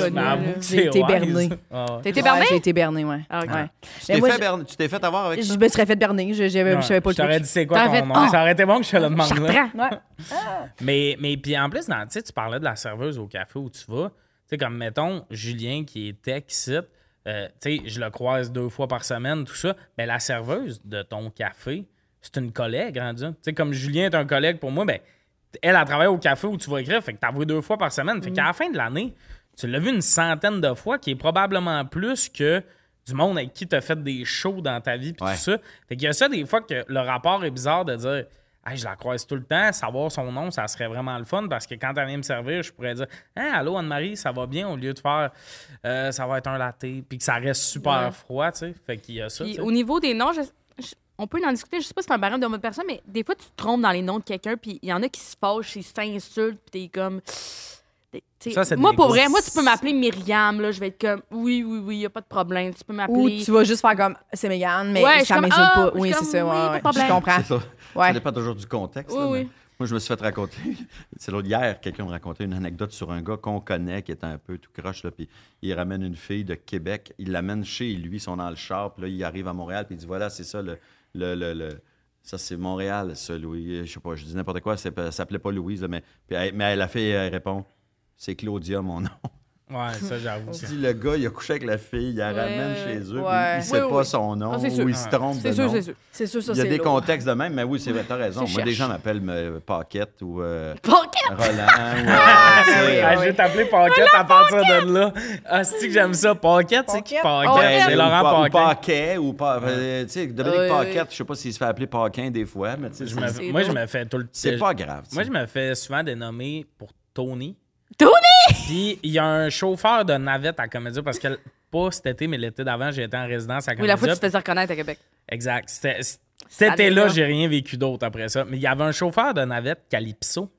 D: J'ai été berné.
C: T'as été berné?
D: J'ai été berné, ouais.
C: Ah.
B: Tu
D: Mais
B: t'es
D: moi,
B: fait,
D: je-
B: berne- tu t'es fait avoir avec ça?
D: Je me serais fait berner. Je, savais pas le
A: t'aurais
D: truc.
A: dit c'est quoi ton nom?
C: Ah!
A: Ça aurait été bon que je te le demande. là. Mais, mais puis en plus, dans, tu sais, tu parlais de la serveuse au café où tu vas. Tu sais, comme mettons Julien qui est tech site, euh, tu sais, je le croise deux fois par semaine, tout ça. Ben la serveuse de ton café, c'est une collègue rendue. Tu sais, comme Julien est un collègue pour moi, ben elle, elle travaille au café où tu vas écrire, fait que t'as vu deux fois par semaine. Fait qu'à la fin de l'année, tu l'as vu une centaine de fois, qui est probablement plus que du monde avec qui tu as fait des shows dans ta vie, puis
B: Ouais.
A: tout ça. Fait qu'il y a ça des fois que le rapport est bizarre de dire Hey, je la croise tout le temps, savoir son nom, ça serait vraiment le fun parce que quand elle vient me servir, je pourrais dire Hein, allô Anne-Marie, ça va bien au lieu de faire euh, ça va être un latte, puis que ça reste super
C: Ouais.
A: froid, tu sais. Fait qu'il y a ça.
C: Puis au niveau des noms, je- je- on peut en discuter. Je sais pas si c'est un barème de mode personne, mais des fois, tu te trompes dans les noms de quelqu'un, puis il y en a qui se fâchent, ils s'insultent, puis t'es comme.
A: Ça,
C: moi, pour vrai, moi, tu peux m'appeler Myriam, là. Je vais être comme, oui, oui, oui, y a pas de problème. Tu peux
D: Ou
C: m'appeler.
D: tu vas juste faire comme c'est Mégane, mais
C: Ouais,
D: ça m'insulte
C: ah,
D: pas.
C: suis
D: Oui, c'est ça.
C: oui,
D: ouais,
C: pas de
D: ouais,
C: problème.
D: Je comprends. Ouais.
B: Ça dépend toujours du contexte.
C: Oui,
B: là, mais
C: oui.
B: Moi, je me suis fait raconter. C'est l'autre hier, quelqu'un me racontait une anecdote sur un gars qu'on connaît qui était un peu tout croche. Là, puis il ramène une fille de Québec, il l'amène chez lui, ils sont dans le char. Puis là, il arrive à Montréal, puis il dit voilà, c'est ça, le, le, le- le- ça, c'est Montréal, ça, Louis. Je sais pas, je dis n'importe quoi, ça s'appelait pas Louise, mais, mais la fille elle répond c'est Claudia, mon nom.
A: Ouais, ça, j'avoue.
B: Si le gars, il a couché avec la fille, il la
C: Ouais,
B: ramène chez eux, puis
D: Ouais.
B: il sait
C: Oui,
B: pas
C: oui.
B: son nom,
C: Ah, c'est sûr.
B: ou il se trompe de
C: C'est sûr,
B: nom.
C: c'est sûr.
D: C'est sûr, ça,
B: Il y a
D: c'est
B: des
D: lourd.
B: contextes de même, mais oui, c'est vrai, t'as raison.
C: C'est
B: Moi, des gens m'appellent euh, Paquette ou euh! Roland. ou, euh,
D: Ah,
B: tu sais,
D: oui,
A: Ah, je vais t'appeler Paquette à partir de là. Ah, c'est que j'aime ça? Paquette, c'est qui
D: Paquette.
A: Paquette?
C: Paquette.
A: C'est
B: ou
A: Laurent
B: Pa- ou
A: Paquin.
B: Paquet ou pas. euh, tu sais, Dominique. Paquette, je sais pas s'il se fait appeler Paquin des fois, mais tu sais,
A: Je
B: c'est-
A: me-
C: C'est
A: moi, je me fais tout le temps.
B: c'est pas grave. tu
A: Moi, je me fais souvent dénommer pour Tony.
C: Tony!
A: Puis il y a un chauffeur de navette à Comédia parce que pas cet été, mais l'été d'avant, j'ai été en résidence à
C: Oui,
A: Comédia.
C: la fois, tu te faisais reconnaître à Québec.
A: Exact. C'était- Cet été-là, j'ai rien vécu d'autre après ça. Mais il y avait un chauffeur de navette, Calypso,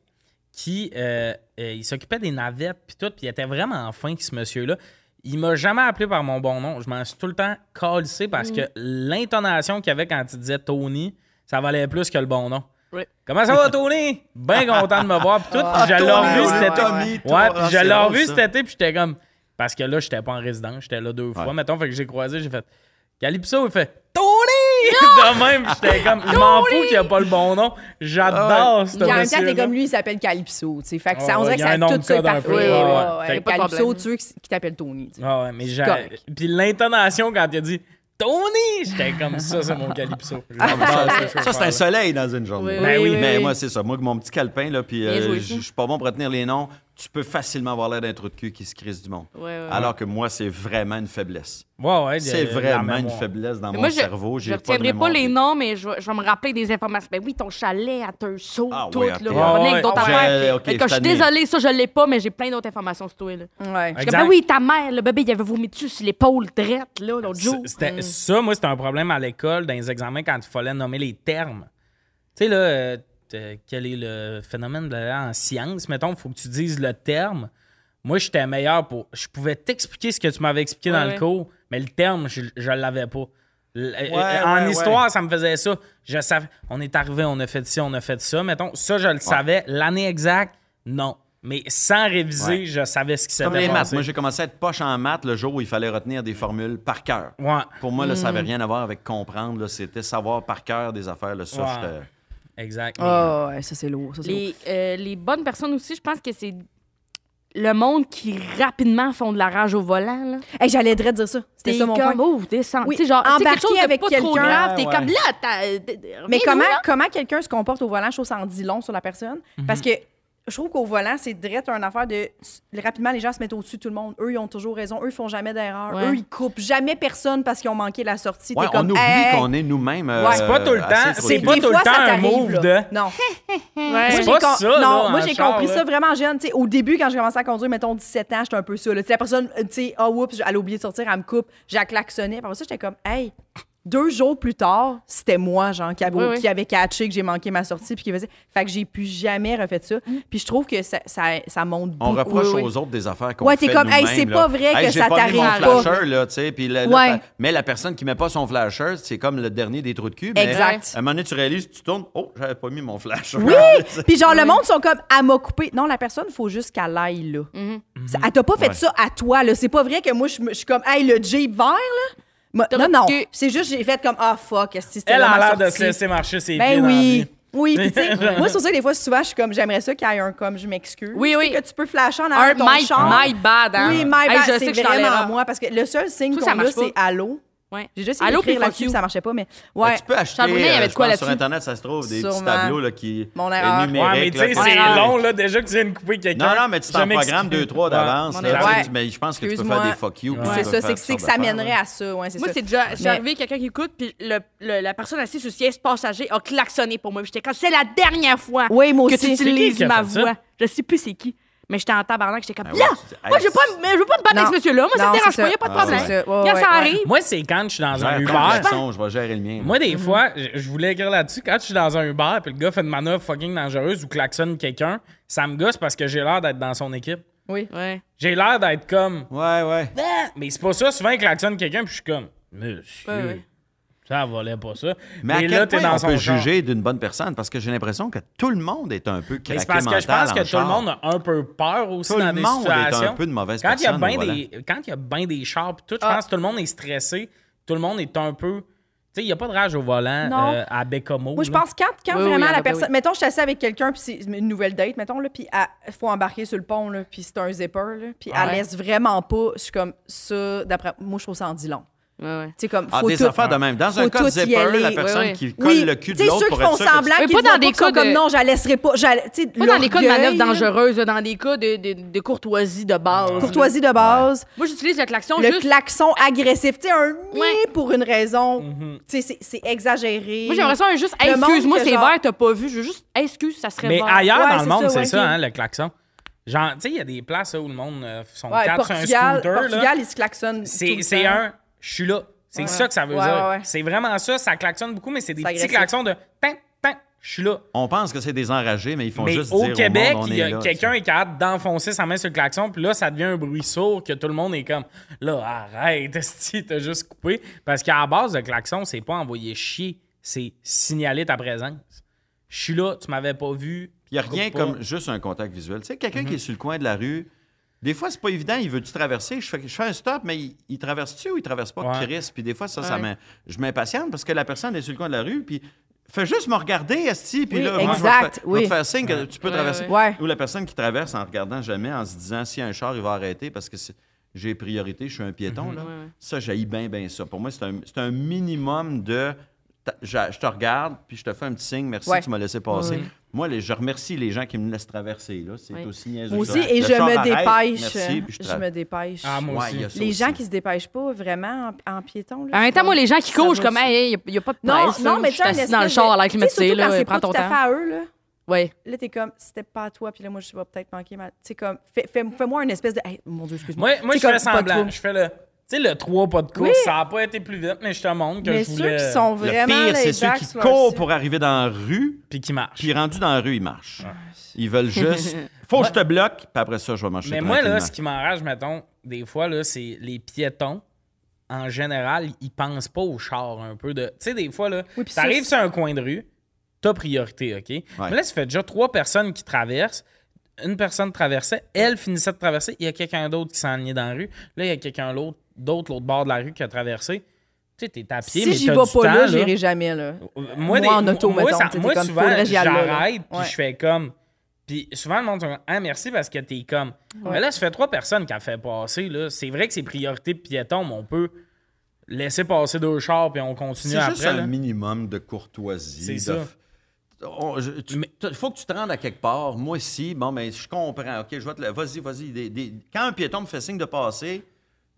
A: qui euh, euh, il s'occupait des navettes puis tout, puis il était vraiment fin, ce monsieur-là. Il m'a jamais appelé par mon bon nom. Je m'en suis tout le temps calcé parce que l'intonation qu'il avait quand il disait Tony, ça valait plus que le bon nom.
C: Oui.
A: Comment ça va, Tony? Bien content de me voir. Puis tout, puis je l'ai revu cet été.
B: Tommy,
A: Ouais, puis je l'ai revu cet été, puis j'étais comme. Parce que là, j'étais pas en résidence, j'étais là deux fois.
B: Ouais.
A: Mettons, fait que j'ai croisé, j'ai fait. Calypso, il fait Tony! de même, puis j'étais comme. Je m'en fous qu'il n'y a pas le bon nom. J'adore ce
D: Puis en même temps, t'es comme lui, il s'appelle Calypso. tu sais. Fait que ça, on dirait que ça
A: un nom
D: tout
A: de
D: ça parfait. Calypso, tu veux qui qui t'appelle Tony.
A: Ah ouais, mais j'ai. Puis l'intonation quand il a dit Tony! J'étais comme ça, c'est mon Calypso. J'adore ce
B: Ça, c'est un soleil dans une journée.
C: Oui,
A: Ben oui,
B: mais
C: oui.
B: moi, c'est ça. Moi, avec mon petit calepin, là, puis euh, je suis pas bon pour retenir les noms, tu peux facilement avoir l'air d'un trou de cul qui se crise du monde.
C: Ouais, ouais.
B: Alors que moi, c'est vraiment une faiblesse.
A: Ouais, ouais,
B: C'est vraiment une faiblesse dans
C: Mais
B: mon
C: moi, je,
B: cerveau.
C: je
B: J'ai pas de
C: retiendrai pas, les noms, mais je, vais- je vais me rappeler des informations. Ben oui, ton chalet à Tursault,
B: Ah
C: tout,
B: oui,
C: là. avec d'autres affaires. que je suis désolée, ça, je l'ai pas, mais j'ai plein d'autres informations sur toi, là.
D: Ouais.
C: Je
A: Exact.
C: ben oui, ta mère, le bébé, il avait vomi dessus sur l'épaule drette, là, l'autre jour?
A: C'était-
C: Mm.
A: Ça, moi, c'était un problème à l'école, dans les examens, quand il fallait nommer les termes. Tu sais, là, euh, quel est le phénomène de la- en sciences? Mettons, il faut que tu dises le terme. Moi, j'étais meilleur pour. Je pouvais t'expliquer ce que tu m'avais expliqué dans
C: Ouais,
A: le cours, mais le terme, je, je l'avais pas. L- euh,
B: Ouais,
A: en
B: ouais,
A: histoire, ça me faisait ça. Je savais. On est arrivé, on a fait ci, on a fait ça. Mettons, ça, je le savais. L'année exacte, non. Mais sans réviser,
B: Ouais.
A: je savais ce qui s'était
B: Comme les
A: passé.
B: maths. Moi, j'ai commencé à être poche en maths le jour où il fallait retenir des formules par cœur.
A: Ouais,
B: Pour moi, là, ça
C: Mm.
B: n'avait rien à voir avec comprendre. C'était savoir par cœur des affaires. Là, ça,
A: Ouais.
B: j'étais-
A: exact.
D: Ah, ouais, ça, c'est lourd. Ça, c'est lourd.
C: Les, euh, les bonnes personnes aussi, je pense que c'est le monde qui rapidement font de la rage au volant. Là.
D: Hey, J'allais dire ça. C'était
C: T'es
D: ça mon
C: comme,
D: point.
C: oh, descends.
D: Oui,
C: Tu sais, genre, tu sais, quelque
D: embarquer
C: chose de
D: avec
C: pas trop
D: quelqu'un.
C: grave. T'es
B: Ouais,
C: comme là, t'as.
D: Mais comment, comment quelqu'un se comporte au volant, je trouve ça en dit long sur la personne.
A: Mhm.
D: Parce que je trouve qu'au volant, c'est direct une affaire de. Rapidement, les gens se mettent au-dessus de tout le monde. Eux, ils ont toujours raison. Eux, ils font jamais d'erreur.
C: Ouais.
D: Eux, ils coupent jamais personne parce qu'ils ont manqué la sortie.
B: Ouais,
D: T'es comme,
B: on oublie
D: hey,
B: qu'on est nous-mêmes. euh,
D: Ouais.
A: C'est pas tout le temps, c'est pas tout le temps
D: ça
A: un move
D: là.
A: de-
D: Non.
A: C'est pas ça,
D: non, moi j'ai compris
A: là.
D: ça vraiment jeune. Tu sais, au début, quand j'ai commencé à conduire, mettons 17 ans, j'étais un peu ça. La personne, tu sais, ah oups, elle a oublié de sortir, elle me coupe, j'ai klaxonné. Après ça, j'étais comme, hey, deux jours plus tard, c'était moi, genre, qui avait,
C: Oui, oui.
D: qui avait catché que j'ai manqué ma sortie. Puis qui faisait. Fait que j'ai plus jamais refait ça. Puis je trouve que ça, ça, ça monte
B: On
D: beaucoup.
B: reproche
D: Oui, oui.
B: aux autres des affaires qu'on
D: Ouais,
B: fait
D: t'es comme, hey, c'est pas vrai
B: Hey,
D: que ça
B: pas mis mon
D: t'arrive pas.
B: flasher, là, tu sais, puis là,
D: Ouais.
B: mais la personne qui met pas son flasher, c'est comme le dernier des trous de cul. mais
D: Exact.
B: À un moment donné, tu réalises, tu tournes, oh, j'avais pas mis mon flasher.
D: Oui! Puis genre, le monde sont comme, elle m'a coupé. Non, la personne, il faut juste qu'elle aille là.
C: Mhm.
D: Ça- Elle t'a pas fait
B: Ouais.
D: ça à toi, là. C'est pas vrai que moi, je suis comme, hey, le Jeep vert, là. Moi- non, non.
C: que-
D: C'est juste, j'ai fait comme, ah, fuck, est-ce que c'était
A: Elle a l'air de se laisser marcher ses
D: Ben oui. Oui, puis tu sais, moi, c'est pour ça que des fois, souvent, je suis comme, j'aimerais ça qu'il y ait un comme, je m'excuse.
C: Oui, oui.
D: Que tu peux flasher en arrière de ton
C: my,
D: char.
C: my bad, hein?
D: Oui, my
C: Hey,
D: bad,
C: je sais
D: c'est vraiment moi. Parce que le seul signe qu'on a, c'est allô.
C: Ouais.
D: J'ai déjà essayé
C: Allô,
D: d'écrire
C: puis
D: là-dessus,
C: fuck you.
D: ça marchait pas, mais
B: Ben,
D: ouais.
B: tu peux acheter,
C: Charbonnet, il y avait
B: euh,
C: de
B: je
C: quoi
B: pense, sur
C: là-dessus?
B: Internet, ça se trouve, des petits
D: Sûrement.
B: tableaux là, qui...
D: Mon erreur.
B: numériques,
A: Ouais, mais tu
B: là,
A: sais,
B: comme-
A: c'est
C: erreur.
A: long, là, déjà que tu viens de couper quelqu'un.
B: Non, non, mais tu t'en programmes deux, trois
A: Ouais.
B: d'avance.
C: Mon
B: là,
C: erreur.
B: tu sais,
D: Ouais.
B: tu- Mais je pense que tu peux
D: Excuse-moi.
B: faire des fuck you. puis
A: Ouais.
B: tu
D: C'est
B: peux
D: ça,
B: faire
D: c'est que, c'est ça
B: d'affaires,
D: mènerait à ça, ouais, c'est
C: Moi,
D: ça.
C: c'est déjà. J'ai
D: Mais-
C: arrivé quelqu'un qui écoute, puis le- le- la personne assise sur le siège passager a klaxonné pour moi. Puis J'étais comme, c'est la dernière fois
D: Oui, moi
C: que
D: aussi.
C: tu
A: C'est qui
C: utilises
A: qui a
C: ma
A: fait ça?
C: voix. Je sais plus c'est qui. Mais j'étais en tabarnak, j'étais comme,
B: Ben
C: là, moi, je veux pas, mais je veux pas me battre
D: Non.
C: avec ce monsieur-là. Moi, ça me dérange pas, y a pas de
B: Ah,
C: problème. Quand
D: ouais,
C: ça
D: ouais.
C: arrive,
A: Moi, c'est quand je suis dans un Uber.
B: je vais gérer le mien.
A: Moi, des fois, je je voulais écrire là-dessus, quand je suis dans un Uber puis le gars fait une manœuvre fucking dangereuse ou klaxonne quelqu'un, ça me gosse parce que j'ai l'air d'être dans son équipe.
D: Oui.
C: Ouais.
A: J'ai l'air d'être comme.
B: Ouais, ouais.
A: Mais c'est pas ça. Souvent, il klaxonne quelqu'un puis je suis comme. Monsieur,
C: Ouais, ouais.
A: Ça valait pas ça.
B: Mais à
A: là,
B: quel
A: t'es
B: point
A: dans
B: on
A: son
B: peut juger d'une bonne personne? Parce que j'ai l'impression que tout le monde est un peu craqué
A: c'est parce que je pense que tout le monde a un peu peur aussi
B: Tout
A: dans
B: le
A: des
B: monde est un
A: situations.
B: peu de mauvaise
A: quand il y a
B: personne volant.
A: des Quand il y a bien des chars pis tout, je
D: Ah.
A: pense que tout le monde est stressé. Tout le monde est un peu. Tu sais, il n'y a pas de rage au volant
D: Non.
A: euh, à Bécomo.
D: Moi, je pense quand, quand
C: Oui,
D: vraiment
C: en
D: la personne.
C: oui.
D: Mettons, je suis assis avec quelqu'un, puis c'est une nouvelle date, mettons, là, puis il faut embarquer sur le pont, là, puis c'est un zipper, là, puis elle
C: Ouais.
D: laisse vraiment pas. Je suis comme ça, d'après. Moi, je trouve ça en dit long.
C: Ouais,
D: comme.
B: Ah,
D: faut
B: des
D: tout-
B: affaires de même. Dans un cas de zipper, la personne qui colle
D: Oui,
B: le cul de
D: tu sais,
B: l'autre
D: ceux
B: pour
D: qui
B: être
D: font
B: sûr que
D: semblant,
C: Mais
D: qui
C: pas dans des cas
D: comme
C: de-
D: non, je la laisserai pas.
C: Pas dans des cas de manœuvre dangereuse, dans des cas de, de, de courtoisie de base.
D: Courtoisie de base.
C: Moi, j'utilise le klaxon
D: Le
C: juste.
D: klaxon agressif. Tu sais, un mi
C: Ouais.
D: pour une raison. Tu sais, c'est- exagéré.
C: Moi, j'aimerais ça un juste, Hey, excuse-moi, c'est
D: genre-
C: vert, t'as pas vu. Je veux juste, Hey, excuse, ça serait
A: Mais ailleurs dans le monde, c'est ça, hein, le klaxon. Genre, tu sais, il y a des places où le monde euh, sont quatre sur un scooter.
D: Portugal, ils se klaxonnent.
A: C'est un je suis là. C'est
D: Ouais.
A: ça que ça veut
D: Ouais,
A: dire.
D: ouais, ouais.
A: C'est vraiment ça. Ça klaxonne beaucoup, mais c'est des petits
D: agressif.
A: klaxons de tin, tin, je suis là.
B: On pense que c'est des enragés, mais ils font
A: Mais
B: juste
A: au
B: dire
A: Québec,
B: au monde, on
A: il y
B: est
A: a
B: là,
A: quelqu'un
B: tu
A: est capable d'enfoncer sa main sur le klaxon, puis là, ça devient un bruit sourd que tout le monde est comme là, arrête, esti, t'as juste coupé. Parce qu'à la base, le klaxon, c'est pas envoyer chier, c'est signaler ta présence. Je suis là, tu m'avais pas vu.
B: Il n'y a rien
A: pas.
B: comme juste un contact visuel. Tu sais, quelqu'un
A: Mhm.
B: qui est sur le coin de la rue, des fois, c'est pas évident, il veut-tu traverser? Je fais, je fais un stop, mais il, il traverse-tu ou il traverse pas?
A: Ouais.
B: Chris? Puis des fois, ça, ça je m'impatiente parce que la personne est sur le coin de la rue, puis fait juste me regarder, Esti, puis
D: Oui,
B: là, moi,
D: exact,
B: faire- je vais te
D: oui.
B: faire signe que tu peux
C: Ouais,
B: traverser.
C: ouais.
B: Ou la personne qui traverse en regardant jamais, en se disant, si un char, il va arrêter parce que j'ai priorité, je suis un piéton.
A: Mhm.
B: là.
C: Ouais, ouais.
B: Ça, j'haïs bien, bien ça. Pour moi, c'est un, c'est un minimum de. ta- Je, te regarde, puis je te fais un petit signe, merci,
D: Ouais.
B: tu m'as laissé passer. Moi, les- je remercie les gens qui me laissent traverser. Là. C'est
C: Ouais.
B: aussi niaiseux.
D: Moi aussi,
B: ça.
D: et je me
B: arrête,
D: dépêche.
B: merci, je,
D: me dépêche.
A: Ah, moi
B: Ouais,
A: aussi.
B: il y a ça
D: Les
B: aussi.
D: gens qui se dépêchent pas vraiment en, en piéton. Là,
C: En même temps, moi, les gens qui courent, je comme, hey, il n'y a, pas de
D: Non,
C: presse.
D: non,
C: là.
D: mais tu
C: assis dans le char à l'air climatisé, prends ton temps.
D: fait à eux, là.
C: Ouais.
D: Là, t'es comme, c'était pas à toi, puis là, moi, je vais peut-être manquer ma. Tu sais, comme, fais- fais- fais-moi une espèce de. Hey, mon Dieu, excuse-moi.
A: Moi, moi je fais semblant. Je fais le. Tu sais, le 3 pas de course,
D: Oui.
A: ça n'a pas été plus vite, mais je te montre que
D: Mais
A: je
D: ceux
A: voulais.
D: qui sont
B: Le
D: vraiment.
B: pire, c'est ceux qui courent pour arriver dans la rue,
A: Puis qui marche.
B: puis rendu dans la rue, ils marchent. Ils veulent juste. Faut que je te bloque, puis après ça, je vais marcher
A: Mais moi, là, ce qui m'enrage, mettons, des fois, là, c'est les piétons. En général, ils pensent pas au char un peu de. Tu sais, des fois, là,
D: Oui,
A: t'arrives
D: c'est-
A: sur un coin de rue, t'as priorité, OK? Mais là, ça fait déjà trois personnes qui traversent. Une personne traversait, elle finissait de traverser, il y a quelqu'un d'autre qui s'enlignait dans la rue. Là, il y a quelqu'un l'autre- d'autre, l'autre bord de la rue qui a traversé. Tu sais, t'es à pied,
D: Si
A: mais
D: j'y
A: t'as
D: vais
A: du
D: pas
A: temps,
D: là, j'irai jamais, là.
A: Moi,
D: Moi,
A: des-
D: en auto,
A: moi,
D: mettons,
A: ça- moi,
D: comme,
A: souvent, j'arrête, puis
D: Ouais.
A: je fais comme. Puis souvent, le monde dit Ah, merci parce que t'es comme. Mais là, ça fait trois personnes qui a fait passer. là. C'est vrai que c'est priorité de piéton, mais on peut laisser passer deux chars puis on continue
B: C'est
A: après.
B: juste un
A: là.
B: minimum de courtoisie.
A: C'est ça.
B: T- faut que tu te rendes à quelque part. Moi aussi, bon, ben, je comprends. OK, je vais te le- Vas-y, vas-y. Des- des- Quand un piéton me fait signe de passer,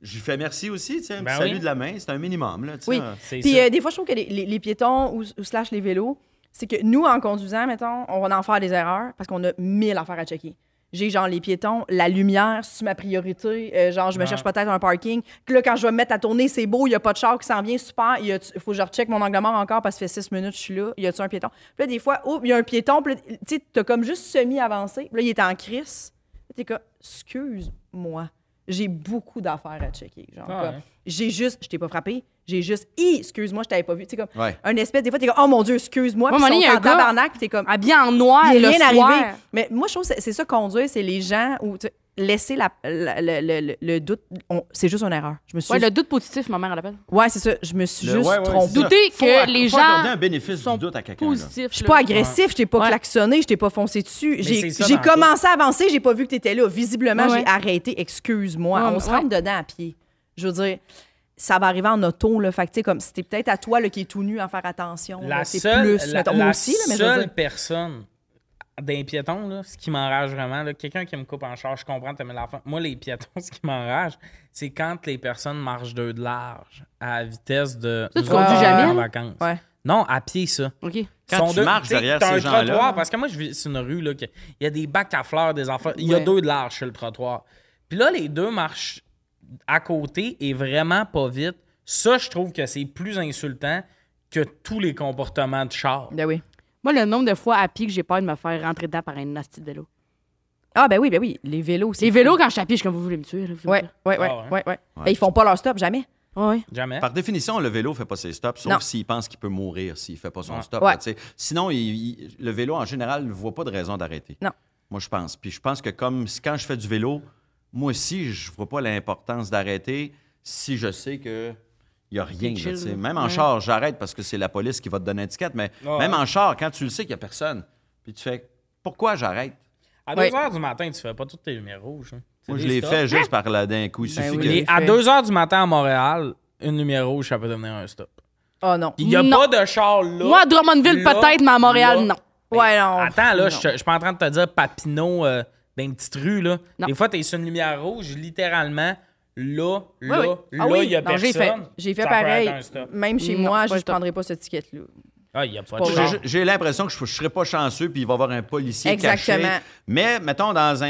B: je lui fais merci aussi. Tu sais, un
A: Ben
B: petit salut
A: oui.
B: de la main, c'est un minimum. Là.
D: Oui. Puis
A: ça.
D: euh, des fois, je trouve que les, les- les piétons ou, ou slash les vélos, c'est que nous, en conduisant, mettons, on va en faire des erreurs parce qu'on a mille affaires à checker. J'ai genre les piétons, la lumière, c'est ma priorité. Euh, genre, je me cherche peut-être un parking. Que là, quand je vais me mettre à tourner, c'est beau, il n'y a pas de char qui s'en vient, super. Il faut que je recheck mon angle mort encore parce que ça fait six minutes, je suis là. Y a-tu un piéton? Puis là, des fois, oh, il y a un piéton. Puis tu sais, t'as comme juste semi-avancé. Puis là, il est en crise. Là, T'es comme, excuse-moi. J'ai beaucoup d'affaires à checker. Genre,
A: Ah
D: comme,
A: ouais.
D: j'ai juste, je t'ai pas frappé, j'ai juste, Hi, excuse-moi, je t'avais pas vu. Tu sais, comme,
B: Ouais.
D: un espèce, des fois, t'es comme, oh mon Dieu, excuse-moi. Puis
C: mais
D: ils
C: il y a
D: sont
C: un
D: en
C: gars-
D: tabarnak, puis t'es comme,
C: Habillé en noir,
D: il est
C: le
D: rien
C: soir.
D: arrivé. Mais moi, je trouve que c'est- c'est ça conduire, c'est les gens où, tu sais, laisser la, la- le, le- le- le doute, on- c'est juste une erreur. Je me suis
C: Ouais,
D: juste-
C: le doute positif, ma mère l'appelle.
D: ouais, c'est ça, je me suis
B: Le-
D: juste
B: ouais, ouais,
D: trompée.
B: c'est ça.
C: Douter
B: Faut
C: que
B: acc-
C: les
B: faut
C: gens
B: accorder un bénéfice
C: sont
B: du doute à quelqu'un. là.
C: Positif.
D: Je suis pas agressif, je t'ai pas
C: Ouais.
D: klaxonné, je t'ai pas foncé dessus. J'ai
A: c'est ça
D: j'ai
A: dans
D: commencé à avancer, j'ai pas vu que t'étais là. Visiblement,
C: Ouais,
D: j'ai arrêté. Excuse-moi.
C: Ouais,
D: on
C: ouais.
D: se rentre dedans à pied. Je veux dire, ça va arriver en auto. Là, fait que, tu sais, comme c'était peut-être à toi là, qui est tout nu à faire attention.
A: La
D: là, c'est
A: seule,
D: plus,
A: la,
D: mettons,
A: la
D: moi aussi, là, mais je veux
A: seule
D: dire-
A: personne d'un piéton, là, ce qui m'enrage vraiment, là, quelqu'un qui me coupe en charge, je comprends, t'aimes l'enfant. Moi, les piétons, ce qui m'enrage, c'est quand les personnes marchent deux de large à vitesse de.
C: Ça, tu conduis
A: on
C: jamais,
A: En vacances.
D: Ouais.
A: Non, à pied, ça.
C: OK.
B: Quand
A: Sont
B: tu
A: deux-
B: marches
A: tu
B: derrière ces
A: un
B: gens-là-
A: trottoir, parce que moi, je vis sur une rue, là, que- il y a des bacs à fleurs, des enfants. Il y a deux de large sur le trottoir. Puis là, les deux marchent à côté et vraiment pas vite. Ça, je trouve que c'est plus insultant que tous les comportements de char.
D: Ben oui.
C: Moi, le nombre de fois à pied que j'ai peur de me faire rentrer dedans par un nasty de vélo.
D: Ah, ben oui, ben oui. Les vélos, c'est.
C: Les vélos, quand je suis à pied, je suis comme vous voulez me tuer. là, vous
D: Ouais,
C: voulez
D: ouais, ouais,
A: Ah ouais.
D: ouais, ouais. Ben, ils font pas leur stop, jamais.
C: Ouais.
A: Jamais.
B: Par définition, le vélo fait pas ses stops, sauf s'il pense qu'il peut mourir s'il fait pas son
A: Ouais.
B: stop.
D: Ouais.
B: là, tu sais. Sinon, il- il- le vélo, en général, ne voit pas de raison d'arrêter.
D: Non.
B: Moi, je pense. Puis je pense que comme si- quand je fais du vélo, moi aussi, je vois pas l'importance d'arrêter si je sais que il n'y a rien.
C: Chill, là.
B: Même en
C: Ouais.
B: char, j'arrête parce que c'est la police qui va te donner un ticket. Mais
A: Ouais.
B: même en char, quand tu le sais qu'il n'y a personne, puis tu fais pourquoi j'arrête?
A: À 2
D: Ouais.
A: heures du matin, tu fais pas toutes tes lumières rouges. hein.
B: Moi, je
A: stops.
B: fait juste par là d'un coup. Il
D: Ben
B: suffit
D: oui.
B: que.
A: Et à
D: fait.
A: 2 heures du matin à Montréal, une lumière rouge, ça peut devenir un stop.
D: Oh non.
A: Il n'y a
C: Non.
A: pas de char là.
C: Moi, à Drummondville, peut-être, mais à Montréal,
A: là.
C: non.
D: Ouais, non.
A: Attends, là, je je suis pas en train de te dire Papineau euh, dans une petite rue, là.
C: Non.
A: Des fois, t'es sur une lumière rouge, littéralement, là, là,
D: Oui, oui.
A: là,
D: Ah oui,
A: il y a
D: non,
A: personne.
D: J'ai fait, j'ai fait pareil. Même chez
C: Non,
D: moi, je ne
C: stop.
D: prendrais pas ce ticket-là.
A: Ah, il n'y a pas de.
B: J'ai- J'ai l'impression que je ne serais pas chanceux, puis il va y avoir un policier
D: Exactement.
B: caché. Mais, mettons, dans un,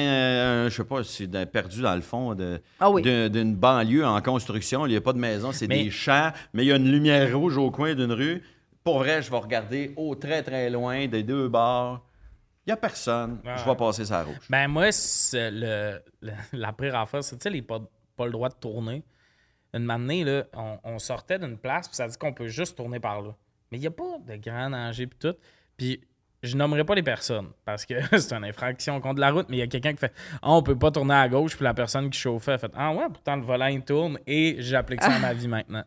B: un- je sais pas, c'est perdu dans le fond de-
D: Ah oui.
B: d'un- d'une banlieue en construction, il n'y a pas de maison, c'est
A: Mais-
B: des champs, mais il y a une lumière rouge au coin d'une rue. Pour vrai, je vais regarder au très, très loin des deux bars. Il n'y a personne. Je vais passer ça rouge.
A: Ben, moi, c'est le, le- la pire affaire, c'est, tu sais, les pas, pas le droit de tourner. Une année, là, on, on sortait d'une place, puis ça dit qu'on peut juste tourner par là. Mais il n'y a pas de grand danger, puis tout. Puis je nommerai pas les personnes, parce que c'est une infraction contre la route, mais il y a quelqu'un qui fait Ah, on peut pas tourner à gauche, puis la personne qui chauffait a fait Ah, ouais, pourtant le volant, il tourne, et j'applique ça à ma vie maintenant.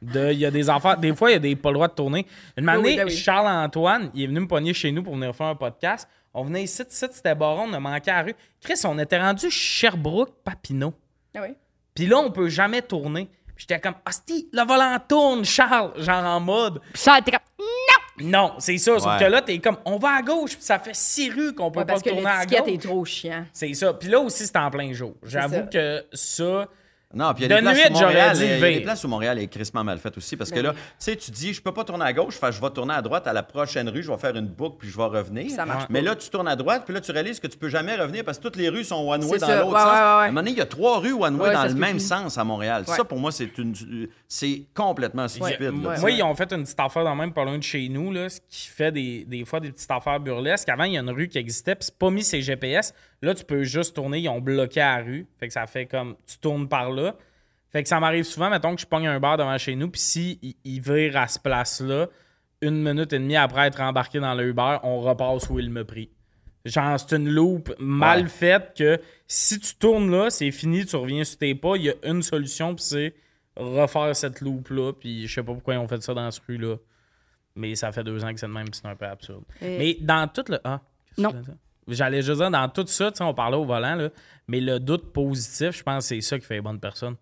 A: De- Il y a des enfants, des fois, il y a des pas le droit de tourner. Une
D: Oui,
A: année,
D: oui, ben oui.
A: Charles-Antoine, il est venu me pogner chez nous pour venir faire un podcast. On venait ici, ici c'était Baron, on a manqué à la rue. Chris, on était rendu Sherbrooke-Papineau.
D: Ah oui.
A: Puis là, on peut jamais tourner. Puis j'étais comme, Asti, le volant tourne, Charles, genre en mode.
C: Puis ça, t'es comme.
A: Non, c'est ça. Sauf que là, t'es comme, on va à gauche, puis ça fait six rues qu'on peut
D: Ouais,
A: pas
D: parce que
A: tourner à gauche.
D: est trop chiant.
A: C'est ça. Puis là aussi, c'était en plein jour. J'avoue que ça.
B: Non, puis il y a
A: De
B: des places Montréal,
A: dit
B: il y a des places où Montréal est crissement mal faite aussi, parce que
D: Ben
B: là, tu sais, tu dis, je peux pas tourner à gauche, je vais tourner à droite à la prochaine rue, je vais faire une boucle, puis je vais revenir.
D: Ça marche
B: Mais là, tu tournes à droite, puis là, tu réalises que tu peux jamais revenir parce que toutes les rues sont one-way dans l'autre
D: Ouais,
B: sens.
D: ouais, ouais, ouais.
B: À un moment donné, il y a trois rues one-way
D: Ouais,
B: dans le même
D: plus.
B: sens à Montréal.
D: Ouais.
B: Ça, pour moi, c'est une, c'est complètement stupide. là.
A: Moi, ils ont fait une petite affaire dans même pas loin de chez nous, là, ce qui fait des, des fois des petites affaires burlesques. Avant, il y a une rue qui existait, puis c'est pas mis ses GPS. Là, tu peux juste tourner, ils ont bloqué la rue. Fait que ça fait comme tu tournes par là. Fait que ça m'arrive souvent, mettons que je pogne un bar devant chez nous, puis si il, il vire à ce place-là, une minute et demie après être embarqué dans le Uber, on repasse où il me pris. Genre, c'est une loupe mal
B: Ouais.
A: faite que si tu tournes là, c'est fini, tu reviens sur tes pas. Il y a une solution, puis c'est refaire cette loupe-là. Puis je sais pas pourquoi ils ont fait ça dans ce rue-là. Mais ça fait deux ans que c'est de même, puis c'est un peu absurde.
C: Et-
A: Mais dans tout le. Ah, qu'est-ce que
C: Non.
A: J'allais juste dire, dans tout ça, tu sais, on parlait au volant, là, mais le doute positif, je pense que c'est ça qui fait les bonnes personnes.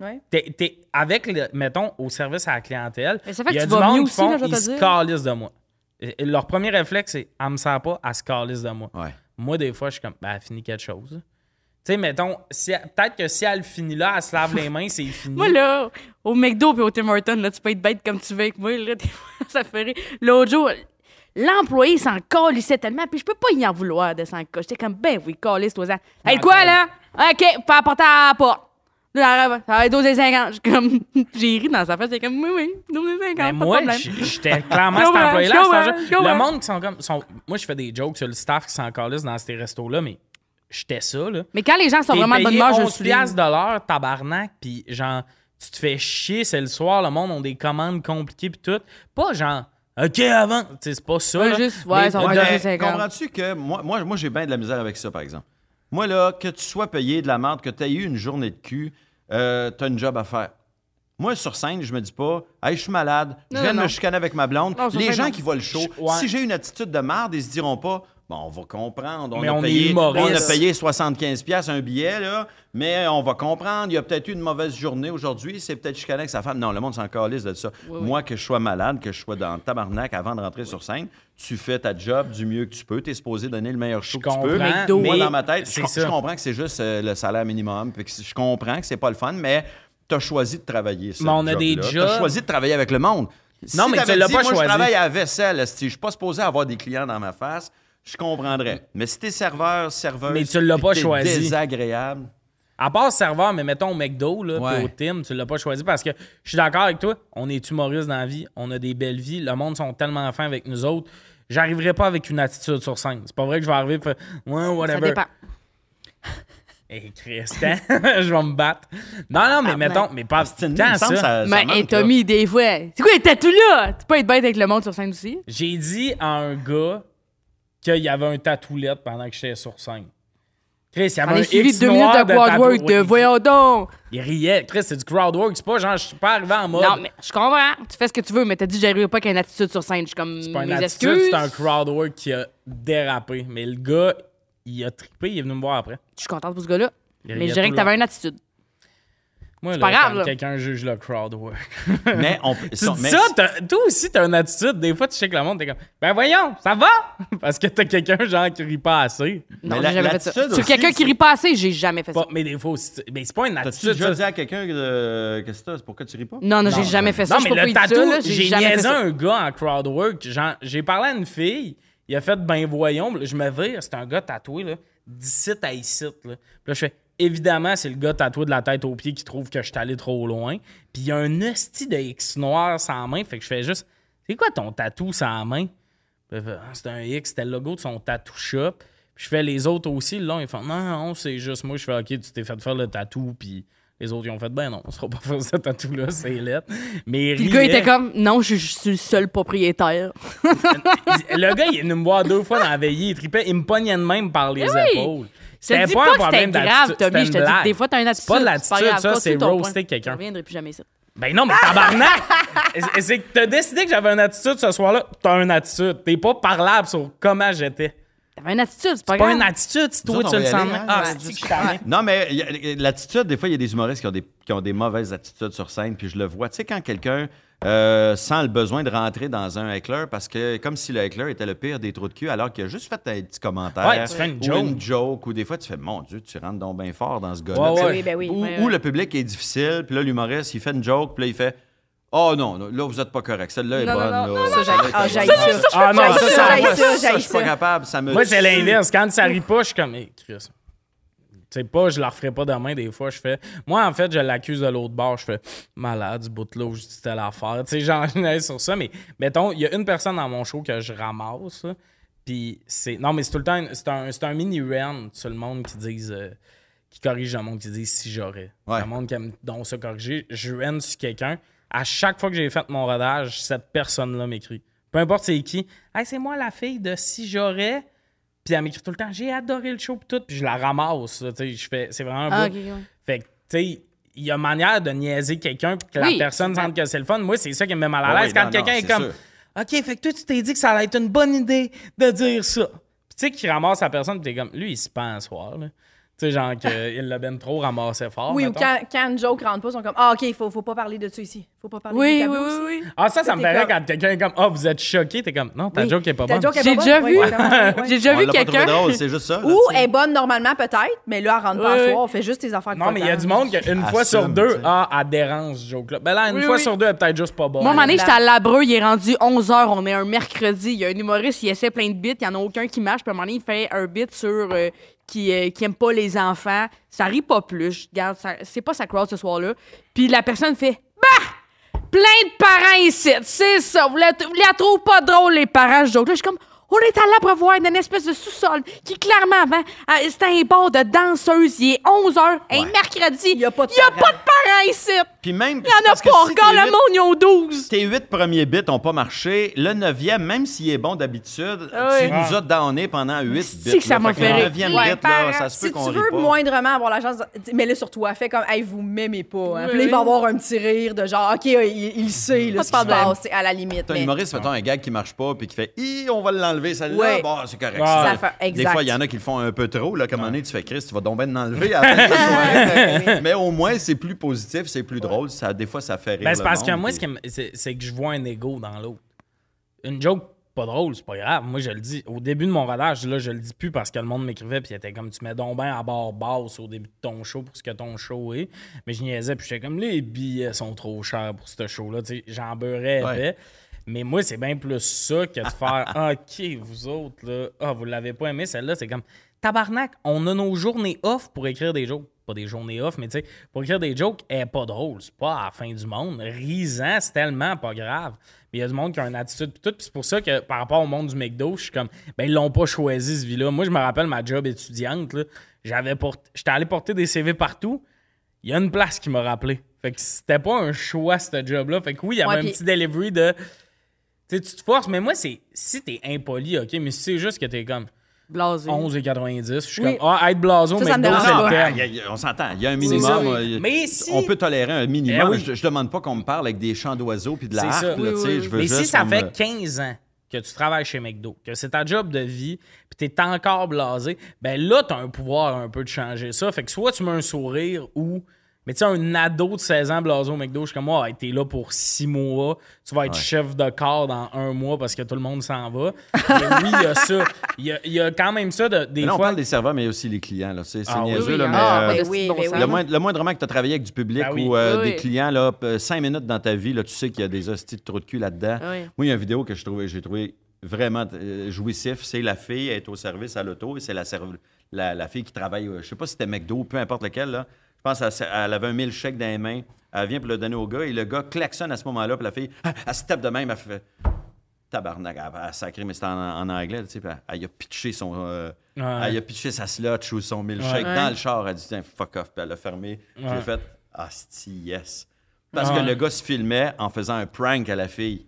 D: Ouais.
A: T'es, t'es- avec, le, mettons, au service à la clientèle,
C: Mais ça fait
A: il y a du monde qui font,
C: là, je vais
A: ils se calissent de moi. Et- leur premier réflexe, c'est « elle me sert pas, elle se calisse de moi
B: Ouais.
A: Moi, des fois, je suis comme « ben, elle finit quelque chose. » Tu sais, mettons, si peut-être que si elle finit là, elle se lave les mains, c'est fini.
C: Moi, là, au McDo et au Tim Hortons, là, tu peux être bête comme tu veux avec moi. Là, des fois, ça fait rire. L'autre jour, l'employé s'en calissait tellement, puis je peux pas y en vouloir de s'en coller. J'étais comme, ben oui, calisse, toi, ça. Hey,
A: Non,
C: quoi, là? OK, pas apporter à la porte. Là, ça va être 12 et 50. Je suis comme, j'ai ri dans sa face, j'étais comme, oui, oui, 12 et 50.
A: Mais moi, j'étais clairement cet employé-là. Le monde qui sont comme. sont- moi, je fais des jokes sur le staff qui s'en calisse dans ces restos-là, mais j'étais ça, là.
C: Mais quand les gens sont vraiment de bonne humeur, je le
A: 11
C: souligne.
A: piastres de l'heure, tabarnak, puis genre, tu te fais chier, c'est le soir, le monde ont des commandes compliquées, puis tout. Pas genre, OK, avant. C'est pas ça.
C: Ouais,
A: là.
C: juste, ouais,
A: Mais
C: ça
A: de-
C: va
B: Ouais,
C: être
A: de-
B: mais
C: 50.
B: Comprends-tu que moi, moi, moi j'ai bien de la misère avec ça, par exemple. Moi, là, que tu sois payé de la merde, que tu aies eu une journée de cul, euh, tu as une job à faire. Moi, sur scène, je me dis pas, hey, je suis malade, je viens de me chicaner avec ma blonde.
C: Non,
B: Les gens
C: non.
B: qui voient le show,
A: Je- ouais.
B: si j'ai une attitude de merde, ils se diront pas, Bon, on va comprendre. On
A: Mais
B: a
A: on est
B: payé,
A: humoriste.
B: On a payé 75$ piastres un billet, là, mais on va comprendre. Il y a peut-être eu une mauvaise journée aujourd'hui. C'est peut-être chicané avec sa femme. Non, le monde s'en calisse de ça. Moi, que je sois malade, que je sois dans le tabarnak avant de rentrer sur scène, tu fais ta job du mieux que tu peux. Tu es supposé donner le meilleur show
A: Je
B: que tu peux.
A: comprends,
B: Moi,
A: mais
B: dans ma tête, je, je comprends que c'est juste euh, le salaire minimum. puis je comprends que c'est pas le fun, mais tu as choisi de travailler ça.
A: Mais on a des
B: Tu as
A: jobs-
B: choisi de travailler avec le monde.
A: Non, mais tu l'as pas
B: moi,
A: choisi.
B: je travaille à la vaisselle. Si je suis pas supposé avoir des clients dans ma face, je comprendrais. Mais si t'es serveur, serveuse,
A: Mais tu l'as pas
B: t'es
A: choisi.
B: désagréable.
A: À part serveur, mais mettons au McDo, là,
B: Ouais.
A: puis au Tim, tu l'as pas choisi parce que je suis d'accord avec toi, on est humoriste dans la vie, on a des belles vies, le monde sont tellement fins avec nous autres. J'arriverai pas avec une attitude sur scène. C'est pas vrai que je vais arriver et faire Ouais,
C: Ça
A: whatever.
C: dépend.
A: Hey, Christian, je vais me battre. Non, non, mais mettons, mais pas. Quand
B: semble
A: ça?
B: ça- ça
C: Mais hey. Tommy, des fois, c'est quoi les tatous là? Tu peux être bête avec le monde sur scène aussi?
A: J'ai dit à un gars qu'il y avait un tatoulette pendant que j'étais sur scène. Chris, il y avait un
C: suivi
A: X
C: deux minutes de crowd
A: tatou-
C: work de voyons donc!
A: Il riait. Chris, c'est du crowd work. C'est pas genre, je suis pas arrivé en mode.
C: Non, mais je comprends. Tu fais ce que tu veux, mais t'as dit j'arriverai pas avec une attitude sur scène. Je suis comme
A: C'est pas une attitude, c'est un crowd work qui a dérapé. Mais le gars, il a trippé, il est venu me voir après.
C: Je suis contente pour ce gars-là. Mais je dirais que t'avais une attitude.
A: Moi,
C: c'est
A: là,
C: pas grave,
A: quelqu'un juge le crowd work.
B: Mais on peut-
A: tu dis
B: mais
A: ça, t'as- toi aussi, t'as une attitude. Des fois, tu sais que le monde, t'es comme, ben voyons, ça va? Parce que t'as quelqu'un, genre, qui rit pas assez.
C: Non,
B: Mais la-
C: j'ai jamais fait ça. Sur quelqu'un qui rit pas assez, j'ai jamais fait ça.
A: Mais des fois aussi, tu- mais c'est pas une attitude.
B: déjà
A: ça.
B: dit à quelqu'un que que c'est pourquoi tu ris pas?
C: Non, non, j'ai jamais fait ça.
A: Non, mais le tatou, j'ai
C: jamais fait
A: niaisé
C: ça.
A: un gars en crowd work. J'ai parlé à une fille, il a fait ben voyons. Je me vire, c'est un gars tatoué, là, d'ici à ici. Là. Puis là, je fais, évidemment, c'est le gars tatoué de la tête aux pieds qui trouve que je suis allé trop loin. Puis il y a un hostie de X noir sans main, fait que je fais juste, c'est quoi ton tatou sans main? Fait, Ah, c'est un X, c'était le logo de son tattoo shop. Puis je fais les autres aussi, là, ils font, non, non, c'est juste moi. Je fais, ok, tu t'es fait faire le tatou, puis. Les autres, ils ont fait, ben non, on se fera pas faire ce tatou-là, c'est lettre. Mais
C: Puis le gars était comme, non, je, je suis le seul propriétaire.
A: Le gars, il est venu me voir deux fois dans la veillée. Il tripait, il me pognait de même par les
C: Eh oui.
A: épaules.
C: Dis
A: pas un problème
C: grave, Tommy. Je te dis des fois, t'as une attitude.
A: pas de
C: grave.
A: l'attitude, ça, c'est roaster quelqu'un.
C: Je reviendrai plus jamais ici.
A: Ben non, mais tabarnak! C'est- c'est que t'as décidé que j'avais une attitude ce soir-là. T'as une attitude. T'es pas parlable sur comment j'étais.
C: T'avais une attitude, c'est pas
A: C'est pas
C: grave.
A: une attitude si toi tu le sens.
B: hein?
A: Ah, c'est.
B: Non, mais l'attitude, des fois, il y a des humoristes qui ont des, qui ont des mauvaises attitudes sur scène, puis je le vois. Tu sais, quand quelqu'un euh, sent le besoin de rentrer dans un heckler, parce que comme si le heckler était le pire des trous de cul, alors qu'il a juste fait un petit commentaire.
A: Ouais, tu fais une
B: ou
A: joke.
B: une joke, ou des fois, tu fais, mon Dieu, tu rentres donc bien fort dans ce gars-là.
A: Ouais,
B: Tu sais,
A: ouais.
D: Oui, ben oui.
B: Ou,
D: ouais,
B: ou
D: ouais.
B: le public est difficile, puis là, l'humoriste, il fait une joke, puis là, il fait Oh non, non, là, vous êtes pas correct. Celle-là est
C: Non, non,
B: bonne.
C: non,
B: là.
C: non,
D: Ça, ah, ça.
A: Ah non, ça,
D: ça,
A: ça,
B: ça, je suis pas capable. Ça me
A: Moi, c'est l'inverse. Quand ça rit pas, je suis comme, hey, Chris. Sais pas, je la referai pas demain. Des fois, je fais. Moi, en fait, je l'accuse de l'autre bord. Je fais malade, du bout de où je dis telle affaire. Tu sais, j'en ai sur ça. Mais mettons, il y a une personne dans mon show que je ramasse. Puis c'est. Non, mais c'est tout le temps. C'est un, c'est un mini run sur le monde qui disent. euh, qui corrige le monde qui dit si j'aurais.
B: Ouais.
A: Le monde qui aime donc ça corriger. Je run sur quelqu'un. À chaque fois que j'ai fait mon rodage, cette personne-là m'écrit. Peu importe c'est qui. Hey, c'est moi la fille de si j'aurais. Puis elle m'écrit tout le temps, j'ai adoré le show pis tout, puis je la ramasse. là, tu sais, je fais, c'est vraiment un
C: Ah, ouais.
A: Fait que, tu sais, il y a manière de niaiser quelqu'un pour que
C: Oui,
A: la personne sente que c'est le fun. Moi, c'est ça qui me met mal à l'aise
B: oui,
A: quand quelqu'un est comme,
B: sûr.
A: OK, fait que toi, tu t'es dit que ça allait être une bonne idée de dire ça. Puis tu sais, qu'il ramasse la personne, pis t'es comme, lui, il se pend un soir, là. Tu sais, genre qu'il l'a ben trop ramassé fort.
D: Oui, ou quand, quand une joke rentre pas, ils sont comme Ah, OK, il faut, faut pas parler de ça ici. faut pas parler
C: Oui,
D: des
C: oui, oui,
D: ici.
C: oui.
A: Ah, ça, ça me
D: comme-
A: quand quelqu'un est comme, ah, vous êtes choqué, t'es comme, non, ta
D: Oui.
A: joke est pas
D: Ta
A: bonne.
C: J'ai
D: pas
C: déjà vu. J'ai déjà vu quelqu'un.
B: c'est juste ça. là,
D: Ou
B: sais.
D: est bonne normalement, peut-être, mais là, elle rentre pas
A: Oui,
D: à
A: oui.
D: soir, on fait juste tes affaires de
A: Non, mais il y a du monde qui, une fois sur deux, ah, elle dérange ce joke-là. Ben là, une
C: Oui,
A: fois
C: oui.
A: sur deux, elle est peut-être juste pas bonne.
C: Moi, à un moment donné,
D: Blanc.
C: j'étais à Labreux, il est rendu 11h, on est un mercredi. Il y a un humoriste, il essaie plein de bits, il y en a aucun qui marche. Puis à un moment donné, il fait un bit sur euh, qui, euh, qui aime pas les enfants. Ça rit pas plus. Je Regarde, c'est pas sa crowd ce soir-là. Puis la personne fait Bah! Plein de parents ici, c'est ça. Vous la, vous la trouvez pas drôle, les parents, ce joke-là. Je suis comme. On est à l'abreuvoir d'une espèce de sous-sol qui, clairement, avant, euh, c'était un bar de danseuse. Il est 11h, un
B: Ouais.
C: mercredi.
D: Il y a pas de
C: Il y a
D: parents.
C: pas de parents ici.
B: Puis même.
C: Il y en a pas. Regarde le monde, ils ont 12.
B: Tes huit premiers bits n'ont pas marché. Le neuvième, même s'il est bon d'habitude,
C: Ah
B: tu
C: oui.
B: nous as donné pendant huit
C: Si
B: bits.
C: que ça m'a
B: Fait le neuvième
D: Ouais,
B: bit, là, ça se peut
D: si
B: qu'on
D: tu
B: rit
D: veux
B: pas.
D: moindrement avoir la chance, de- mets-le sur toi. Fais comme, hey, vous m'aimez pas. Hein.
C: Oui,
D: Puis là, il va
C: oui.
D: avoir un petit rire de genre, OK, il, il sait là,
C: Pas
D: ce
C: de
D: qui se
C: problème.
D: passe, c'est à la limite.
B: T'as un
D: mais-
B: humoriste, mettons, un gag qui marche pas, puis qui fait Hi, on va l'enlever, celle-là.
D: Ouais.
B: Bon, c'est correct.
A: Ouais.
B: Ça-
D: Ça fait-
B: Des fois, il y en a qui le font un peu trop. Là, comme un moment donné, tu fais Chris, tu vas donc bien l'enlever à la fin de la soirée. mais, mais au moins, c'est plus positif, c'est plus drôle. Ça, des fois, ça fait rire.
A: Ben, c'est parce que moi,
B: puis-
A: ce qui me- c'est c'est que je vois un ego dans l'autre. Une joke pas drôle, c'est pas grave. Moi, je le dis. Au début de mon rodage, là, je le dis plus parce que le monde m'écrivait, puis il était comme, tu mets donc bien à barre basse au début de ton show pour ce que ton show est. Mais je niaisais, puis j'étais comme, les billets sont trop chers pour ce show-là. J'en beurrais
B: Ouais.
A: épais. Mais moi, c'est bien plus ça que de faire, OK, vous autres, là, ah, vous l'avez pas aimé, celle-là, c'est comme, tabarnak, on a nos journées off pour écrire des jokes. Pas des journées off, mais tu sais, pour écrire des jokes, elle est pas drôle. C'est pas à la fin du monde. Risant, c'est tellement pas grave. Mais il y a du monde qui a une attitude pis tout. Puis c'est pour ça que par rapport au monde du McDo, je suis comme, ben ils l'ont pas choisi ce vie-là. Moi, je me rappelle ma job étudiante, là. J'avais j'étais allé porter des CV partout. Il y a une place qui m'a rappelé. Fait que c'était pas un choix, ce job-là. Fait que oui, il y avait
D: Ouais,
A: un petit delivery de. Tu sais, tu te forces, mais moi, c'est. Si t'es impoli, OK, mais si c'est juste que t'es comme
C: Blasé.
A: 11,90, je suis
D: Oui.
A: comme, ah, être blason,
D: Ça,
A: mais
D: ça me
B: Non, non, ah, a- on s'entend. Il y a un
A: ça.
B: minimum. euh,
A: Mais si-
B: On peut tolérer un minimum.
A: Eh oui.
B: je, je demande pas qu'on me parle avec des chants d'oiseaux puis de la harpe. là, je veux
A: Mais si ça fait
B: euh,
A: 15 ans que tu travailles chez McDo, que c'est ta job de vie, puis t'es encore blasé, ben là, t'as un pouvoir un peu de changer ça. Fait que soit tu mets un sourire ou. Mais tu sais, un ado de 16 ans blasé au McDo, je suis comme, ah, t'es là pour 6 mois, tu vas être chef de corps dans un mois parce que tout le monde s'en va. Mais oui, il y a ça. Il y a, il y a quand même ça de, des
B: mais on parle des serveurs, mais aussi les clients. là. C'est
A: Ah oui,
B: niaiseux,
C: oui,
B: là, mais euh,
D: oui,
C: bon sens.
D: oui.
B: le, moindre, le moindrement que tu as travaillé avec du public
A: Ben oui.
B: ou euh,
C: Oui,
B: des clients, là, 5 minutes dans ta vie, là, tu sais qu'il y a des hosties de trous de cul là-dedans.
C: Oui.
B: Moi, il y a une vidéo que j'ai trouvé vraiment euh, jouissif. C'est la fille, elle est au service à l'auto et c'est la, serve- la, la fille qui travaille, euh, je sais pas si c'était McDo, peu importe lequel, là. Je pense qu'elle elle avait un milkshake dans les mains. Elle vient pour le donner au gars et le gars klaxonne à ce moment-là. Puis la fille, ah, elle se tape de même, elle fait tabarnak, elle a sacré, mais c'était en, en anglais, tu sais. Elle, elle a pitché son. euh,
A: Ouais.
B: Elle a pitché sa slotch ou son milkshake
C: Ouais.
B: dans le char. Elle a dit, tiens, fuck off. Puis elle a fermé.
A: Ouais.
B: J'ai fait, ah, si, yes. Parce
A: Ouais.
B: que le gars se filmait en faisant un prank à la fille.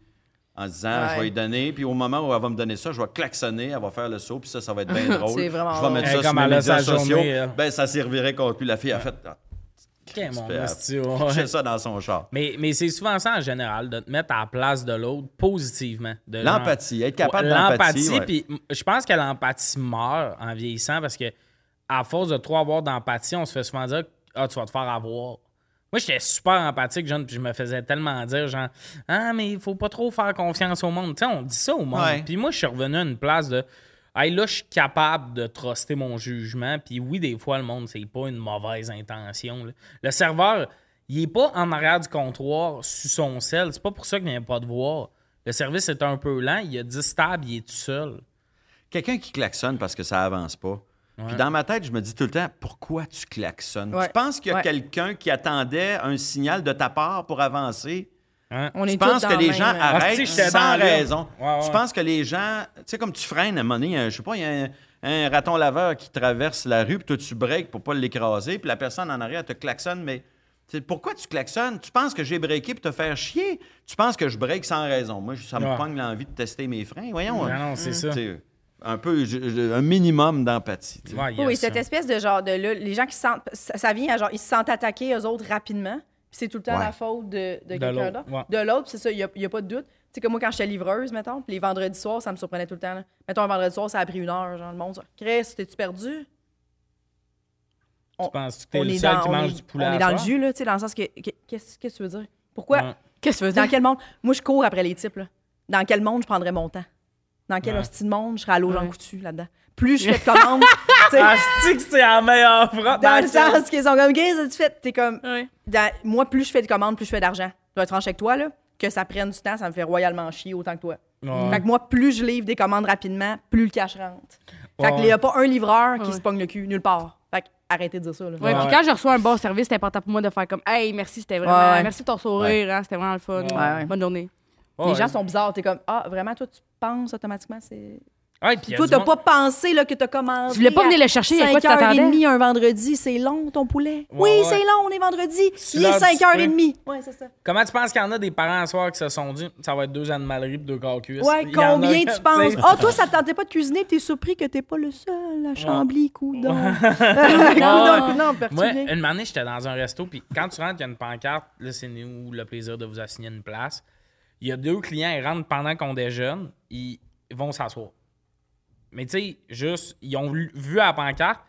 B: En disant,
D: Ouais.
B: je vais lui donner, puis au moment où elle va me donner ça, je vais klaxonner, elle va faire le saut, puis ça, ça va être bien drôle. Je vais mettre ça sur
A: comme
B: mes médias sociaux.
A: journée.
B: Ben, ça servirait contre lui. La fille a fait,
A: mon esti, ouais.
B: ça dans son char.
A: Mais, mais c'est souvent ça en général, de te mettre à la place de l'autre positivement.
B: L'empathie, être capable d'empathie.
A: L'empathie, puis je pense que l'empathie meurt en vieillissant parce que à force de trop avoir d'empathie, on se fait souvent dire Ah, tu vas te faire avoir. Moi, j'étais super empathique, jeune, puis je me faisais tellement dire, genre, ah, mais il faut pas trop faire confiance au monde. Tu sais, on dit ça au monde.
B: Ouais.
A: Puis moi, je suis revenu à une place de, hey, là, je suis capable de truster mon jugement. Puis oui, des fois, le monde, c'est pas une mauvaise intention. là. Le serveur, il est pas en arrière du comptoir sur son sel. C'est pas pour ça qu'il vient pas de voir. Le service est un peu lent. Il y a 10 tables, il est tout seul.
B: Quelqu'un qui klaxonne parce que ça avance pas. Puis dans ma tête, je me dis tout le temps, pourquoi tu klaxonnes?
D: Ouais.
B: Tu penses qu'il y a
D: Ouais.
B: quelqu'un qui attendait un signal de ta part pour avancer?
A: Hein?
D: On
B: Tu
D: est
B: penses
D: tous
B: que
D: dans
B: les
D: le
B: gens
D: même, euh,
A: Ah,
B: arrêtent sans raison?
A: Ouais, ouais.
B: Tu penses que les gens... Tu sais, comme tu freines à un moment donné, un- je sais pas, il y a un, un raton laveur qui traverse la rue, puis toi, tu breaks pour pas l'écraser, puis la personne en arrière te klaxonne, mais... Pourquoi tu klaxonnes? Tu penses que j'ai breaké pour te faire chier? Tu penses que je break sans raison? Moi, ça me
A: Ouais.
B: pogne l'envie de tester mes freins. Voyons.
A: Non,
B: hein.
A: non, c'est ça.
B: Sais, Un peu, un minimum d'empathie.
A: Ouais,
D: Oui,
A: ça.
D: cette espèce de genre de là, les gens qui se sentent, ça, ça vient à genre, ils se sentent attaqués eux autres rapidement. C'est tout le temps
B: Ouais.
D: la faute de, de
A: De
D: quelqu'un d'autre.
A: ouais.
D: De l'autre, c'est ça, il n'y a, il y a pas de doute. Tu sais, comme moi, quand j'étais livreuse, mettons, puis les vendredis soirs, ça me surprenait tout le temps. là. Mettons, un vendredi soir, ça a pris une heure, genre, le monde, Chris, t'es-tu perdu?
A: Tu penses que t'es
D: on
A: le
D: est
A: seul
D: dans,
A: qui
D: on
A: mange
D: est-
A: du poulet
D: on
A: à
D: est dans le jus, là, tu sais, dans le sens que, que- qu'est-ce que tu veux dire? Pourquoi?
A: Ouais.
C: Qu'est-ce que tu veux
D: Dans
C: dire?
D: quel monde? Moi, je cours après les types, là. Dans quel monde je prendrais mon temps? Dans quel
A: Ouais.
D: hostie de monde je serais à l'eau Jean
C: Ouais.
D: Coutu là-dedans? Plus je fais de commandes, tu sais,
A: Ah, je dis que c'est la meilleure phrase.
D: dans le sens qu'ils sont comme, qu'est-ce que tu fais? T'es comme, dans- moi, plus je fais de commandes, plus je fais d'argent. Je dois être franche avec toi, là. Que ça prenne du temps, ça me fait royalement chier autant que toi.
A: Ouais.
D: Fait que moi, plus je livre des commandes rapidement, plus le cash rentre. Fait
A: Ouais.
D: qu'il n'y a pas un livreur qui
C: Ouais.
D: se pogne le cul nulle part. Fait que arrêtez de dire ça, là.
C: Ouais,
A: Ouais.
C: puis quand je reçois un bon service, c'est important pour moi de faire comme Hey, merci, c'était vraiment. Merci de ton sourire, hein, c'était vraiment le fun.
A: Ouais,
D: ouais.
C: Bonne journée.
A: Ouais.
D: Les gens sont bizarres. T'es comme, ah, vraiment, toi, tu penses automatiquement, c'est.
A: Ouais, puis
D: Toi, t'as
A: monde-
D: pas pensé là, que t'as commandé.
C: Tu voulais pas venir le chercher, il y a quoi tu t'attendais?
D: 5h30 un vendredi, c'est long ton poulet. oui,
A: ouais.
D: c'est long, on est vendredi. Il est
A: l'as
D: 5h30. Ouais, c'est ça.
A: Comment tu penses qu'il y en a des parents à soir qui se sont dit ça va être deux animaleries et deux corps cuisses?
D: Ouais,
A: a
D: combien tu penses? Ah, toi, ça te tentait pas de cuisiner, t'es surpris que t'es pas le seul à Chambly, coudon. Coudon, coudon,
A: Moi,
D: perturbé.
A: une année, j'étais dans un resto, puis quand tu rentres, il y a une pancarte, là, c'est nous le plaisir de vous assigner une place. Il y a deux clients, ils rentrent pendant qu'on déjeune, ils vont s'asseoir. Mais tu sais, juste, ils ont vu, à la pancarte,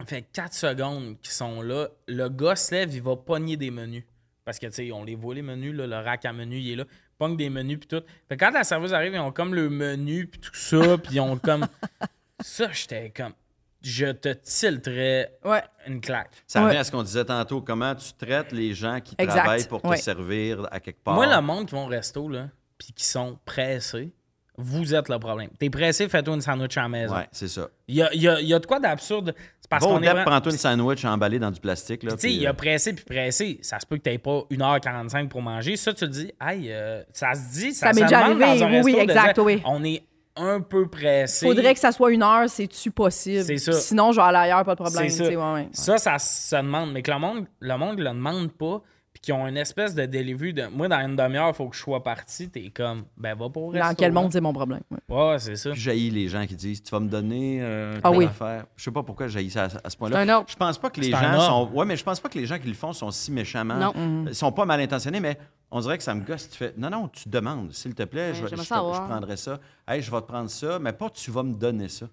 A: ça fait 4 secondes qu'ils sont là, le gars se lève, il va pogner des menus. Parce que, tu sais, on les voit, les menus, là, le rack à menus, il est là. Il pogne des menus, puis tout. Fait que quand la serveuse arrive, ils ont comme le menu, puis tout ça, puis ils ont comme... Ça, j'étais comme... Je te tilterais
D: Ouais.
A: une claque.
B: Ça
D: Ouais.
B: revient à ce qu'on disait tantôt. Comment tu traites les gens qui
D: Exact.
B: travaillent pour te
D: Ouais.
B: servir à quelque part?
A: Moi, le monde qui vont au resto, là, puis qui sont pressés, vous êtes le problème. T'es pressé, fais-toi une sandwich à la maison.
B: Ouais, c'est ça.
A: Il y a, il y a- il y a de quoi d'absurde. C'est parce qu'on est.
B: Prends-toi une sandwich emballé dans du plastique. Là,
A: tu sais, il y a
B: euh,
A: pressé puis pressé. Ça se peut que t'aies pas 1h45 pour manger. Ça, tu te dis, hey, euh, ça se dit, ça,
D: Ça m'est déjà arrivé,
A: dans un
D: oui, oui, exact,
A: dire,
D: oui.
A: On est un peu pressé.
D: Faudrait que ça soit une heure, c'est-tu possible?
A: C'est ça.
D: Sinon, je vais aller ailleurs, pas de problème.
A: C'est ça.
D: ouais, ouais.
A: Ça, ça se demande. Mais que le monde, le monde le demande pas. Qu'ils ont une espèce de delivery de. Moi, dans une demi-heure, il faut que je sois parti. T'es comme, ben, va pour
D: Dans quel monde, c'est mon problème. ouais.
A: Ouais, c'est ça.
B: J'haïs les gens qui disent Tu vas me donner euh,
D: Ah oui.
B: affaire. Je sais pas pourquoi j'haïs ça à, à ce point-là. Je pense pas que les gens sont. Ouais, mais je pense pas que les gens qui le font sont si méchamment.
C: Non.
D: Mhm.
B: Ils sont pas mal intentionnés, mais on dirait que ça me gosse. Tu fais Non, non, tu demandes, s'il te plaît, je, je,
C: savoir.
B: je prendrais ça. Hey, je vais te prendre ça, mais pas tu vas me donner ça.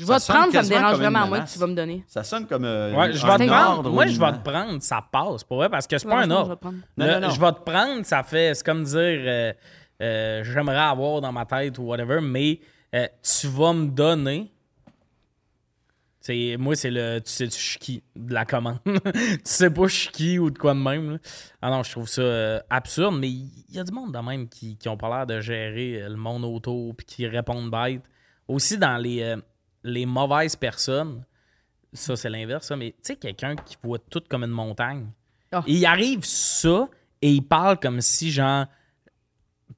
C: Je vais te prendre, ça me dérange vraiment moins que
B: menace.
C: tu vas me donner.
B: Ça sonne comme. euh,
A: Ouais, je
B: un
A: vais te
B: ordre
A: prendre. Moi, je vais te prendre, ça passe. Pour vrai, parce que c'est pas un ordre.
C: je vais te prendre.
A: Je vais te ça fait. C'est comme dire euh, euh, j'aimerais avoir dans ma tête ou whatever, mais tu vas me donner. C'est, moi, c'est le tu sais, tu qui de la commande. tu sais pas je qui ou de quoi de même. là. Ah non, je trouve ça euh, absurde, mais il y a du monde de même qui, qui ont pas l'air de gérer euh, le monde autour puis qui répondent bête. Aussi dans les, euh, les mauvaises personnes, ça c'est l'inverse, ça, mais tu sais, quelqu'un qui voit tout comme une montagne.
D: Ah.
A: Il arrive ça et il parle comme si, genre,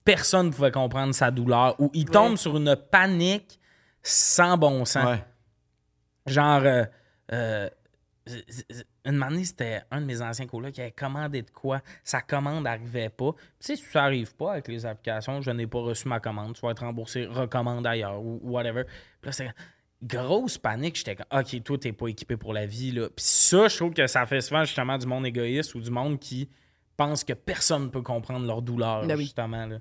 A: personne ne pouvait comprendre sa douleur ou il tombe sur une panique sans bon sens.
B: Ouais.
A: Genre, euh, euh, une année, c'était un de mes anciens colocs qui avait commandé de quoi. Sa commande n'arrivait pas. Tu sais, si ça n'arrive pas avec les applications, je n'ai pas reçu ma commande, tu vas être remboursé, recommande ailleurs ou ou whatever. Puis là, c'est grosse panique. J'étais comme, OK, toi, t'es pas équipé pour la vie. Là. Puis ça, je trouve que ça fait souvent justement du monde égoïste ou du monde qui pense que personne ne peut comprendre leur douleur,
D: Ben oui.
A: justement. Là.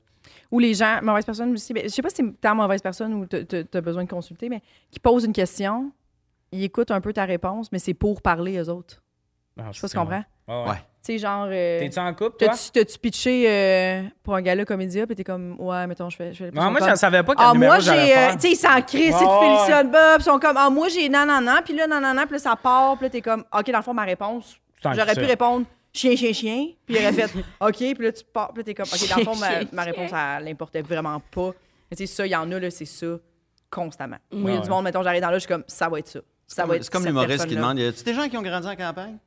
D: Ou les gens, mauvaise personne aussi. ben, je sais pas si t'es en mauvaise personne ou tu as besoin de consulter, mais qui posent une question, ils écoutent un peu ta réponse, mais c'est pour parler aux autres.
A: Ah,
D: Je sais pas si
A: c'est
D: tu comprends.
A: Ouais, ouais.
B: Ouais.
D: Tu sais, genre. euh,
A: T'es-tu en couple, toi?
D: T'as-tu t'as-tu pitché euh, pour un gala comédia, puis t'es comme, ouais, mettons, je fais. Je fais
A: Non, moi, je savais pas quel
D: Ah,
A: numéro
D: moi, j'ai. euh, tu sais, ils s'en crient, c'est de. Félicien Bob. Ils sont comme, ah, moi, j'ai nan, nan, nan. Puis là, nan, nan, nan. Puis là, ça part. Puis là, t'es comme, OK, dans le fond, ma réponse, j'aurais pu répondre chien, chien, chien. Puis il aurait fait, OK. Puis là, tu pars. Puis là, t'es comme, OK, dans le fond, ma, ma réponse, elle l'importait vraiment pas. Mais tu sais, ça, il y en a, là, c'est ça, constamment. Moi, il y a du monde, mettons, j'arrive dans là, je suis comme, ça va être ça. Ça va être
B: C'est comme l'humoriste qui demande Y a-tu des gens qui ont grandi en campagne?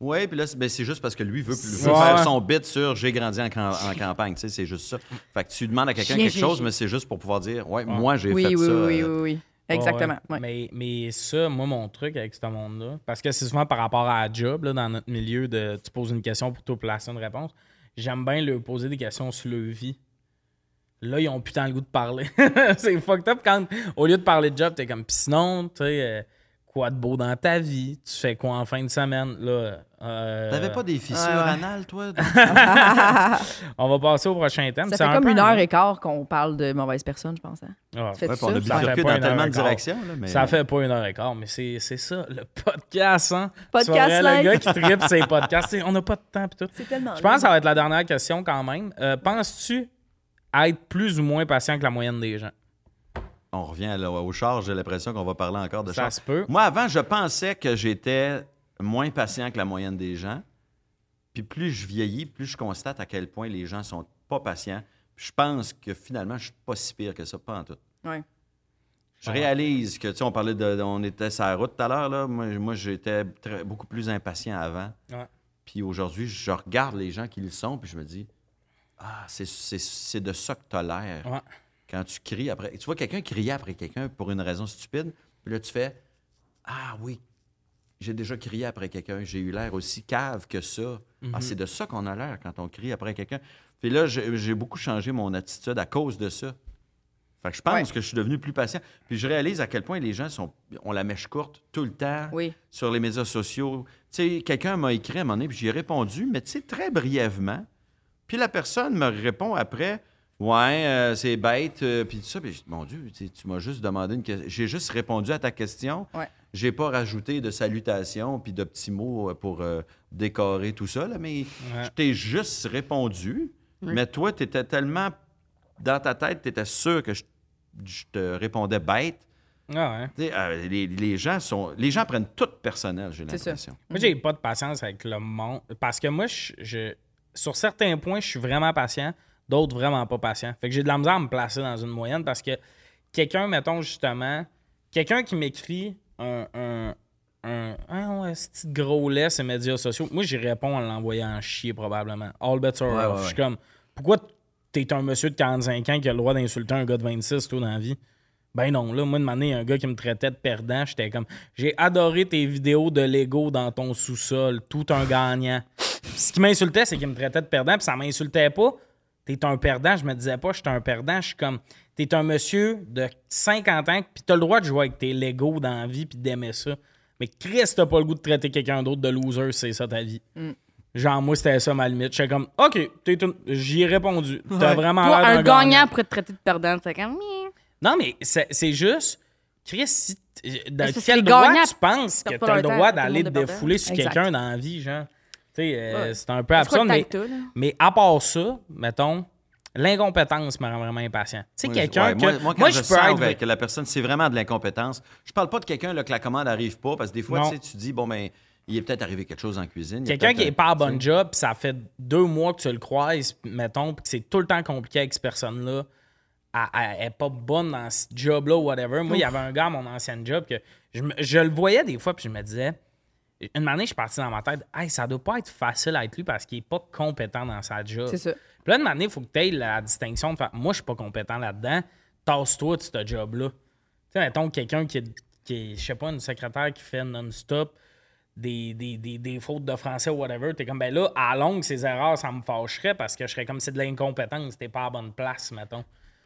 B: Oui, puis là, c'est ben, c'est juste parce que lui veut, veut
A: Ouais.
B: faire son bit sur j'ai grandi en, cam- en campagne. Tu sais, c'est juste ça. Fait que tu demandes à quelqu'un
C: Chien,
B: quelque
C: chien,
B: chose,
C: chien.
B: mais c'est juste pour pouvoir dire Ouais, moi, j'ai
D: Oui,
B: fait
D: oui,
B: ça.
D: oui, oui,
B: euh,
D: oui. Exactement.
A: Ouais,
D: ouais.
A: Mais, mais ça, moi, mon truc avec ce monde-là, parce que c'est souvent par rapport à la job, là, dans notre milieu, de tu poses une question pour te placer une réponse. J'aime bien leur poser des questions sur leur vie. Là, ils ont putain le goût de parler. c'est fucked up quand, au lieu de parler de job, t'es comme, pis sinon, tu sais, euh, quoi de beau dans ta vie? Tu fais quoi en fin de semaine? Là, euh,
B: T'avais pas des fissures
D: ouais.
B: anales, toi
A: On va passer au prochain thème.
D: Ça
A: C'est
D: fait
A: un
D: comme
A: peu
D: une
A: un-
D: heure et quart qu'on parle de mauvaise personne, je pense. hein.
A: Ah,
D: Fait
B: Ouais,
D: ça,
B: on a
A: fait
B: bifurqué
A: pas
B: dans
A: une
B: tellement
A: heure
B: de
A: et quart.
B: directions. Mais...
A: Ça fait pas une heure et quart, mais c'est c'est ça, le podcast, hein?
D: Podcast.
A: Le gars qui tripe ses podcasts, on n'a pas de temps pis tout.
D: C'est tellement.
A: Je pense que ça va être la dernière question quand même. Euh, Penses-tu être plus ou moins patient que la moyenne des gens?
B: On revient là, au char, j'ai l'impression qu'on va parler encore de
A: Ça
B: char.
A: se peut.
B: Moi, avant, je pensais que j'étais moins patient que la moyenne des gens. Puis plus je vieillis, plus je constate à quel point les gens sont pas patients. Puis je pense que finalement, je suis pas si pire que ça, pas en tout.
D: Ouais.
B: Je réalise que, tu sais, on parlait de. On était sur la route tout à l'heure, là. Moi, moi j'étais très- beaucoup plus impatient avant.
A: Ouais.
B: Puis aujourd'hui, je regarde les gens qui le sont, puis je me dis, ah, c'est- c'est c'est de ça que tu as l'air
A: Ouais.
B: Quand tu cries après. Tu vois quelqu'un crier après quelqu'un pour une raison stupide, puis là, tu fais Ah oui, j'ai déjà crié après quelqu'un, j'ai eu l'air aussi cave que ça. Ah, c'est de ça qu'on a l'air quand on crie après quelqu'un. Puis là, j'ai j'ai beaucoup changé mon attitude à cause de ça. Fait que je pense
D: Ouais.
B: que je suis devenu plus patient. Puis je réalise à quel point les gens sont, ont la mèche courte tout le temps
D: Oui.
B: sur les médias sociaux. Tu sais, quelqu'un m'a écrit à un moment donné, puis j'y ai répondu, mais tu sais, très brièvement. Puis la personne me répond après, ouais, euh, c'est bête, euh, puis tout ça. Puis mon Dieu, tu sais, tu m'as juste demandé une question. J'ai juste répondu à ta question.
D: Ouais.
B: J'ai pas rajouté de salutations puis de petits mots euh, pour euh, décorer tout ça, là, mais je t'ai juste répondu. Mais toi, tu étais tellement dans ta tête, tu étais sûr que je, je te répondais bête.
A: Ah ouais.
B: Euh, les, les gens sont, les gens prennent tout personnel, j'ai l'impression.
A: Moi, j'ai pas de patience avec le monde. Parce que moi, je, je- sur certains points, je suis vraiment patient, d'autres vraiment pas patient. Fait que j'ai de la misère à me placer dans une moyenne parce que quelqu'un, mettons justement, quelqu'un qui m'écrit un. un un, ah ouais, ce petit gros lait, ces médias sociaux. Moi, j'y réponds en l'envoyant en chier, probablement. All bets are
B: Ouais,
A: off.
B: ouais,
A: Je suis comme, pourquoi t'es un monsieur de 45 ans qui a le droit d'insulter un gars de 26, tout dans la vie? Ben non, là, moi, de manière, un gars qui me traitait de perdant, j'étais comme, j'ai adoré tes vidéos de Lego dans ton sous-sol, tout un gagnant. Ce qui m'insultait, c'est qu'il me traitait de perdant, puis ça m'insultait pas. T'es un perdant, je me disais pas, j'étais un perdant, je suis comme, t'es un monsieur de 50 ans, puis t'as le droit de jouer avec tes Lego dans la vie, puis d'aimer ça. Mais Chris, t'as pas le goût de traiter quelqu'un d'autre de loser, c'est ça ta vie. Genre, moi, c'était ça ma limite. J'étais comme, OK, t'es une- j'y ai répondu. T'as vraiment
C: Toi,
A: l'air
C: un
A: d'un
C: gagnant pourrait te traiter de perdant. C'est comme.
A: Non, mais c'est c'est juste, Chris, si t- quel droit
C: gagnants
A: tu penses que t'as le droit d'aller te défouler sur
D: Exact.
A: quelqu'un dans la vie, genre? Euh,
C: Ouais.
A: c'est un peu absurde, mais, mais à part ça, mettons, l'incompétence me rend vraiment impatient. Tu sais,
B: Moi,
A: quelqu'un
B: ouais,
A: que.
B: moi, moi, quand
A: moi,
B: je,
A: je peux
B: sens
A: être.
B: ouais, que la personne, c'est vraiment de l'incompétence. Je parle pas de quelqu'un là, que la commande n'arrive pas, parce que des fois, tu sais, tu dis, bon, ben, il est peut-être arrivé quelque chose en cuisine.
A: Quelqu'un qui est
B: un-
A: pas à bon job, ça fait deux mois que tu le croises, mettons, puis que c'est tout le temps compliqué avec cette personne-là, elle- elle elle est pas bonne dans ce job-là ou whatever. Moi, il y avait un gars à mon ancienne job que je, je le voyais des fois, puis je me disais, une année, je suis parti dans ma tête, hey, ça doit pas être facile à être lui parce qu'il est pas compétent dans sa job.
D: C'est ça.
A: Puis là, une année, il faut que tu aies la distinction de faire, moi, je suis pas compétent là-dedans, tasse-toi de ce job-là. Tu sais, mettons, quelqu'un qui est, qui est, je sais pas, une secrétaire qui fait non-stop des, des, des, des fautes de français ou whatever, t'es comme, ben là, à longue, ces erreurs, ça me fâcherait parce que je serais comme, c'est de l'incompétence, t'es pas à la bonne place, mettons.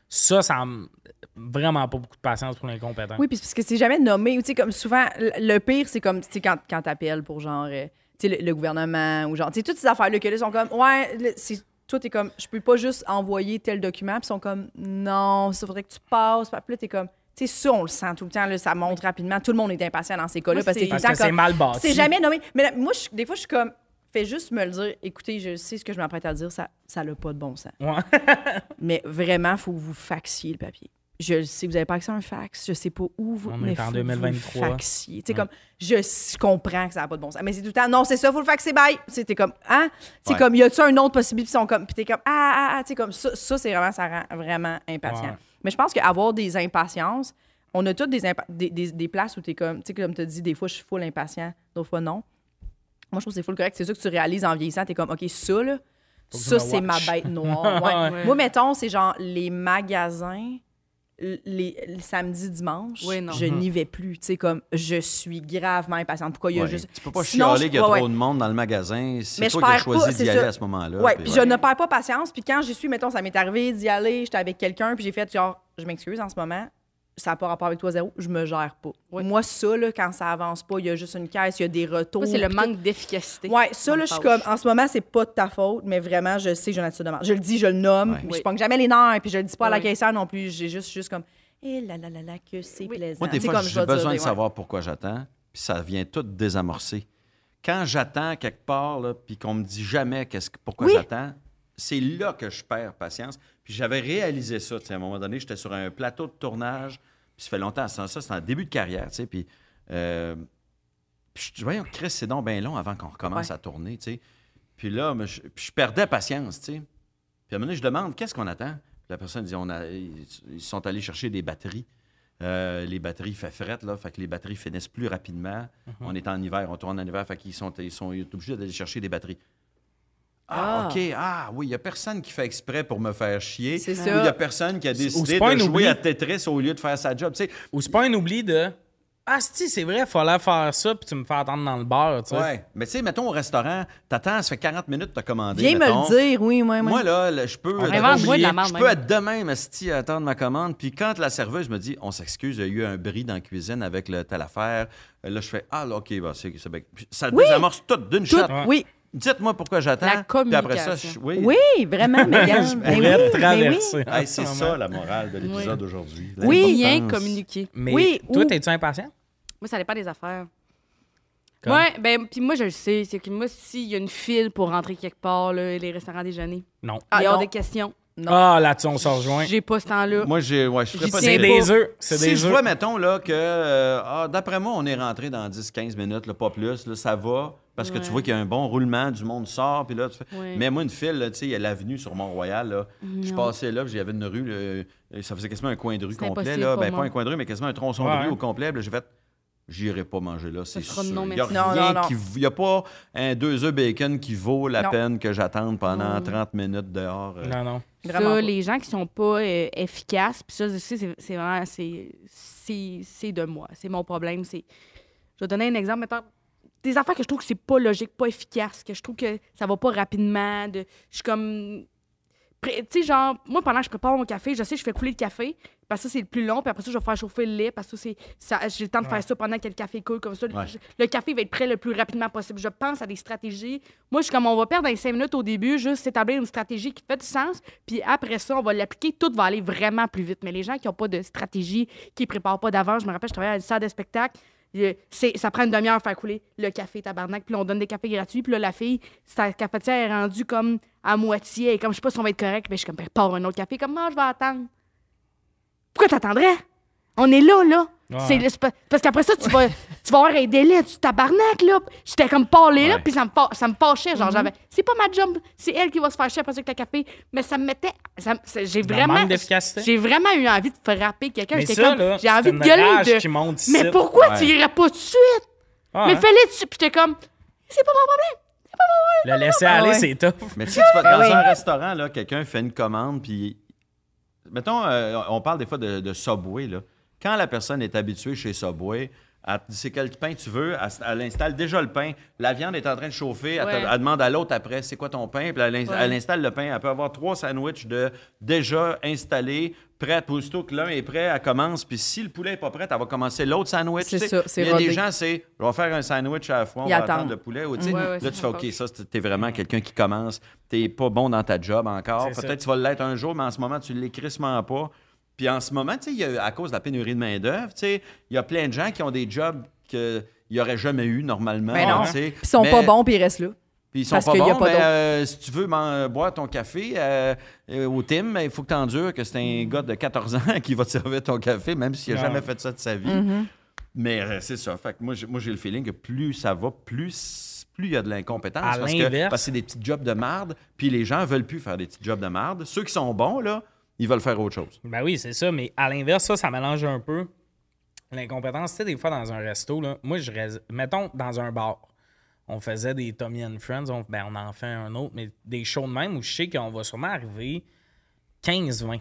A: Ça, ça me. Vraiment pas beaucoup de patience pour l'incompétent.
D: Oui, puis c'est parce que c'est jamais nommé. Ou tu sais, comme souvent, le pire, c'est comme, tu sais, quand, quand t'appelles pour genre, euh, tu sais, le, le gouvernement ou genre, tu sais, toutes ces affaires-là que là, sont comme, ouais, c'est. Toi, t'es comme, je peux pas juste envoyer tel document, puis ils sont comme, non, ça faudrait que tu passes. Puis là, t'es comme, tu sais, ça, on le sent tout le temps, là, ça monte rapidement. Tout le monde est impatient dans ces cas-là, parce que
C: c'est-
A: parce que mal.
D: C'est jamais nommé. Mais là, moi, je- des fois, je suis comme, fais juste me le dire, écoutez, je sais ce que je m'apprête à dire, ça ça n'a pas de bon sens.
A: Ouais.
D: Mais vraiment, il faut que vous faxiez le papier. Je le sais, vous n'avez pas accès à un fax, je sais pas où vous.
A: On
D: mais
A: est en
D: faut que vous le
A: 2023.
D: faxiez. Tu sais, comme, je comprends que ça n'a pas de bon sens. Mais c'est tout le temps, non, c'est ça, faut le faxer, bye. C'était comme, hein? C'est
B: Ouais.
D: comme, y a-tu une autre possibilité? Puis comme, t'es comme, ah, ah, ah, tu comme, ça, ça c'est vraiment, ça rend vraiment impatient.
A: Ouais.
D: Mais je pense qu'avoir des impatiences, on a toutes des, des, des, des places où t'es comme, tu sais, comme tu dis, des fois, je suis full impatient, d'autres fois, non. Moi, je trouve que c'est full correct. C'est ça que tu réalises en vieillissant. T'es comme, OK, ça, là, ça, c'est ma bête noire. Ouais.
C: Ouais.
D: Moi, mettons, c'est genre les magasins, les, les samedis, dimanches,
C: Oui, non.
D: je n'y vais plus. Tu sais, comme, je suis gravement impatiente. Pourquoi il y a
B: Ouais.
D: juste.
B: Tu peux pas
D: Sinon,
B: chialer qu'il y a
D: ouais,
B: trop de monde dans le magasin. C'est
D: Mais
B: toi
D: je
B: qui as choisi d'y aller à ce moment-là.
D: Ouais,
B: puis
D: puis
B: ouais.
D: je ne perds pas patience. Puis quand j'y suis, mettons, ça m'est arrivé d'y aller, j'étais avec quelqu'un, puis j'ai fait genre, je m'excuse en ce moment, ça n'a pas rapport avec toi zéro, je me gère pas. Moi, ça, là, quand ça avance pas, il y a juste une caisse, il y a des retours.
C: Moi, c'est le manque d'efficacité.
D: Ouais, ça, là, je suis comme, en ce moment, c'est pas de ta faute, mais vraiment, je sais que j'ai une attitude de merde. Je le dis, je le nomme,
C: Oui.
D: je pogne jamais les nerfs, puis je le dis pas à la
C: Oui.
D: caissière non plus. J'ai juste, juste comme, eh là là là là, que c'est
C: Oui.
D: plaisant.
B: Moi, des fois, j'ai besoin de
D: ouais.
B: savoir pourquoi j'attends, puis ça vient tout désamorcer. Quand j'attends quelque part, là, puis qu'on me dit jamais qu'est-ce que- pourquoi
D: Oui.
B: j'attends, c'est là que je perds patience. Puis j'avais réalisé ça. tu sais, À un moment donné, j'étais sur un plateau de tournage, puis ça fait longtemps, ça, ça, c'est en début de carrière, tu sais, puis... euh, puis je dis, voyons, Chris, c'est donc bien long avant qu'on recommence
D: Ouais.
B: à tourner, tu sais. Puis là, mais je, puis je perdais patience, tu sais. Puis à un moment donné, je demande, qu'est-ce qu'on attend? Puis la personne dit, on a, ils ils sont allés chercher des batteries. Euh, les batteries fait fret, là, fait que les batteries finissent plus rapidement. On est en hiver, on tourne en hiver, fait qu'ils sont, ils sont, ils sont obligés d'aller chercher des batteries. Ah, OK. Ah, oui, il n'y a personne qui fait exprès pour me faire chier.
D: C'est
B: Ou
D: ça.
B: il n'y a personne qui a
A: Ou
B: décidé de jouer à Tetris au lieu de faire sa job. Tu sais,
A: Ou c'est pas un oubli de Ah, si, c'est vrai, fallait faire ça, puis tu me fais attendre dans le bar, tu sais.
B: ouais. Mais tu sais, mettons au restaurant, t'attends, ça fait 40 minutes que t'as commandé.
D: Viens
B: mettons.
D: me le dire, oui, moi, moi.
B: Moi, là, là, je peux. Euh, je peux être de même, esti, à attendre ma commande. Puis quand la serveuse me dit, on s'excuse, il y a eu un bris dans la cuisine avec le telle affaire. Là, je fais, ah, là, OK, bah, c'est Ça
D: Oui.
B: désamorce tout d'une
D: Tout,
B: shot.
A: Ouais.
D: oui.
B: Dites-moi pourquoi j'attends.
C: La
B: Puis après ça,
C: communication.
B: je- oui.
D: Oui, vraiment.
A: Je
D: Ben oui,
A: te
D: ben
A: traverser.
B: Hey, c'est ça la morale de l'épisode d'aujourd'hui.
D: Oui.
C: Bien
B: L'importance.
C: communiquer.
A: Mais
D: Oui,
A: toi,
D: ou-
A: t'es-tu impatient?
C: Moi, ça dépend des affaires.
A: Comme?
C: Ouais, ben, puis moi, je le sais. C'est que moi, s'il y a une file pour rentrer quelque part, là, les restaurants déjeuner,
A: Non.
D: Ah,
C: il y a
D: non.
C: des questions.
D: Non.
A: Ah, là-dessus, on se rejoint.
C: J'ai pas ce temps-là.
B: Moi, j'ai, ouais, je ferais pas
C: tiens
A: C'est des œufs. C'est
B: Si
A: des
B: je
A: œufs.
B: vois, mettons, là, que, euh, ah, d'après moi, on est rentré dans 10-15 minutes, là, pas plus, là, ça va, parce que tu vois qu'il y a un bon roulement, du monde sort, puis là, tu fais...
C: Ouais.
B: Mais moi, une file, là, tu sais, il y a l'avenue sur Mont-Royal, là. Je passais là, puis il y avait une rue, là, et ça faisait quasiment un coin de rue complet, là. Ben,
C: moi.
B: pas un coin de rue, mais quasiment un tronçon
A: Ouais.
B: de rue au complet. J'ai fait... J'irai pas manger là, c'est sûr.
C: non,
B: Il y a
C: merci.
D: Non,
B: rien
D: non, non.
B: qui... Il y a pas un deux œufs bacon qui vaut la
D: Non.
B: peine que j'attende pendant
C: Non.
B: 30 minutes dehors. euh.
A: Non, non.
D: Vraiment
C: ça,
D: pas.
C: les gens qui sont pas euh, efficaces, puis ça, je sais, c'est vraiment, c'est- de moi. C'est mon problème. C'est, je vais donner un exemple. Mettons, des affaires que je trouve que c'est pas logique, pas efficace, que je trouve que ça va pas rapidement. De, je suis comme, tu sais, genre, moi, pendant que je prépare mon café, je sais, je fais couler le café, parce que ça, c'est le plus long, puis après ça, je vais faire chauffer le lait, parce que ça, c'est, ça, j'ai le temps de faire ça pendant que le café coule, comme ça.
B: Ouais.
C: Je- le café va être prêt le plus rapidement possible. Je pense à des stratégies. Moi, je suis comme, on va perdre les cinq minutes au début, juste s'établir une stratégie qui fait du sens, puis après ça, on va l'appliquer, tout va aller vraiment plus vite. Mais les gens qui n'ont pas de stratégie, qui ne préparent pas d'avance, je me rappelle, je travaillais à une salle de spectacle, ça prend une demi-heure à faire couler le café tabarnak, puis on donne des cafés gratuits, puis là, la fille, sa cafetière est rendue comme à moitié, et comme je sais pas si on va être correct, mais je suis comme, prépare un autre café, comme, non, je vais attendre. Pourquoi t'attendrais? On est là, là.
A: Ouais.
C: C'est le- c'est pas- parce qu'après ça, tu vas, tu vas avoir un délai, tu tabarnak, là. J'étais comme parlé là,
B: Ouais.
C: puis ça me, fa- ça me fâchait. Genre, j'avais. C'est pas ma job, c'est elle qui va se fâcher après ça avec le café. Mais ça me mettait. ça me- c'est- J'ai vraiment.
A: manque d'efficacité?
C: J'ai vraiment eu envie de frapper quelqu'un.
A: Mais
C: J'étais
A: ça,
C: comme.
A: là,
C: J'ai
A: c'est
C: envie de
A: une
C: gueuler.
A: rage
C: de-
A: qui monte ici.
C: Mais pourquoi
B: Ouais.
C: tu irais pas tout de suite?
A: Ah,
C: Mais
A: hein?
C: fais-le tout de suite. Puis j'étais comme. C'est pas mon problème.
A: Le laisser aller,
D: ouais.
A: c'est tough.
B: Mais tu sais, tu vas dans
D: Ben oui.
B: un restaurant, là, quelqu'un fait une commande, puis. Mettons, euh, on parle des fois de, de Subway, là. Quand la personne est habituée chez Subway, elle te dit c'est quel pain tu veux, elle, elle installe déjà le pain, la viande est en train de chauffer, elle, te-
C: Ouais.
B: elle demande à l'autre après c'est quoi ton pain, puis elle, ins-
C: Ouais.
B: elle installe le pain, elle peut avoir trois sandwichs de déjà installés, prêts, aussitôt que l'un est prêt, elle commence, puis si le poulet n'est pas prêt, elle va commencer l'autre sandwich.
D: C'est ça, c'est
B: Il y a des gens, c'est je vais faire un sandwich à la fois, on va attendre le poulet. ou, tu sais,
C: Ouais, ouais,
B: là,
C: ça,
B: tu fais OK, ça, t'es vraiment quelqu'un qui commence, t'es pas bon dans ta job encore. Peut-être tu vas l'être un jour, mais en ce moment, tu l'es crissement pas. Puis en ce moment, y a- à cause de la pénurie de main-d'œuvre, il y a plein de gens qui ont des jobs qu'ils n'auraient jamais eu normalement.
D: Non. Puis ils sont
B: Mais-
D: pas bons, puis ils restent là.
B: Puis ils sont
D: parce
B: pas
D: qu'il
B: bons,
D: pas
B: mais euh, si tu veux m'en- boire ton café euh, au Tim, il faut que tu endures que c'est un gars de 14 ans qui va te servir ton café, même s'il n'a jamais fait ça de sa vie.
D: Mm-hmm.
B: Mais euh, c'est ça. Fait que moi, j'ai, moi, j'ai le feeling que plus ça va, plus plus il y a de l'incompétence.
A: À
B: parce, que,
A: l'inverse.
B: parce que c'est des petits jobs de marde, puis les gens veulent plus faire des petits jobs de marde. Ceux qui sont bons, là, ils veulent faire autre chose.
A: Ben oui, c'est ça, mais à l'inverse, ça, ça mélange un peu l'incompétence. Tu sais, des fois, dans un resto, là, moi, je rés- mettons, dans un bar, on faisait des Tommy and Friends, on, ben, on en fait un autre, mais des shows de même où je sais qu'on va sûrement arriver 15-20.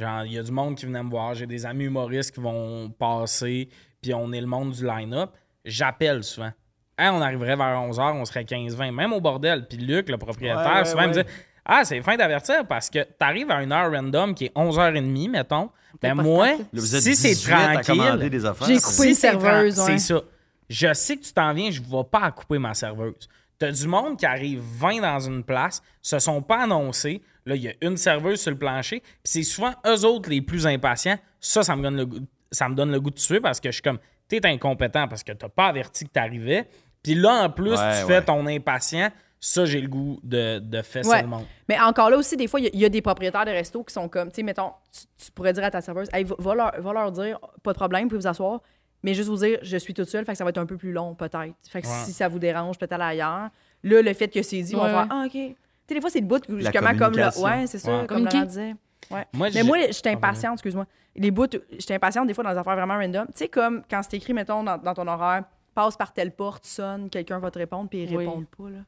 A: Genre, il y a du monde qui venait me voir, j'ai des amis humoristes qui vont passer, puis on est le monde du line-up. J'appelle souvent. Hey, on arriverait vers 11h, on serait 15-20, même au bordel. Puis Luc, le propriétaire,
B: Ouais, ouais,
A: souvent, il me dit Ah, c'est fin d'avertir parce que t'arrives à une heure random qui est 11h30, mettons. Ben moi, si c'est
B: 18 à commander
A: tranquille.
D: J'ai coupé une serveuse.
A: C'est ça. Je sais que tu t'en viens, je ne vais pas à couper ma serveuse. T'as du monde qui arrive 20 dans une place, se sont pas annoncés. Là, il y a une serveuse sur le plancher. Puis c'est souvent eux autres les plus impatients. Ça, ça me donne le goût, ça me donne le goût de tuer parce que je suis comme, t'es incompétent parce que t'as pas averti que t'arrivais. Puis là, en plus,
B: Ouais,
A: tu
B: ouais.
A: fais ton impatient. Ça, j'ai le goût de, de fesser
D: Ouais.
A: le monde.
D: Mais encore là aussi, des fois, il y a- il y, a des propriétaires de restos qui sont comme, tu sais, mettons, tu, tu pourrais dire à ta serveuse, hey, va, va leur, va leur dire, pas de problème, vous pouvez vous asseoir, mais juste vous dire, je suis toute seule, fait que ça va être un peu plus long, peut-être. Fait que
A: Ouais.
D: si ça vous dérange, peut-être aller ailleurs. Là, le fait que c'est dit, on
C: Ouais,
D: va
C: ouais.
D: faire, ah, OK. Tu sais, des fois, c'est le bout, justement, comme là. Ouais, c'est ça,
A: Ouais.
D: comme. Laurent disait. Ouais.
A: Moi,
D: Mais moi, je suis impatiente, excuse-moi. Les bouts, je suis impatiente des fois dans des affaires vraiment random. Tu sais, comme quand c'est écrit, mettons, dans, dans ton horaire, passe par telle porte, sonne, quelqu'un va te répondre, puis ils
C: Oui.
D: répondent pas, là.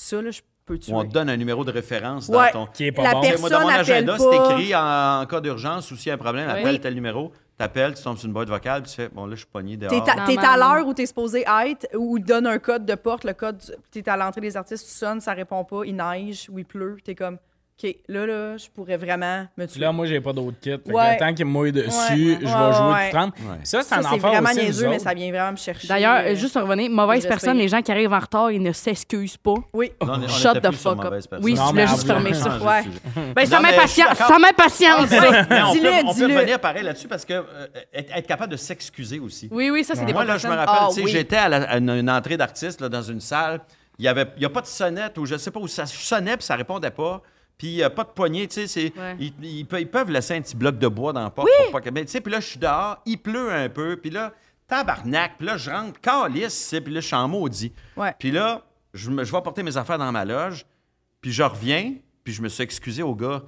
D: Ça, là, je peut tuer.
B: On te donne un numéro de référence dans
D: Ouais.
B: ton.
A: Qui est pas
D: La
A: bon.
D: personne
B: Moi, dans mon agenda,
D: pas.
B: c'est écrit en, en cas d'urgence ou s'il y a un problème, appelle tel numéro, t'appelles, tu tombes sur une boîte vocale, puis tu fais Bon, là, je suis pogné
D: T'es
B: dehors.
D: t'es à l'heure où t'es supposé être, ou donne un code de porte, le code, t'es à l'entrée des artistes, tu sonnes, ça répond pas, il neige ou il pleut, t'es comme, OK, là, là, je pourrais vraiment me tuer.
A: Là, moi, j'ai pas d'autre kit. Fait que
D: Ouais.
A: le temps qu'il me mouille dessus,
D: Ouais,
A: je vais
D: ouais,
A: jouer
D: ouais.
A: tout 30.
B: Ouais.
A: Ça, c'est un enfant
D: vraiment
A: aussi, nous
D: niaiseux, mais ça vient vraiment me chercher.
C: D'ailleurs,
D: euh,
C: juste revenir, mauvaise
D: je
C: personne, les gens qui arrivent en retard, ils ne s'excusent pas.
D: Oui.
B: Non, on- on
C: Shut the fuck up. Oui,
A: Non, mais
C: voulais juste fermer ça.
D: Ouais.
C: Ben, ça
B: je
C: m'impatiente, ça m'impatiente,
D: Dis-le,
B: peut, on peut revenir pareil là-dessus parce que euh, être, capable de s'excuser aussi.
C: Oui, oui, ça, c'est des
B: Moi, là, je me rappelle,
D: Ah,
B: tu sais,
D: oui.
B: j'étais à, une, entrée d'artiste là, dans une salle. Il n'y avait il y a pas de sonnette ou je sais pas où ça sonnait puis ça répondait pas. Puis euh, pas de poignée, tu sais,
C: Ouais.
B: ils, ils peuvent- ils peuvent laisser un petit bloc de bois dans la porte pour pas que. Mais tu sais, puis là, je suis dehors, il pleut un peu, puis là, tabarnak, puis là, je rentre, calice, puis là, je suis en maudit.
D: Ouais.
B: Puis là, je, vais porter mes affaires dans ma loge, puis je reviens, puis je me suis excusé au gars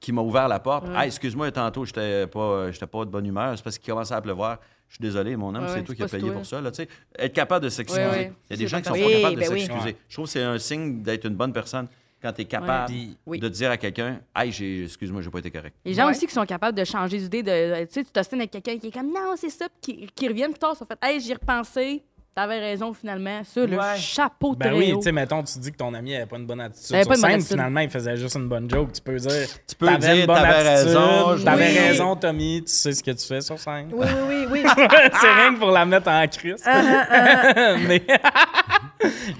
B: qui m'a ouvert la porte. Ah, excuse-moi, tantôt, j'étais pas, j'étais pas de bonne humeur. C'est parce qu'il commençait à pleuvoir. Je suis désolé, mon homme,
C: Ouais,
B: c'est
C: ouais,
B: toi qui as payé
C: toi.
B: pour ça. Là, tu sais. être capable de s'excuser.
C: Ouais, ouais.
B: Il y a des gens qui sont
C: pas
B: capables de
D: ben
B: s'excuser.
A: Ouais.
B: Je trouve que c'est un signe d'être une bonne personne quand tu es capable
A: Puis-
D: Oui.
B: de dire à quelqu'un Hey, j'ai- excuse-moi, j'ai pas été correct.
C: Les gens
D: Ouais.
C: aussi qui sont capables de changer d'idée, de, tu sais, tu t'ostines avec quelqu'un qui est comme non, c'est ça, puis qui, qui reviennent plus tard, ça fait hey, j'y ai repensé, t'avais raison finalement. Ça, le
B: Ouais.
C: chapeau de
A: Ben oui, tu sais, mettons, tu dis que ton ami avait pas une bonne attitude. Sur
C: pas une bonne
A: scène,
C: attitude.
A: finalement, il faisait juste une bonne joke. Tu peux dire,
B: Tu peux
A: t'avais
B: dire,
A: une bonne
B: t'avais
A: attitude,
B: raison, je-
A: T'avais
D: Oui.
A: raison, Tommy, tu sais ce que tu fais sur scène.
D: Oui, oui, oui, oui.
A: c'est rien que pour la mettre en crise. mais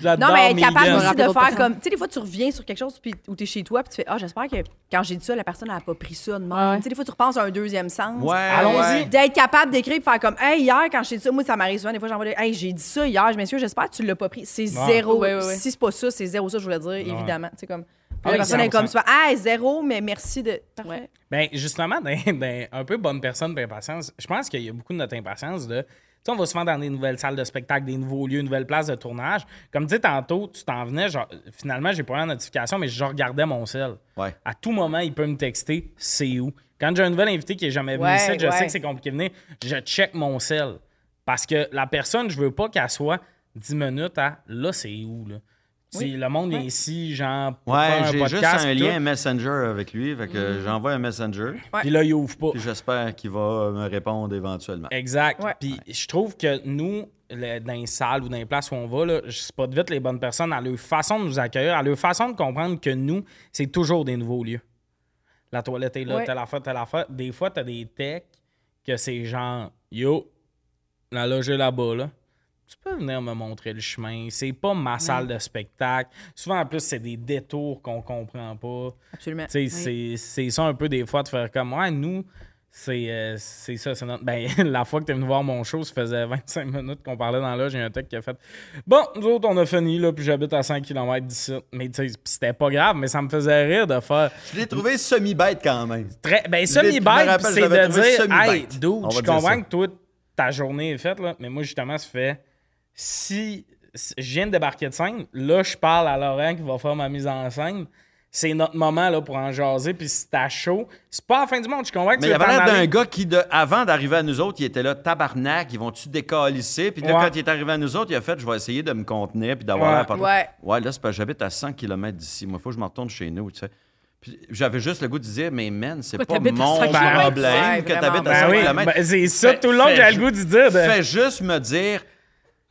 A: j'adore
D: Non, mais être capable aussi de faire comme. Tu sais, des fois, tu reviens sur quelque chose puis, où tu es chez toi puis tu fais Ah, j'espère que quand j'ai dit ça, la personne n'a pas pris ça de même.
C: Ouais.
D: Tu sais, des fois, tu repenses à un deuxième sens.
B: Ouais,
A: Allons-y.
B: ouais.
D: D'être capable d'écrire et faire comme Hey, hier, quand j'ai dit ça, moi, ça m'arrive souvent. Des fois, j'envoie des Hey, j'ai dit ça hier, je m'excuse, j'espère que tu l'as pas pris. C'est
A: Ouais.
D: zéro.
C: Ouais, ouais, ouais.
D: Si c'est pas ça, c'est zéro ça, je voulais dire, évidemment. Tu sais, comme.
A: Ah
D: la personne est
A: 100%.
D: comme ça. Hey, zéro, mais merci de. Parfait.
C: Ouais.
A: Ben, justement, dans un peu bonne personne et impatience, je pense qu'il y a beaucoup de notre impatience de. Tu sais, on va souvent dans des nouvelles salles de spectacle, des nouveaux lieux, nouvelles places de tournage. Comme tu tantôt, tu t'en venais, genre, finalement, j'ai pas eu la notification, mais je regardais mon sel.
B: Ouais.
A: À tout moment, il peut me texter c'est où? Quand j'ai un nouvel invité qui est jamais venu
D: Ouais,
A: ici, je
D: ouais.
A: sais que c'est compliqué de venir, je check mon sel. Parce que la personne, je veux pas qu'elle soit 10 minutes à là, c'est où, là? Si le monde est ici, genre, pour faire
B: Ouais, j'ai juste un lien
A: tout,
B: Messenger avec lui. Fait que
D: Mm.
B: j'envoie un Messenger.
A: Puis là, il ouvre pas.
B: Puis j'espère qu'il va me répondre éventuellement.
A: Exact.
D: Ouais.
A: Puis je trouve que nous, le- dans les salles ou dans les places où on va, là, je spot vite les bonnes personnes à leur façon de nous accueillir, à leur façon de comprendre que nous, c'est toujours des nouveaux lieux. La toilette est là,
D: Ouais.
A: telle affaire, telle affaire. Des fois, t'as des techs que c'est genre Yo, la loge est là-bas, là. Tu peux venir me montrer le chemin. C'est pas ma salle de spectacle. Souvent, en plus, c'est des détours qu'on comprend pas.
D: Absolument.
A: Tu sais, c'est- c'est ça un peu des fois de faire comme ouais, nous, c'est euh, c'est ça, c'est notre. Ben, la fois que t'es venu voir mon show, ça faisait 25 minutes qu'on parlait dans là, j'ai un tech qui a fait Bon, nous autres, on a fini là, puis j'habite à 5 km d'ici. Mais tu sais, pis c'était pas grave, mais ça me faisait rire de faire
B: Je l'ai trouvé semi-bête quand même.
A: très. Ben,
B: je
A: c'est de dire
B: semi-bête.
A: Hey, dude, je comprends que toi, ta journée est faite, là, mais moi, justement, ça fait si, si je viens de débarquer de scène, là, je parle à Laurent qui va faire ma mise en scène. C'est notre moment là, pour en jaser, puis si t'as chaud, c'est pas la fin du monde. Je que
B: Mais il y avait l'air d'un gars qui, de- avant d'arriver à nous autres, il était là, tabarnak, ils vont-tu décalisser? Puis là,
A: Ouais.
B: quand il est arrivé à nous autres, il a fait, je vais essayer de me contenir puis d'avoir
A: Ouais.
B: l'air pas
D: Ouais.
B: Ouais, là, c'est parce que j'habite à 100 km d'ici. Moi, il faut que je me retourne chez nous, tu sais. Puis j'avais juste le goût de dire, mais man, c'est pas
C: à
B: mon
C: 100 kilomètres?
B: problème
D: Ouais,
B: que t'habites à
A: Ben
B: 100
A: oui,
B: km.
A: ben, c'est ça tout le long j'ai le goût de dire.
B: Fais juste me dire,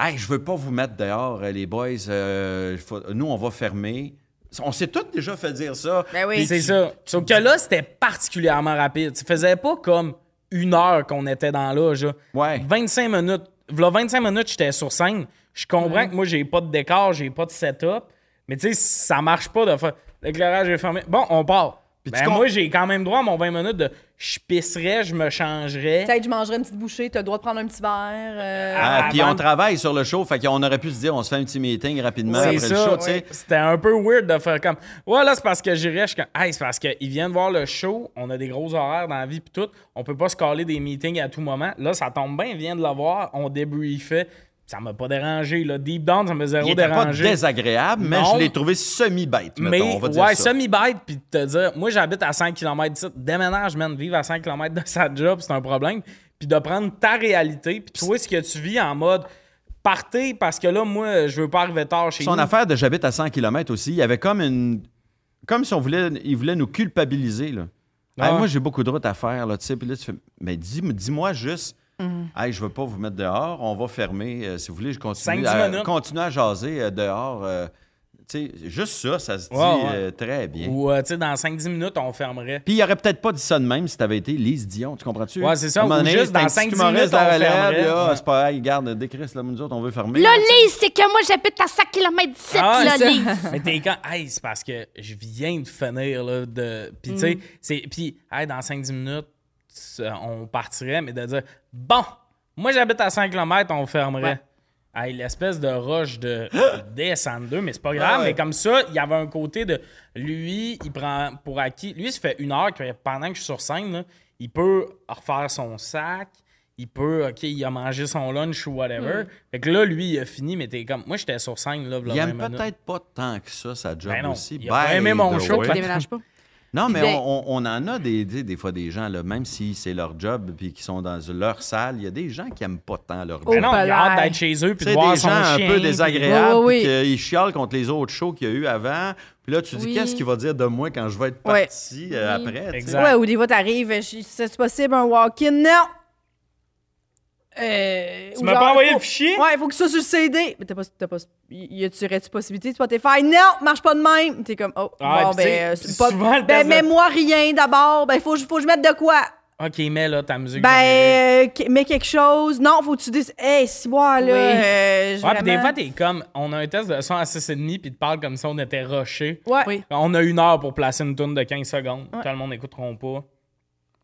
B: hey, je veux pas vous mettre dehors, euh, les boys. euh, faut- nous, on va fermer. On s'est tous déjà fait dire ça.
D: Ben oui.
A: C'est ça. Sauf que là, c'était particulièrement rapide. Ça faisait pas comme une heure qu'on était dans là. Genre.
B: Ouais.
A: 25 minutes. Là, 25 minutes, j'étais sur scène. Je comprends que moi, j'ai pas de décor, j'ai pas de setup. Mais tu sais, ça marche pas de faire. L'éclairage est fermé. Bon, on part.
B: Puis
A: Ben,
B: tu
A: moi, j'ai quand même droit à mon 20 minutes de je pisserais, je me changerais.
D: Peut-être je mangerais une petite bouchée, t'as le droit de prendre un petit verre. euh,
B: Ah,
A: Ah,
B: puis on travaille sur le show, fait qu'on aurait pu se dire, on se fait un petit meeting rapidement
A: C'est
B: après
A: ça.
B: le show, tu sais.
A: C'était un peu weird de faire comme. Ouais, là, c'est parce que j'irais. Je suis comme. Hey, c'est parce qu'ils viennent voir le show. On a des gros horaires dans la vie, puis tout. On peut pas se caler des meetings à tout moment. Là, ça tombe bien, ils viennent de le voir. On débriefait. Ça m'a pas dérangé. Là. Deep down, ça me zéro
B: Il était pas
A: dérangé.
B: désagréable, mais
A: Non.
B: je l'ai trouvé semi-bête,
A: Mais
B: on va dire
A: ouais, semi-bête, puis de te dire, moi j'habite à 5 km d'ici, déménage, man, vivre à 5 km de sa job, c'est un problème. Puis de prendre ta réalité, puis toi, ce que tu vis en mode, partez parce que là, moi, je veux pas arriver tard chez
B: Son
A: nous.
B: affaire de j'habite à 100 km aussi, il y avait comme une. Comme si on voulait, il voulait nous culpabiliser. Là.
A: Ah
B: Hey, moi, j'ai beaucoup de routes à faire. Là, tu sais. Puis là, tu fais. Mais dis- dis-moi juste. Hey, je veux pas vous mettre dehors. On va fermer. Euh, si vous voulez, je continue,
A: 5-10
B: à, continue à jaser euh, dehors. euh, tu sais, juste ça, ça se dit
A: Ouais, ouais.
B: euh, très bien.
A: Ou, euh, tu sais, dans 5-10 minutes, on fermerait.
B: Puis il aurait peut-être pas dit ça de même si t'avais été Lise Dion, tu comprends-tu?
A: Ouais, c'est ça, ou
B: donné,
A: juste
B: c'est
A: dans
B: un petit
A: 5-10
B: humoriste
A: minutes, on fermerait.
B: là,
A: Ouais.
B: c'est pas, hey, garde, décris, là, nous autres, on veut fermer.
C: Là, Lise, c'est que moi, j'habite à 5 km d'ici,
A: Ah,
C: là. Lise.
A: Mais t'es quand. Hey, c'est parce que je viens de finir, là. De... Puis, tu sais, c'est. Puis, hey, dans 5-10 minutes, on partirait, mais de dire, bon, moi, j'habite à 5 km, on fermerait.
C: Ouais.
A: Hey, l'espèce de rush de descendre, mais c'est pas grave.
B: Ouais.
A: Mais comme ça, il y avait un côté de lui, il prend pour acquis. Lui, ça fait une heure que pendant que je suis sur scène, là, il peut refaire son sac. Il peut, OK, il a mangé son lunch ou whatever. Fait que là, lui, il a fini, mais t'es comme. Moi, j'étais sur scène, là,
B: Il aime
A: 20 minutes.
B: peut-être pas tant que ça, sa job
A: Ben non,
B: aussi.
A: il a aimé mon show,
B: way.
C: Tu déménages pas?
B: Non, mais
C: Ben-
B: on, on- en a des, des, des fois des gens, là, même si c'est leur job puis qu'ils sont dans leur salle, il y a des gens qui aiment pas tant leur job.
A: Ben non, il a
C: palais.
A: hâte d'être chez eux puis de voir
B: des
A: son
B: gens un peu
A: puis-
B: désagréables,
C: Oui, oui,
B: puis qu'ils chialent contre les autres shows qu'il y a eu avant. Puis là, tu dis,
C: Oui.
B: qu'est-ce qu'il va dire de moi quand je vais être
D: Ouais.
B: parti euh,
C: Oui.
B: après?
A: Exact.
D: Ouais, ou des fois, t'arrives, c'est possible un walk-in? Non! Euh,
A: Tu m'as pas envoyé
D: faut-
A: le fichier?
D: Ouais, il faut que ça sur le CD. Mais t'as pas. T'as pas y a-tu possibilité de Spotify? Non, marche pas de même. T'es comme, oh,
A: Ah,
D: bon, ben, euh, c'est pas.
A: souvent, le
D: Ben, mets-moi rien d'abord. Ben, faut, faut que je mette de quoi?
A: OK, mets là ta musique.
D: Ben, euh, mets quelque chose. Non, faut que tu dises, hey, si moi, là.
C: Oui.
D: euh,
A: Ouais, puis des
D: vraiment-
A: fois, t'es comme. On a un test de son à 6,5 puis tu parles comme si on était rushé.
D: Ouais.
C: Oui.
A: On a une heure pour placer une tourne de 15 secondes.
D: Ouais.
A: Tout le monde n'écouteront pas.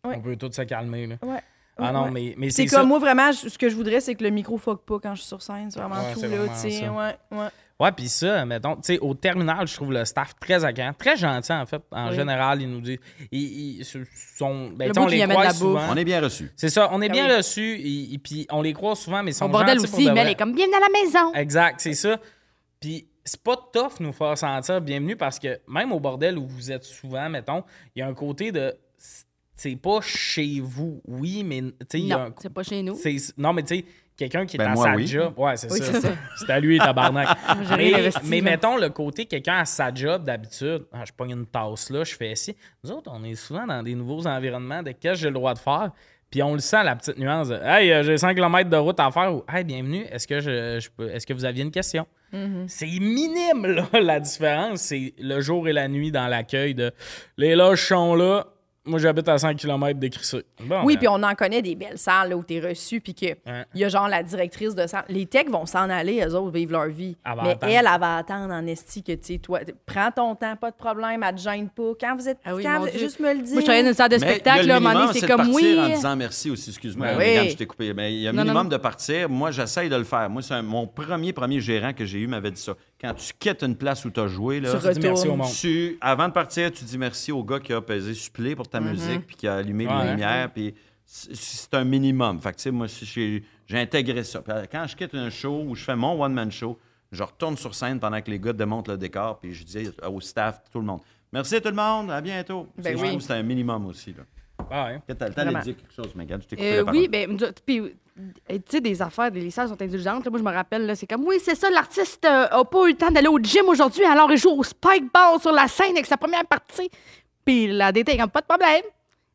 D: Ouais.
A: On peut tous se calmer. Là.
D: Ouais.
A: Ah non,
D: Ouais.
A: mais, mais
D: C'est
A: c'est
D: comme
A: ça.
D: moi, vraiment, je- ce que je voudrais, c'est que le micro fuck pas quand je suis sur scène. C'est vraiment
A: Ouais,
D: tout, là, tu sais. Ouais, ouais.
A: Ouais, puis ça, mettons, tu sais, au terminal, je trouve le staff très accueillant, très gentil, en fait. En
C: Oui.
A: général, ils nous disent. Ils, ils sont. Ben,
C: Le
A: tu sais, on les croise
C: bouffe.
A: souvent.
B: On est bien reçus.
A: C'est ça, on est
D: Ah
A: bien
D: oui.
A: reçus, et, et puis on les croit souvent, mais ils sont
C: Son bordel aussi, mais elle est comme bienvenue à la maison.
A: Exact, c'est ça. Puis c'est pas tough nous faire sentir bienvenue parce que même au bordel où vous êtes souvent, mettons, il y a un côté de. C'est pas chez vous, oui, mais tu sais,
C: Non,
A: un.
C: c'est pas chez nous.
A: Non, mais tu sais, quelqu'un qui est
B: Ben,
A: à
B: moi,
A: sa
B: oui.
A: job. Ouais, c'est
C: Oui,
A: ça.
C: c'est ça.
A: C'est à lui, tabarnak. Mais, mais mettons le côté quelqu'un à sa job d'habitude. Ah, je pogne une tasse là, je fais ici. Nous autres, on est souvent dans des nouveaux environnements de qu'est-ce que j'ai le droit de faire. Puis on le sent, la petite nuance de Hey, euh, j'ai 5 km de route à faire ou Hey, bienvenue, est-ce que, je, je peux, est-ce que vous aviez une question? C'est minime, là, la différence. C'est le jour et la nuit dans l'accueil de Les loges sont là, moi j'habite à 5 km d'écrissé. Bon,
D: Oui,
A: ben,
D: puis on en connaît des belles salles là, où t'es reçu, puis que
A: Ouais.
D: il y a genre la directrice de salle. Les techs vont s'en aller, eux autres vivent leur vie.
A: Elle
D: mais
A: attendre.
D: elle, elle va attendre en esti que, tu sais, toi, prends ton temps, pas de problème, elle te gêne pas. Quand vous êtes.
C: Ah oui,
D: quand vous- juste me le dire.
C: Moi, je travaillais dans une salle de
B: Mais
C: spectacle,
B: le
C: là, à un moment
B: minimum,
C: donné, c'est comme
B: partir
C: oui.
B: en disant merci aussi. Excuse-moi, je t'ai coupé. Mais il y a un
C: non,
B: minimum
C: non.
B: de partir. Moi, j'essaye de le faire. Moi, c'est mon premier, premier gérant que j'ai eu m'avait dit ça. Quand tu quittes une place où tu as joué, là,
D: Tu
A: dis merci au monde.
B: tu- avant de partir, tu dis merci au gars qui a pesé supplé pour ta musique puis qui a allumé
A: Ouais.
B: les lumières. Puis c'est- un minimum. Fait que, tu sais, moi, si j'ai intégré ça. Puis quand je quitte un show où je fais mon one-man show, je retourne sur scène pendant que les gars démontent le décor. Puis je dis au staff, tout le monde, merci tout le monde, à bientôt.
D: Ben
B: Je
D: oui.
B: c'est un minimum aussi. Là.
A: Ouais.
B: T'as le temps de
D: Vraiment.
B: dire quelque chose, Megan. Je t'ai coupé
C: Euh,
B: la parole.
C: oui, ben, puis, euh, tu sais, des affaires, des salles sont indulgentes. là. moi, je me rappelle, là, c'est comme, oui, c'est ça, l'artiste euh, a pas eu le temps d'aller au gym aujourd'hui, alors il joue au spike ball sur la scène avec sa première partie. Puis la DT, comme, pas de problème.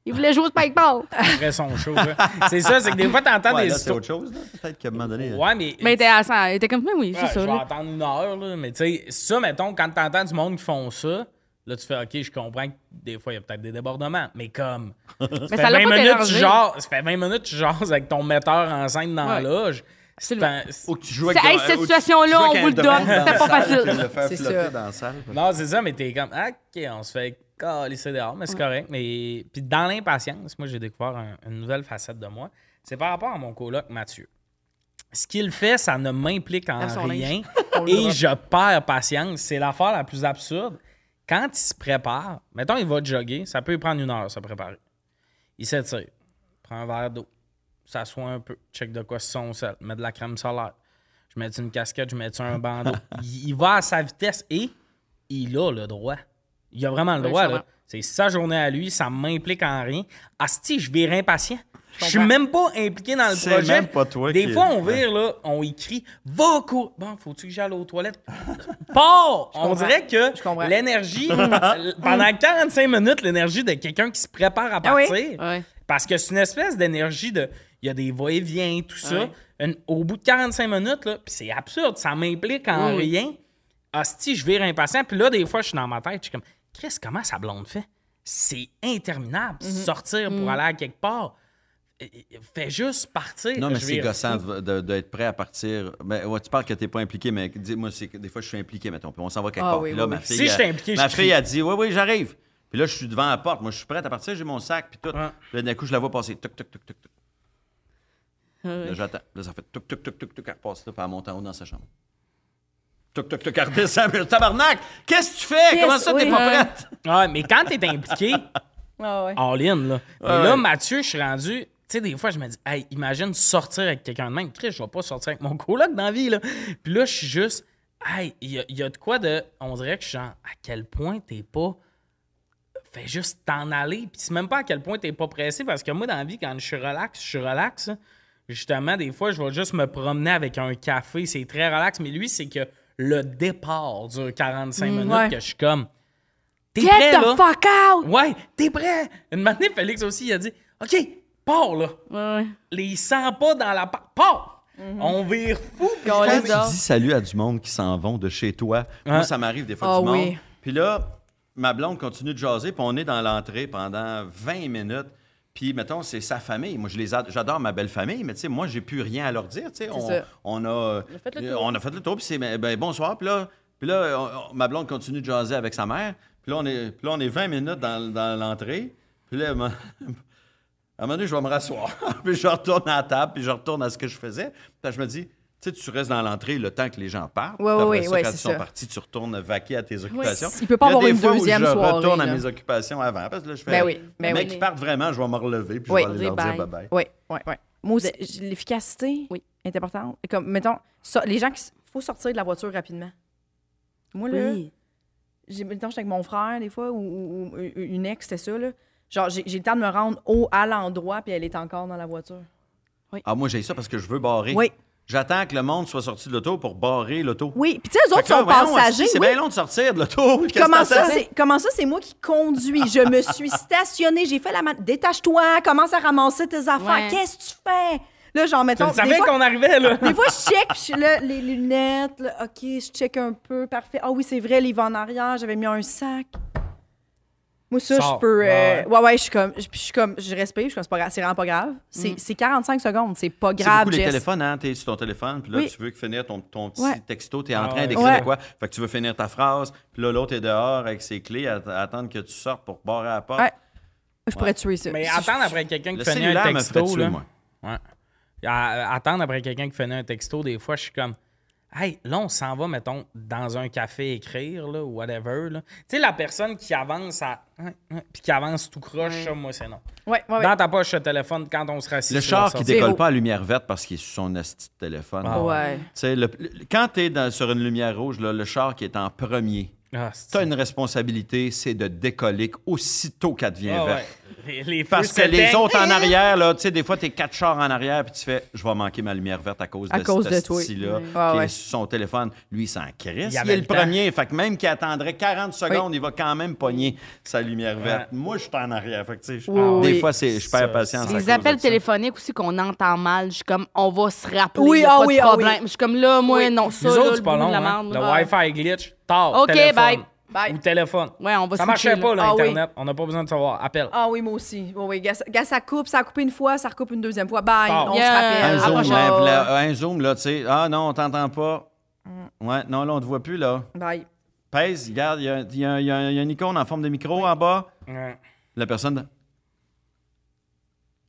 C: Il voulait jouer au spike ball.
A: Après son show. là. C'est ça, c'est que des fois, t'entends
B: Ouais,
A: des
B: c'est autre chose. là. Peut-être qu'à un moment donné. euh,
A: Ouais, mais.
C: mais était, à ça- il était comme, oui, oui, c'est
A: Ouais,
C: ça.
A: je vais
C: là.
A: attendre une heure, là. Mais tu sais, ça, mettons, quand t'entends du monde qui font ça, là, tu fais, OK, je comprends que des fois, il y a peut-être des débordements. Mais comme. ça
C: Mais
A: fait
C: ça l'a
A: 20
C: pas
A: minutes, tu jases, ça fait 20 minutes, tu jases avec ton metteur en scène dans la
C: Ouais.
A: loge.
C: C'est
A: C'est un-
B: Ou que tu joues avec
C: hey, cette situation-là, on vous le donne. C'était
B: la
C: pas facile.
D: C'est ça.
B: dans la salle.
A: Non, c'est ça, mais t'es comme, OK, on se fait calisser dehors, mais c'est correct. Mais puis dans l'impatience, moi, j'ai découvert un- une nouvelle facette de moi. C'est par rapport à mon coloc Mathieu. Ce qu'il fait, ça ne m'implique en rien et je perds patience. C'est l'affaire la plus absurde. Quand il se prépare, mettons, il va jogger, ça peut lui prendre une heure se préparer. Il s'étire, prend un verre d'eau, s'assoit un peu, check de quoi c'est son sel, met de la crème solaire. Je mets une casquette, je mets un bandeau. il, il va à sa vitesse et il a le droit. Il a vraiment le droit. C'est sa journée à lui, ça m'implique en rien. Asti, je vais impatient. Je suis même pas impliqué dans le
B: C'est
A: projet.
B: même pas toi
A: Des
B: qui-
A: fois, on vire, là, on écrit « Va courir! » Bon, faut-tu que j'aille aux toilettes? Pars! On
D: comprends.
A: dirait que l'énergie, pendant 45 minutes, l'énergie de quelqu'un qui se prépare à
D: Ah oui?
A: partir,
C: Ouais.
A: parce que c'est une espèce d'énergie de... Il y a des va-et-vient, tout ça.
C: Ouais.
A: Une- au bout de 45 minutes, là, puis c'est absurde, ça m'implique en
C: Oui,
A: rien. Hostie, je vire impatient. Puis là, des fois, je suis dans ma tête, je suis comme, Chris, comment sa blonde fait? C'est interminable.
C: Mhm.
A: Sortir pour aller à quelque part. Fais juste partir.
B: Non, mais c'est gossant
A: fou.
B: de- de- d'être prêt à partir. Ben, ouais, tu parles que t'es pas impliqué, mais dis, moi, c'est que des fois, je suis impliqué, mettons. Puis on s'en va quelque
D: Ah
B: part.
D: oui,
B: là,
D: oui,
B: ma
D: oui.
B: fille.
A: Si je
B: elle-
A: suis impliqué,
B: Ma
A: je
B: fille
A: crie.
B: a dit Oui, oui, j'arrive. Puis là, je suis devant la porte. Moi, je suis prête à partir, j'ai mon sac, puis tout. Puis là, d'un coup, je la vois passer. Tuc, tuc, tuc, tuc, tuc.
C: Ouais.
B: Là, j'attends. Là, ça fait tuc, tuc, tuc, tuc, tuc. Elle repasse là, puis elle monte en haut dans sa chambre. Tuc, tuc, tuc, elle redescend. Tabarnak, qu'est-ce que tu fais? Comment ça, t'es
D: oui.
B: pas
C: Ouais.
B: prête?
A: Ouais, mais quand t'es impliqué,
D: Ah ouais.
A: all-in, là. Mais
B: Ouais,
A: là. Mathieu, je suis rendu. Tu sais, des fois, je me dis, hey, imagine sortir avec quelqu'un de même. Chris, je vais pas sortir avec mon coloc dans la vie, là. Puis là, je suis juste, hey, il y y a de quoi de. On dirait que je suis genre, à quel point t'es pas. Fais juste t'en aller. Puis c'est même pas à quel point t'es pas pressé, parce que moi, dans la vie, quand je suis relax, je suis relax. Justement, des fois, je vais juste me promener avec un café. C'est très relax. Mais lui, c'est que le départ dure 45 minutes,
D: ouais.
A: que je suis comme. T'es
C: Get
A: prêt,
C: the
A: là?
C: fuck out!
A: Ouais, t'es prêt? Une matinée, Félix aussi, il a dit OK, pars là.
C: Ouais, ouais.
A: Les sens pas dans la pa- Pars! On vire fou.
D: a.
B: Tu dis salut à du monde qui s'en vont de chez toi. Moi,
A: Ouais.
B: ça m'arrive des fois
D: Ah
B: du monde.
D: oui.
B: Puis là, ma blonde continue de jaser, puis on est dans l'entrée pendant 20 minutes. Puis, mettons, c'est sa famille. Moi, je les ad- j'adore ma belle famille, mais tu sais, moi, j'ai plus rien à leur dire. Tu sais, on,
D: ça.
B: on a,
D: a fait le tour.
B: on a fait le tour, puis c'est ben, ben, bonsoir. Puis là, puis là on- on- ma blonde continue de jaser avec sa mère. Puis là, on est, puis là, on est 20 minutes dans, dans l'entrée. Puis là, m'a- à un moment donné, je vais me rasseoir. puis je retourne à la table, puis je retourne à ce que je faisais. Puis je me dis, tu sais, tu restes dans l'entrée le temps que les gens partent. Après ça,
D: ouais,
B: quand ils sont
D: ça.
B: partis, tu retournes vaquer à tes occupations.
D: Il peut pas
B: Il y a
D: avoir
B: des
D: une
B: fois où
D: deuxième
B: je
D: soirée,
B: retourne à mes occupations avant. Parce que là, je fais.
D: Ben oui, ben
B: les
D: oui.
B: qui partent vraiment, je vais me relever, puis
D: Oui,
B: je vais aller leur
C: dire
B: dire
C: bye.
B: bye-bye.
D: Oui, oui, oui. Moi l'efficacité
C: Oui.
D: est importante. Comme, mettons, ça- les gens qui. faut sortir de la voiture rapidement. Moi, là,
C: Oui.
D: j'ai, mettons, j'étais avec mon frère, des fois, ou, ou- ou une ex, c'était ça, là. Genre, j'ai, le temps de me rendre au, à l'endroit, puis elle est encore dans la voiture.
B: Ah, moi, j'ai ça parce que je veux barrer.
D: Oui.
B: J'attends que le monde soit sorti de l'auto pour barrer l'auto.
D: Oui, puis tu sais,
B: Fait
D: autres sont passagers.
B: C'est
D: oui.
B: bien long de sortir de l'auto?
D: Comment ça, c'est, comment ça, c'est moi qui conduis? Je me suis stationnée, j'ai fait la. Détache-toi, commence à ramasser tes affaires.
C: Ouais.
D: Qu'est-ce que tu fais? Là, genre,
A: Tu
D: mettons.
A: le
D: des
A: savais qu'on arrivait, là.
D: Des fois, je check, puis je suis là, les lunettes, là, OK, je check un peu, parfait. Ah oui, c'est vrai, les vents en arrière, j'avais mis un sac. Moi, ça,
A: Sors.
D: je peux. euh,
A: Ouais.
D: ouais, ouais, je suis comme. Je, puis je suis comme. Je respire, je suis comme, c'est pas grave, c'est vraiment pas grave. C'est c'est 45 secondes, c'est pas
B: C'est
D: grave,
B: beaucoup les téléphones, hein? T'es sur ton téléphone, puis là,
D: Oui.
B: tu veux finir ton, ton petit
D: Ouais.
B: texto, t'es en
A: Ah
B: train
A: ouais.
B: d'écrire de quoi? Fait que tu veux finir ta phrase, puis là, l'autre est dehors avec ses clés à, à attendre que tu sortes pour barrer la porte.
D: Ouais. Je pourrais tuer ça.
A: Mais
D: Si
A: attendre après quelqu'un qui fait un
B: me
A: texto,
B: tuer,
A: là.
B: moi.
A: Ouais. À- attendre après quelqu'un qui fait un texto, des fois, je suis comme. Hey, là, on s'en va, mettons, dans un café écrire, là, ou whatever. là. Tu sais, la personne qui avance à. hein, hein, Puis qui avance tout croche, ça, moi, c'est non.
D: Ouais, ouais, ouais.
A: Dans ta poche, le téléphone, quand on sera assis
B: Le char qui décolle pas à lumière verte parce qu'il est sur son esti de téléphone.
A: Ah
D: Ouais.
B: Le- le- quand tu es sur une lumière rouge, là, le char qui est en premier,
A: Ah,
B: tu as une responsabilité, c'est de décoller aussitôt qu'elle devient
A: Ah,
B: verte.
A: ouais. Les, les
B: Parce que les autres en arrière, là, tu sais, des fois, t'es quatre chars en arrière, puis tu fais, je vais manquer ma lumière verte à cause
D: À
B: de
D: cause
B: ce
D: de toi.
B: là
D: Ouais.
B: qui
D: Ouais,
B: est sur son téléphone. Lui, il s'en crisse.
A: Il
B: est
A: le
B: premier. Fait que même qu'il attendrait 40 secondes, il va quand même pogner sa lumière verte.
A: Ouais.
B: Moi, je suis en arrière. Fait que, tu sais,
D: Oui,
B: des
D: oui.
B: fois, c'est, je perds patience.
C: Les appels téléphoniques aussi qu'on entend mal, je suis comme, on va se rappeler,
D: Oui, ah
C: pas
D: oui,
C: de
D: ah
C: problème. Je suis comme, là, moi, non, ça, là,
A: autres,
C: le
A: c'est pas long. hein. Le. Wi-Fi glitch, tard,
C: OK,
A: téléphone.
C: bye.
D: Bye.
A: Ou téléphone.
C: Ouais, on va
A: Ça marchait pas,
C: là.
D: Ah oui.
A: On n'a pas besoin de savoir. Appel.
D: Ah oui, moi aussi. Oui, oui. Gars, gars, ça coupe, ça a coupé une fois, ça recoupe une deuxième fois. Bye. On
C: Yeah.
D: se rappelle.
B: Un zoom, là, là, un zoom, là, tu sais. Ah non, on t'entend pas. Ouais, non, là, on te voit plus, là.
D: Bye.
B: Pèse, regarde, il y a, il y a- y y une icône en forme de micro en bas.
A: Ouais.
B: La personne.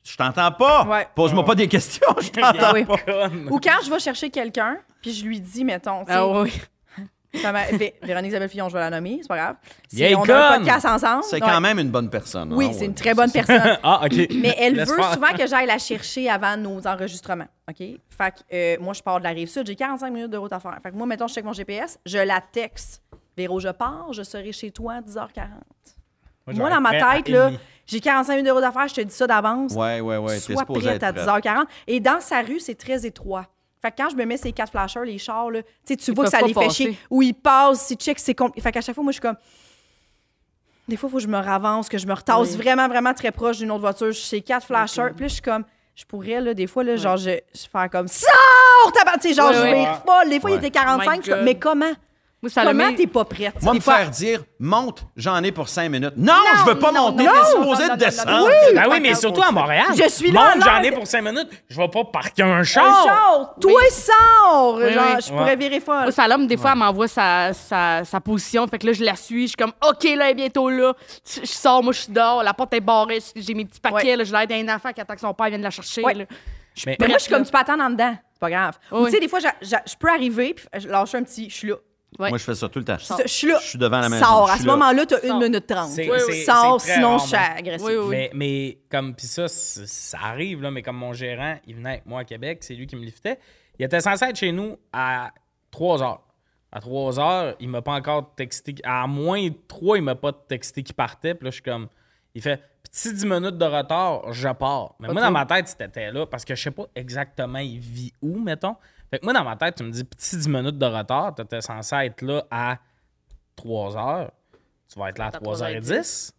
B: Je t'entends pas.
D: Ouais.
B: Pose-moi pas des questions, je t'entends
D: oui.
B: pas.
D: Ou quand je vais chercher quelqu'un, puis je lui dis, mettons, tu sais,
C: Ah oui.
D: Vé- Véronique Isabelle Fillon, je vais la nommer, c'est pas grave.
A: Vieille
D: on a un podcast ensemble.
B: C'est
D: ouais.
B: quand même une bonne personne.
D: Oui,
B: hein,
D: c'est
B: ouais.
D: une très bonne personne.
A: Ah, OK.
D: Mais elle
A: Laisse
D: veut
A: faire.
D: souvent que j'aille la chercher avant nos enregistrements. OK? Fait que euh, moi, je pars de la rive sud, j'ai 45 minutes de route à faire. Fait que moi, mettons, je check mon GPS, je la texte. Véro, je pars, je serai chez toi à 10h40. Moi, dans ma tête, là, j'ai 45 minutes de route à faire, je te dis ça d'avance.
B: Ouais, ouais, ouais.
D: Sois prête à
B: prête.
D: 10h40. Et dans sa rue, c'est très étroit. Fait que quand je me mets ces quatre flashers, les chars, là, tu sais, tu
C: Ils
D: vois que ça les fait chier. Ou ils passent, ils checkent, c'est compli- Fait qu'à chaque fois, moi, je suis comme. Des fois, il faut que je me ravance, que je me retasse
C: Oui.
D: vraiment, vraiment très proche d'une autre voiture. Je sais quatre flashers. Puis là, je suis comme. Je pourrais, là, des fois, là, genre, je, je faire comme. Sors! Tu sais, genre,
C: Ouais,
D: je
C: ouais.
D: vais folle. Des fois, il était 45.
C: My
D: je suis comme,
C: God.
D: mais comment?
C: Moi,
D: Comment t'es pas prête?
B: Moi,
D: Des
B: me
D: fois-
B: faire dire, monte, j'en ai pour cinq minutes. Non, je veux pas
D: non,
B: monter,
D: non,
B: t'es
D: non,
B: supposé
D: non,
B: de
D: non,
B: descendre. C'est
A: Ben oui, mais surtout à. Montréal.
D: Je suis là,
A: Monte, j'en ai pour 5 minutes. Je vais pas parquer un
D: Un
A: char.
D: char! Toi,
C: Oui.
D: sors!
C: Oui,
D: genre,
C: oui.
D: je pourrais virer folle.
C: Moi, Salom, des fois, elle m'envoie sa, sa, sa position. Fait que là, je la suis. Je suis comme, OK, là, elle est bientôt là. Je je sors, moi, je suis dehors. La porte est barrée. J'ai mes petits paquets.
D: Ouais.
C: Là, je l'aide à un enfant qui attend que son père vienne la chercher.
D: Ouais.
C: là.
A: Mais-
D: Mais moi, je suis comme, tu peux attendre en dedans. C'est pas grave. Ou
C: Oui.
D: tu sais, des fois, j'a- j'a- je peux arriver, puis je lâche un petit, je suis là.
C: Ouais.
B: Moi, je fais ça tout le temps.
D: Je suis là.
B: Je suis devant la maison.
D: Sors. À ce
B: là.
D: moment-là, tu as. 1 minute 30.
A: C'est-
C: Oui,
A: c'est-
C: oui.
D: Sors, sinon je suis.
C: Oui, oui.
A: Mais, mais comme, puis ça, ça arrive, là, mais comme mon gérant, il venait avec moi à Québec, c'est lui qui me liftait. Il était censé être chez nous à 3 heures. À 3 heures, il m'a pas encore texté. À moins 3, il m'a pas texté qu'il partait. Puis là, je suis comme. Il fait petit 10 minutes de retard, je pars. Mais moi, dans ma tête, c'était là parce que je sais pas exactement il vit où, mettons. Fait que moi, dans ma tête, tu me dis petit 10 minutes de retard, tu étais censé être là à 3 heures. Tu vas être là à
C: À
A: 3h10.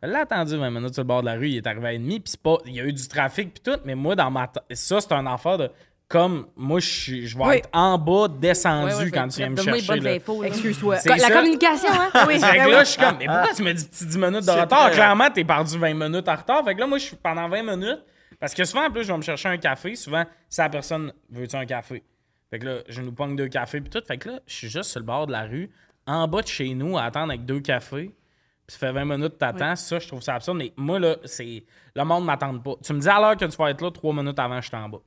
A: Elle l'a attendu 20 minutes sur le bord de la rue, il est arrivé à demi, puis pas. Il y a eu du trafic puis tout, mais moi dans ma tête. Ça, c'est un affaire de. Comme moi, je, suis- je vais
D: Oui.
A: être en bas, descendu
C: Ouais, ouais,
A: quand tu viens me
C: donne-moi les
A: chercher.
C: bonnes
A: là.
C: infos, là.
D: Excuse-toi.
C: La
A: ça.
C: communication, hein?
D: Oui,
A: Fait que là,
D: oui.
A: je suis comme, mais pourquoi tu me dis petit 10 minutes de retard? Clairement, t'es perdu 20 minutes en retard. Fait que là, moi, je suis pendant 20 minutes. Parce que souvent, en plus, je vais me chercher un café. Souvent, si la personne veut-tu un café? Fait que là, je nous pogne deux cafés puis tout. Fait que là, je suis juste sur le bord de la rue, en bas de chez nous, à attendre avec deux cafés. Puis ça fait 20 minutes que t'attends. Ça, je trouve ça absurde. Mais moi, là, c'est. Le monde m'attend pas. Tu me dis à l'heure que tu vas être là, trois minutes avant, je suis en bas.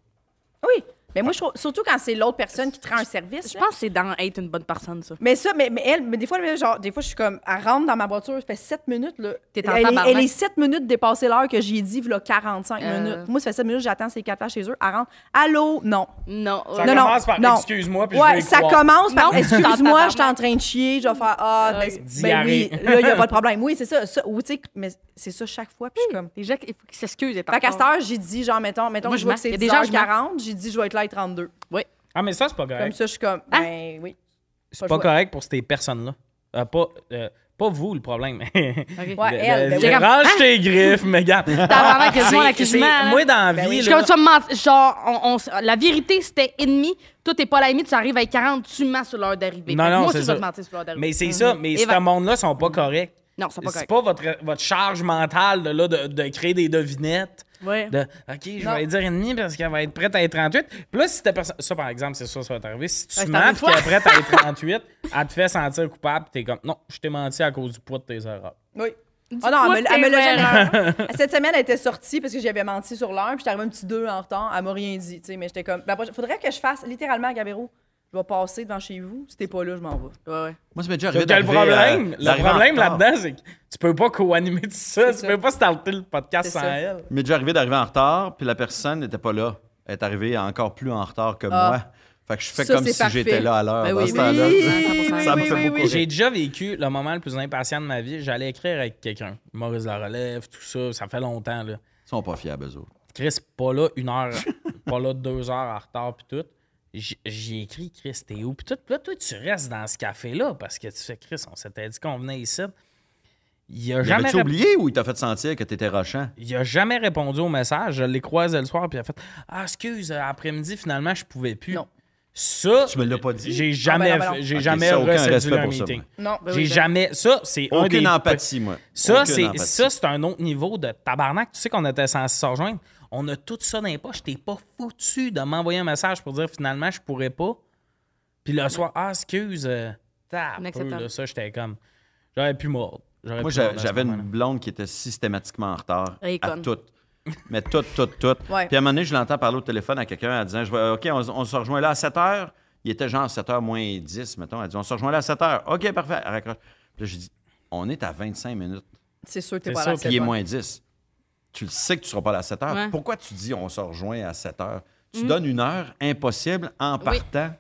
D: Oui. Mais moi, je trouve, surtout quand c'est l'autre personne qui te rend un service.
C: Je
D: là.
C: pense que c'est dans être une bonne personne, ça.
D: Mais ça, mais, mais elle, mais des fois, genre, des fois, je suis comme, elle rentre dans ma voiture, ça fait 7 minutes, là.
C: T'es en
D: elle, est, elle est 7 minutes dépassée l'heure que j'ai dit, là, 45
C: Euh.
D: minutes. Moi, ça fait 7 minutes, j'attends ces quatre là chez eux. Elle rentre, allô? Non.
C: Non.
A: Ça
D: non, non,
A: commence par
D: non.
A: excuse-moi, puis je vais
D: Ouais,
A: y
D: ça
A: croire.
D: commence par
C: Non,
D: excuse-moi, je suis en train de chier, je vais faire ah, ben, ben oui, là, il n'y a pas de problème. Oui, c'est ça. ça ou tu sais, mais c'est ça chaque fois, puis je suis comme.
C: Les gens, il faut qu'ils s'excusent.
D: Fait qu'à cette heure, j'ai dit, genre, mettons, mettons
C: Moi,
D: je
C: je
D: vois
C: mens.
D: que c'est
C: Il y a des gens, je mens.
D: 10h40, j'ai dit, je vais être là à 32.
A: Ah, mais ça, c'est pas
D: Comme
A: correct.
D: ça, je suis comme,
C: Hein?
D: ben oui.
A: C'est
D: Pas
A: pas correct pour ces personnes-là. Euh, pas, euh, pas vous, le problème.
C: OK.
D: Ouais,
A: Le-
D: elle,
A: le-
D: ben oui.
A: Range tes griffes, Megan. C'est-
C: cuisine,
A: c'est-
C: hein?
A: Moi, dans la
D: Ben
A: vie,
D: oui.
C: Je suis
A: là,
C: comme tu me mentir. Genre, on, on- la vérité, c'était ennemi. Toi, t'es pas limite, tu arrives à 40, tu mens sur l'heure d'arrivée.
A: Non, non,
C: moi
A: c'est ça.
C: mentir sur l'heure d'arrivée.
A: mais c'est ça, mais
C: Et
A: ce monde-là sont pas corrects.
C: Non, c'est pas
A: C'est
C: correct.
A: pas votre, votre charge mentale de, là, de, de créer des devinettes.
C: Ouais.
A: De OK, je
D: Non.
A: vais dire ennemi parce qu'elle va être prête à être 38. Puis là, si ta personne. Ça, par exemple, c'est ça, ça va t'arriver. Si tu
C: Ouais,
A: mens puis qu'elle est prête à être 38, elle te fait sentir coupable. T'es comme non, je t'ai menti à cause du poids de tes erreurs.
D: Oui. Ah non,
C: poids
D: elle me, elle me l'a jamais-. Cette semaine, elle était sortie parce que j'avais menti sur l'heure, puis j'étais arrivé un petit deux en retard. Elle m'a rien dit, tu sais, mais j'étais comme. Prochaine- faudrait que je fasse littéralement à Gabero. Je vais passer devant chez vous. Si t'es pas là, je m'en vais.
C: Ouais, ouais.
B: Moi, ça m'est déjà arrivé
A: le problème?
B: euh,
A: le problème là-dedans, c'est que tu peux pas co-animer tout ça. Tu
D: ça.
A: peux pas starter le podcast sans
D: ça.
A: elle.
B: M'est déjà arrivé d'arriver en retard, puis la personne n'était pas là. Elle est arrivée encore plus en retard que
D: Ah.
B: moi. Fait que je fais
D: Ça,
B: comme si
D: parfait.
B: j'étais là à l'heure.
C: Ben
B: dans
C: oui,
B: ce
C: oui,
B: temps-là.
C: oui,
B: Ça me fait
C: oui,
B: beaucoup.
A: J'ai déjà vécu le moment le plus impatient de ma vie. J'allais écrire avec quelqu'un. Maurice la relève, tout ça. Ça fait longtemps. Là.
B: Ils sont pas fiables, eux autres.
A: Chris, pas là une heure, pas là deux heures en retard, puis tout. J'ai écrit, Chris, t'es où? Puis tout. Puis là, toi, tu restes dans ce café-là parce que tu fais, Chris, on s'était dit qu'on venait ici. Il a jamais,
B: L'avais-tu
A: rép-
B: oublié ou il t'a fait sentir que t'étais rochant?
A: il a jamais répondu au message. Je l'ai croisé le soir, puis il a fait Ah, excuse, euh, après-midi, finalement, je pouvais plus.
D: Non.
A: Ça,
B: Tu me l'as pas dit?
A: j'ai jamais,
D: Ah, ben non, ben non.
A: j'ai
B: Ok,
A: jamais un
B: ça,
A: meeting.
D: Non, ben
A: J'ai
D: oui,
A: jamais. Ça, c'est un des.
B: Aucune empathie, moi.
A: Ça,
B: Aucune
A: c'est ça, c'est un autre niveau de tabarnak. Tu sais qu'on était censé se rejoindre? On a tout ça dans les poches. T'es pas foutu de m'envoyer un message pour dire finalement je pourrais pas. Puis le soir, ah excuse, euh, tape,
C: Inacceptable.
A: là, ça j'étais comme, j'aurais pu mordre. J'aurais
B: Moi,
A: pu mordre à
B: j'avais une blonde qui était systématiquement en retard à tout. Mais tout, tout, tout.
D: Ouais.
B: Puis à un moment donné, je l'entends parler au téléphone à quelqu'un en disant je vais- OK, on, on se rejoint là à 7 h. Il était genre 7 h moins 10, mettons. Elle dit on se rejoint là à 7 h. OK, parfait. Elle raccroche. Puis là, j'ai dit on est à 25 minutes.
D: C'est sûr que t'es
A: C'est
D: pas
A: ça,
D: là.
B: Puis il est moins 10. Tu le sais que tu ne seras pas là à 7 h.
C: Ouais.
B: Pourquoi tu dis on se rejoint à 7 h? Tu
C: Mm.
B: donnes une heure impossible en partant.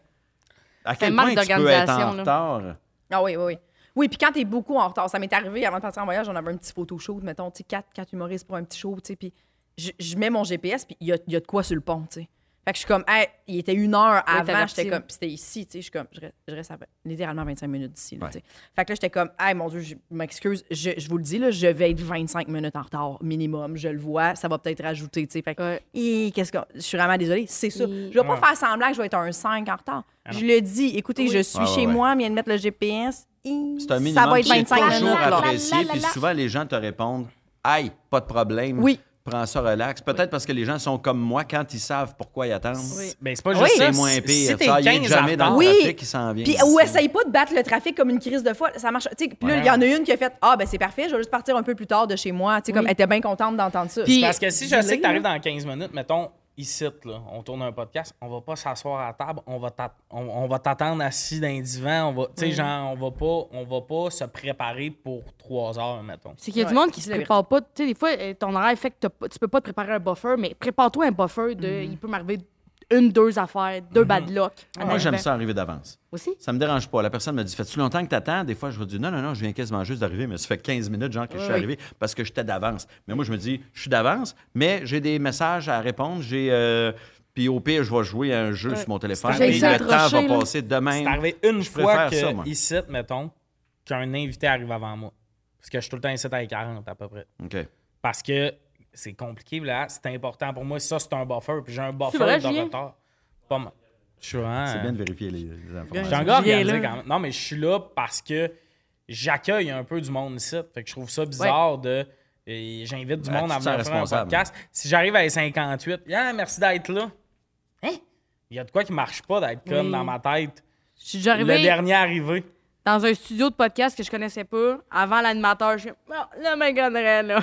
B: À quel point tu peux être en
C: là.
B: retard?
D: Ah oui, oui, oui. Oui, puis quand t'es beaucoup en retard, ça m'est arrivé avant de partir en voyage, on avait un petit photo shoot, mettons, tu sais, quatre, quatre humoristes pour un petit show, tu sais, puis je, je mets mon GPS, puis il y a, il y a de quoi sur le pont, tu sais. Fait que je suis comme, hey, il était une heure avant, j'étais comme, c'était ici, tu sais, je suis comme, je reste, je reste à littéralement 25 minutes d'ici,
B: Ouais.
D: tu sais. Fait que là, j'étais comme, hey, mon Dieu, je m'excuse, je, je vous le dis, là, je vais être 25 minutes en retard minimum, je le vois, ça va peut-être rajouter, tu sais. Fait que,
C: Ouais.
D: Qu'est-ce que. Je suis vraiment désolée, c'est ça. Je vais pas
A: Ouais.
D: faire semblant que je vais être un 5 en retard. je le dis, écoutez,
C: Oui.
D: je suis
B: Ouais, ouais,
D: chez
B: ouais.
D: moi, vient de mettre le GPS.
B: C'est un minimum.
D: Ça va être
B: c'est
D: 25 minutes.
B: toujours
D: là.
B: apprécié. Puis souvent, les gens te répondent Aïe, pas de problème.
D: Oui.
B: Prends ça relax. Peut-être parce que les gens sont comme moi quand ils savent pourquoi ils attendent.
A: Ben, c'est pas
D: Oui.
A: juste ça.
B: C'est moins pire.
A: Si
B: ça, il y a
A: 15
B: jamais dans le
D: Oui.
B: trafic qui s'en vient.
D: Puis, ou essaye pas de battre le trafic comme une crise de foie. Ça marche. Tu sais, Puis là,
A: Ouais.
D: il y en a une qui a fait Ah, ben c'est parfait, je vais juste partir un peu plus tard de chez moi. Tu sais, comme
C: Oui.
D: elle était bien contente d'entendre ça.
A: Puis parce que si je sais que t'arrives dans 15 minutes, mettons, ici, là, on tourne un podcast, on va pas s'asseoir à la table, on va t'att- on, on va t'attendre assis dans un divan, on va, tu sais, genre, on va pas, on va pas se préparer pour trois heures, mettons.
C: C'est qu'il y a du monde qui se prépare pas. Tu sais, des fois, euh, ton horaire fait que t'as pas- tu peux pas te préparer un buffer, mais prépare-toi un buffer de. Il peut m'arriver une, deux affaires, deux bad luck. en
B: Moi, j'aime
C: arrivant.
B: ça arriver d'avance.
C: Aussi?
B: Ça me dérange pas. La personne me dit Fais-tu longtemps que t'attends? Des fois, je vais dire Non, non, non, je viens quasiment juste d'arriver, mais ça fait 15 minutes, genre, que je suis arrivé parce que j'étais d'avance. Mais moi, je me dis Je suis d'avance, mais j'ai des messages à répondre. J'ai. euh, Puis au pire, je vais jouer à un jeu sur mon téléphone. Et le temps va
C: là.
B: passer demain.
A: C'est arrivé une
B: je
A: fois que
B: ça,
A: ici, mettons, qu'un invité arrive avant moi. Parce que je suis tout le temps ici à 40 à peu près.
B: OK.
A: Parce que c'est compliqué, là. C'est important pour moi. Ça, c'est un buffer. Puis j'ai un buffer
C: vrai,
A: de
C: Julien?
A: retard. Pas mal. Je suis vraiment-
B: C'est bien de vérifier les, les informations.
A: Organisé
C: là.
A: quand même. Non, mais je suis là parce que j'accueille un peu du monde ici. Fait que je trouve ça bizarre de. J'invite du
B: Ah,
A: monde à venir faire un podcast. Si j'arrive à 58, yeah, merci d'être là. Hein? Il y a de quoi qui marche pas d'être comme
C: Oui.
A: dans ma tête.
C: Je suis déjà
A: Le
C: arrivée
A: dernier arrivé.
C: Dans un studio de podcast que je connaissais pas. Avant l'animateur, je suis oh, là, me gonnerait, là.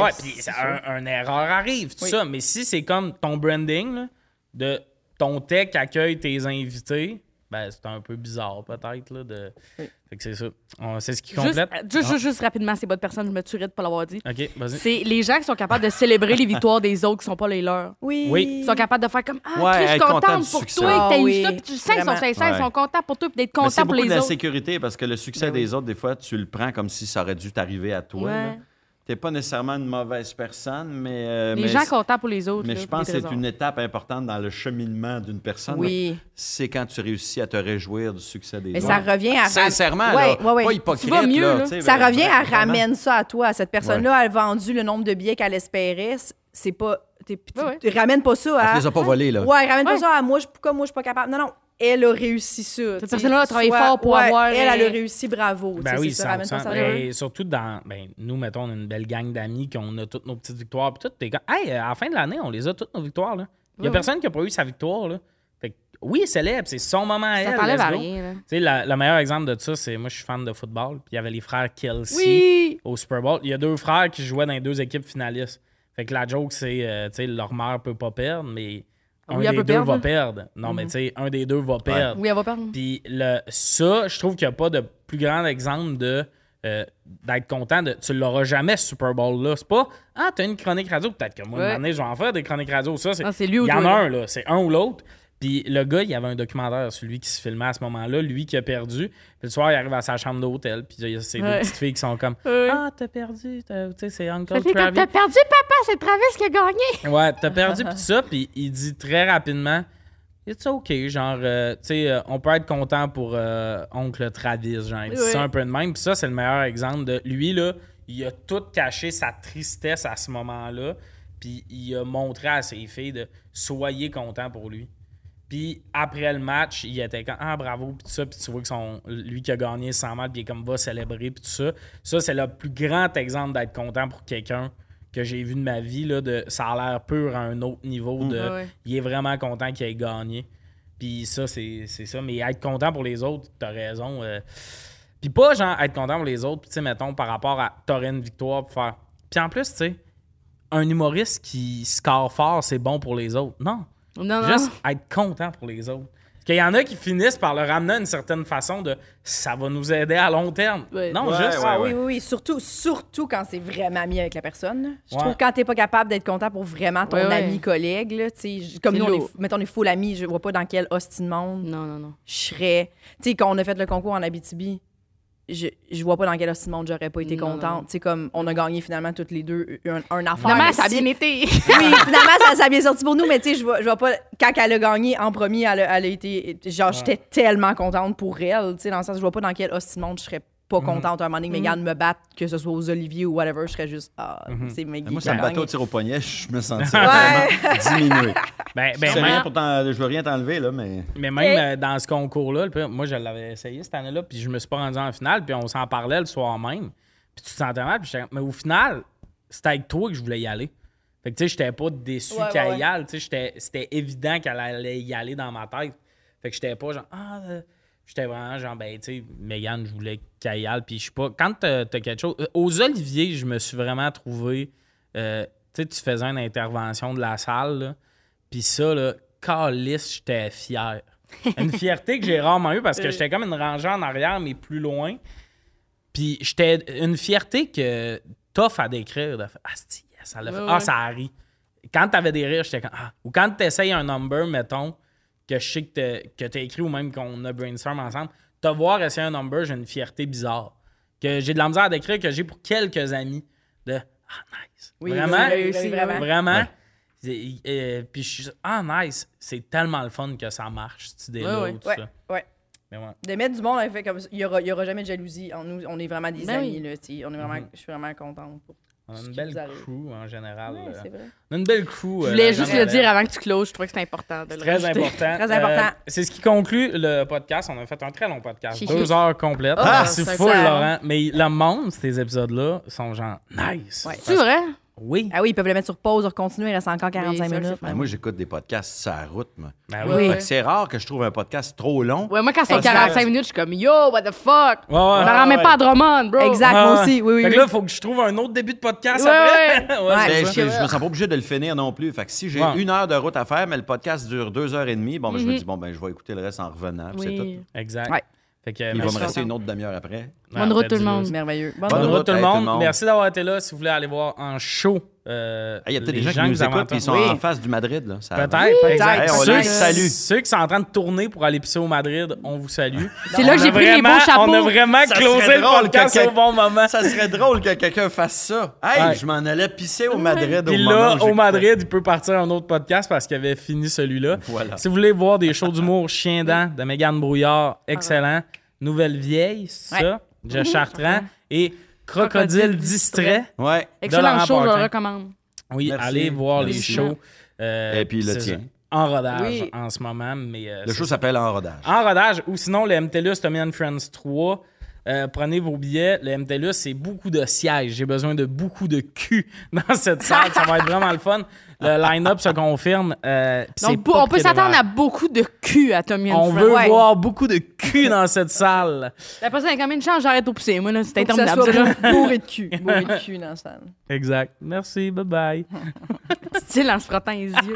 D: Ouais,
A: puis un, un erreur arrive, tout
D: Oui.
A: ça. Mais si c'est comme ton branding, là, de ton tech accueille tes invités, ben c'est un peu bizarre peut-être. là, De... Fait que c'est ça. On- C'est ce qui complète.
C: euh, juste, juste, juste rapidement, c'est bonne personne, je me tuerais de pas l'avoir dit.
A: Ok, vas-y.
C: C'est les gens qui sont capables de célébrer les victoires des autres qui sont pas les leurs.
D: Oui.
A: Oui.
C: Ils sont capables de faire comme Ah,
B: Ouais,
C: Chris, je suis contente pour
B: succès.
C: toi que t'as
D: Ah
C: eu
D: oui,
C: ça. Puis tu sais qu'ils sont sincères, ils sont contents pour toi, puis d'être contents
B: c'est
C: pour
B: beaucoup de
C: les
B: la
C: autres.
B: sécurité parce que le succès des autres, des fois, tu le prends comme si ça aurait dû t'arriver à toi.
C: Ouais.
B: Tu n'es pas nécessairement une mauvaise personne, mais. euh,
C: Les
B: mais
C: gens contents pour les autres.
B: Mais
C: là,
B: je pense que c'est une étape importante dans le cheminement d'une personne.
D: Oui.
B: C'est quand tu réussis à te réjouir du succès des
D: Mais
B: autres.
D: ça revient à. ram-
B: Sincèrement,
D: Ouais,
B: là,
D: ouais, ouais.
B: pas hypocrite.
C: Tu vas mieux, là.
B: tu
D: Ça
B: ben,
D: revient à ramène ça à toi. Cette personne-là a vendu le nombre de billets qu'elle espérait. C'est pas. t'es- tu-
C: Ouais, ouais.
D: tu ramènes pas ça à.
B: te les a pas volés, là.
D: Ouais, ramène
C: Ouais.
D: pas ça à moi, je, pourquoi moi je suis pas capable? Non, non. Elle a réussi ça. sais.
C: personne-là a travaillé
D: Soit-
C: fort pour
D: ouais,
C: avoir,
D: Elle, elle a
C: euh,
D: réussi, bravo.
A: Ben oui,
D: c'est ça, ramène pas
A: 100%.
D: ça à
A: Ben, surtout dans. Ben, nous, mettons, on a une belle gang d'amis, qu'on a toutes nos petites victoires. Puis tout, t'es comme, hey, à la fin de l'année, on les a toutes nos victoires. là. Il n'y a personne qui n'a pas eu sa victoire. Là. Fait que, oui, célèbre, c'est son moment à
C: Ça
A: elle.
C: t'enlève
A: let's
C: à
A: go.
C: rien. là.
A: Tu sais, la- le meilleur exemple de ça, c'est moi, je suis fan de football. Puis il y avait les frères Kelsey
C: Oui!
A: au Super Bowl. Il y a deux frères qui jouaient dans les deux équipes finalistes. Fait que la joke, c'est, euh, tu sais, leur mère peut pas perdre, mais un
C: Oui,
A: des deux
C: perdre.
A: va perdre. Non, mais tu sais, un des deux va perdre.
C: Oui, elle va perdre.
A: Puis le, ça, je trouve qu'il n'y a pas de plus grand exemple de euh, d'être content de. Tu l'auras jamais, ce Super Bowl-là. C'est pas Ah, t'as une chronique radio. Peut-être que moi,
C: Ouais.
A: une année, je vais en faire des chroniques radio. Ça, c'est.
C: Ah, c'est lui ou
A: Il y en a
C: là?
A: un, là. C'est un ou l'autre. Puis le gars, il y avait un documentaire sur lui qui se filmait à ce moment-là, lui qui a perdu. Puis le soir, il arrive à sa chambre d'hôtel. Puis il y a ces deux
C: Ouais.
A: petites filles qui sont comme
C: Ouais.
A: Ah, t'as perdu. t'as- Tu sais, c'est Uncle Travis.
C: t'as perdu, papa, c'est Travis qui a gagné.
A: Ouais, t'as perdu pis tout ça, puis il dit très rapidement It's OK, genre, euh, tu sais, euh, on peut être content pour euh, oncle Travis, genre, il dit
C: Ouais.
A: ça un peu de même. Puis ça, c'est le meilleur exemple de lui, là, il a tout caché sa tristesse à ce moment-là, puis il a montré à ses filles de soyez contents pour lui. Puis après le match, il était comme Ah, bravo, puis tout ça. Puis tu vois que son, lui qui a gagné 100 mal, puis il est comme va célébrer, puis tout ça. Ça, c'est le plus grand exemple d'être content pour quelqu'un que j'ai vu de ma vie. Là, de, ça a l'air pur à un autre niveau. De,
C: ouais.
A: Il est vraiment content qu'il ait gagné. Puis ça, c'est ça. Mais être content pour les autres, t'as raison. euh. Puis pas genre être content pour les autres, puis tu sais, mettons, par rapport à t'aurais une victoire, pour faire. Puis en plus, tu sais, un humoriste qui score fort, c'est bon pour les autres. Non.
C: Non, non.
A: Juste être content pour les autres. Parce qu'il y en a qui finissent par le ramener à une certaine façon de ça va nous aider à long terme.
C: Ouais.
A: Non,
B: Ouais,
A: juste.
B: ouais, ouais.
D: oui, oui, oui. Surtout, surtout quand c'est vraiment mis avec la personne. Je
A: Ouais.
D: trouve que quand t'es pas capable d'être content pour vraiment ton
C: Ouais, ouais.
D: ami, collègue, là, comme nous, on est, mettons, on est full amis, je vois pas dans quel hostie de monde
C: Non, non, non.
D: je serais. Tu sais, quand on a fait le concours en Abitibi, je, je vois pas dans quel de monde j'aurais pas été
C: Non,
D: contente. Tu sais, comme on a gagné finalement toutes les deux un, un affaire.
C: Finalement,
D: mais
C: ça a bien été.
D: oui, finalement, ça, ça a bien sorti pour nous, mais tu sais, je vois, je vois pas. Quand elle a gagné en premier, elle a, elle a été. Genre, j'étais tellement contente pour elle, tu sais, dans le sens, je vois pas dans quel de monde je serais pas contente un moment donné que Megan me batte, que ce soit aux Olivier ou whatever, je serais juste. Ah, c'est Meggy.
B: Moi, ça me battait au tir au poignet, je me sentais
D: Ouais.
B: vraiment diminué.
A: Ben,
B: Je
A: ben, même-
B: rien pour t'en- je veux rien t'enlever, là, mais.
A: Mais même euh, dans ce concours-là, moi, je l'avais essayé cette année-là, puis je me suis pas rendu en finale, puis on s'en parlait le soir même. Puis tu te sentais mal, puis Mais au final, c'était avec toi que je voulais y aller. Fait que, tu sais, j'étais pas déçu
D: Ouais,
A: qu'elle
D: ouais,
A: y aille. Tu sais, c'était évident qu'elle allait y aller dans ma tête. Fait que j'étais pas genre, ah, euh, j'étais vraiment genre, ben, tu sais, Megan, je voulais aille. Puis je sais pas, quand t'as quelque chose. euh, Aux Oliviers, je me suis vraiment trouvé. euh, tu sais, tu faisais une intervention de la salle, là. Puis ça, là, calice, j'étais fier. Une fierté que j'ai rarement eue parce que j'étais comme une rangée en arrière, mais plus loin. Puis j'étais une fierté que tough à décrire. De ah, c'est- yes, ça l'a fait.
C: Ouais,
A: Ah, ça a ri. Quand t'avais des rires, j'étais comme Ah. Ou quand t'essayes un number, mettons, que je sais que t'as- que t'as écrit ou même qu'on a brainstorm ensemble, te voir essayer un number, j'ai une fierté bizarre. Que j'ai de la misère à décrire, que j'ai pour quelques amis. De Ah, nice.
D: Oui,
A: Vraiment?
D: oui, oui, oui, vraiment?
A: Vraiment.
B: Ouais.
A: C'est- euh, puis je suis juste, ah nice, c'est tellement le fun que ça marche, cette idée-là.
C: Ouais, ouais.
A: ou tout
D: Ouais,
A: ça.
D: ouais.
A: Mais ouais.
D: De mettre du monde, en fait, comme ça, il y aura, il y aura jamais de jalousie. En nous, on est vraiment des
C: Ben
D: amis,
C: oui.
D: là. On est vraiment,
A: Mhm.
D: je suis vraiment contente. Pour...
A: On a une belle crew en général.
D: Ouais,
A: là.
D: c'est vrai.
A: On a une belle crew.
C: Je
A: euh,
C: voulais
A: la
C: juste le dire avant que tu closes. Je trouvais que c'était important de le
A: Très
C: rajouter.
A: important.
D: Très important.
A: Euh, c'est ce qui conclut le podcast. On a fait un très long podcast.
C: Chichi.
A: Deux heures complètes.
C: Ah,
A: c'est
C: ça.
A: Laurent. Mais le monde, ces épisodes-là, sont genre nice.
D: Ouais.
C: C'est vrai?
A: Oui.
D: Ah oui, ils peuvent le mettre sur pause, continuer, il reste encore 45
C: ça,
D: minutes.
B: Ben, moi, j'écoute des podcasts sur la route, moi.
A: Ben
C: Oui.
A: oui.
B: Fait que c'est rare que je trouve un podcast trop long.
C: Ouais, moi, quand c'est
B: Parce que-
C: 45 minutes, je suis comme Yo, what the fuck?
A: Ouais, ouais.
C: On
A: Ouais,
C: la ramène
B: ouais.
C: pas à Drummond, bro.
D: Exact,
A: ouais.
D: moi aussi. Oui, oui,
A: Fait
D: oui.
A: que là, il faut que je trouve un autre début de podcast
C: Ouais,
A: après.
B: Ben, je, je me sens pas obligé de le finir non plus. Fait que si j'ai
A: Ouais.
B: une heure de route à faire, mais le podcast dure deux heures et demie, bon, ben, je me
C: Mhm.
B: dis, bon, ben, je vais écouter le reste en revenant. C'est tout.
A: Exact.
D: Ouais.
A: Fait que,
B: Il va me rester une autre demi-heure après.
C: Bonne route, tout le monde.
D: Merveilleux. Bonne
A: route,
B: route,
A: tout le
B: hey, tout le
A: monde. Merci d'avoir été là. Si vous voulez aller voir en show. euh,
B: Il y a peut-être des gens qui nous écoutent et ils sont en face du Madrid. Là. Ça-
A: Peut-être,
D: Oui, peut-être.
B: Hey, on
A: ceux,
B: les salue.
A: ceux qui sont en train de tourner pour aller pisser au Madrid, on vous salue.
C: C'est là que j'ai pris les beaux chapeaux.
A: On a vraiment
B: Ça
A: closé
B: serait
A: le
B: drôle
A: podcast
B: que-
A: au bon moment.
B: Ça serait drôle que quelqu'un fasse ça. Hey,
A: Ouais.
B: je m'en allais pisser au Madrid
A: Puis
B: au moment
A: là,
B: où
A: au. Madrid, il peut partir un autre podcast parce qu'il avait fini celui-là.
B: Voilà.
A: Si vous voulez voir des shows d'humour chien dent de Mégane Brouillard, excellent. Nouvelle vieille, c'est ça. Jeff Chartrand et Crocodile distrait.
B: Ouais.
C: Excellent show, je le recommande.
A: Oui,
B: Merci.
A: allez voir les shows. Euh,
B: Et puis le tien.
A: En rodage
D: Oui.
A: en ce moment. Mais, euh,
B: Le show s'appelle En rodage.
A: En rodage, ou sinon le MTLUS Tommy and Friends 3. euh, prenez vos billets. Le MTLUS, c'est beaucoup de sièges. J'ai besoin de beaucoup de cul dans cette salle. Ça va être vraiment le fun. Le line-up se confirme. euh,
C: Donc,
A: pas
C: on peut s'attendre à beaucoup de cul à Tommy and
A: On veut
D: Ouais.
A: voir beaucoup de cul dans cette salle.
C: Il y a combien de chances j'arrête au pousser? Moi,
D: ça
C: interminable.
D: soit bourré de cul. Bourré de cul dans la salle.
A: Exact. Merci. Bye bye.
C: Style en se frottant les yeux.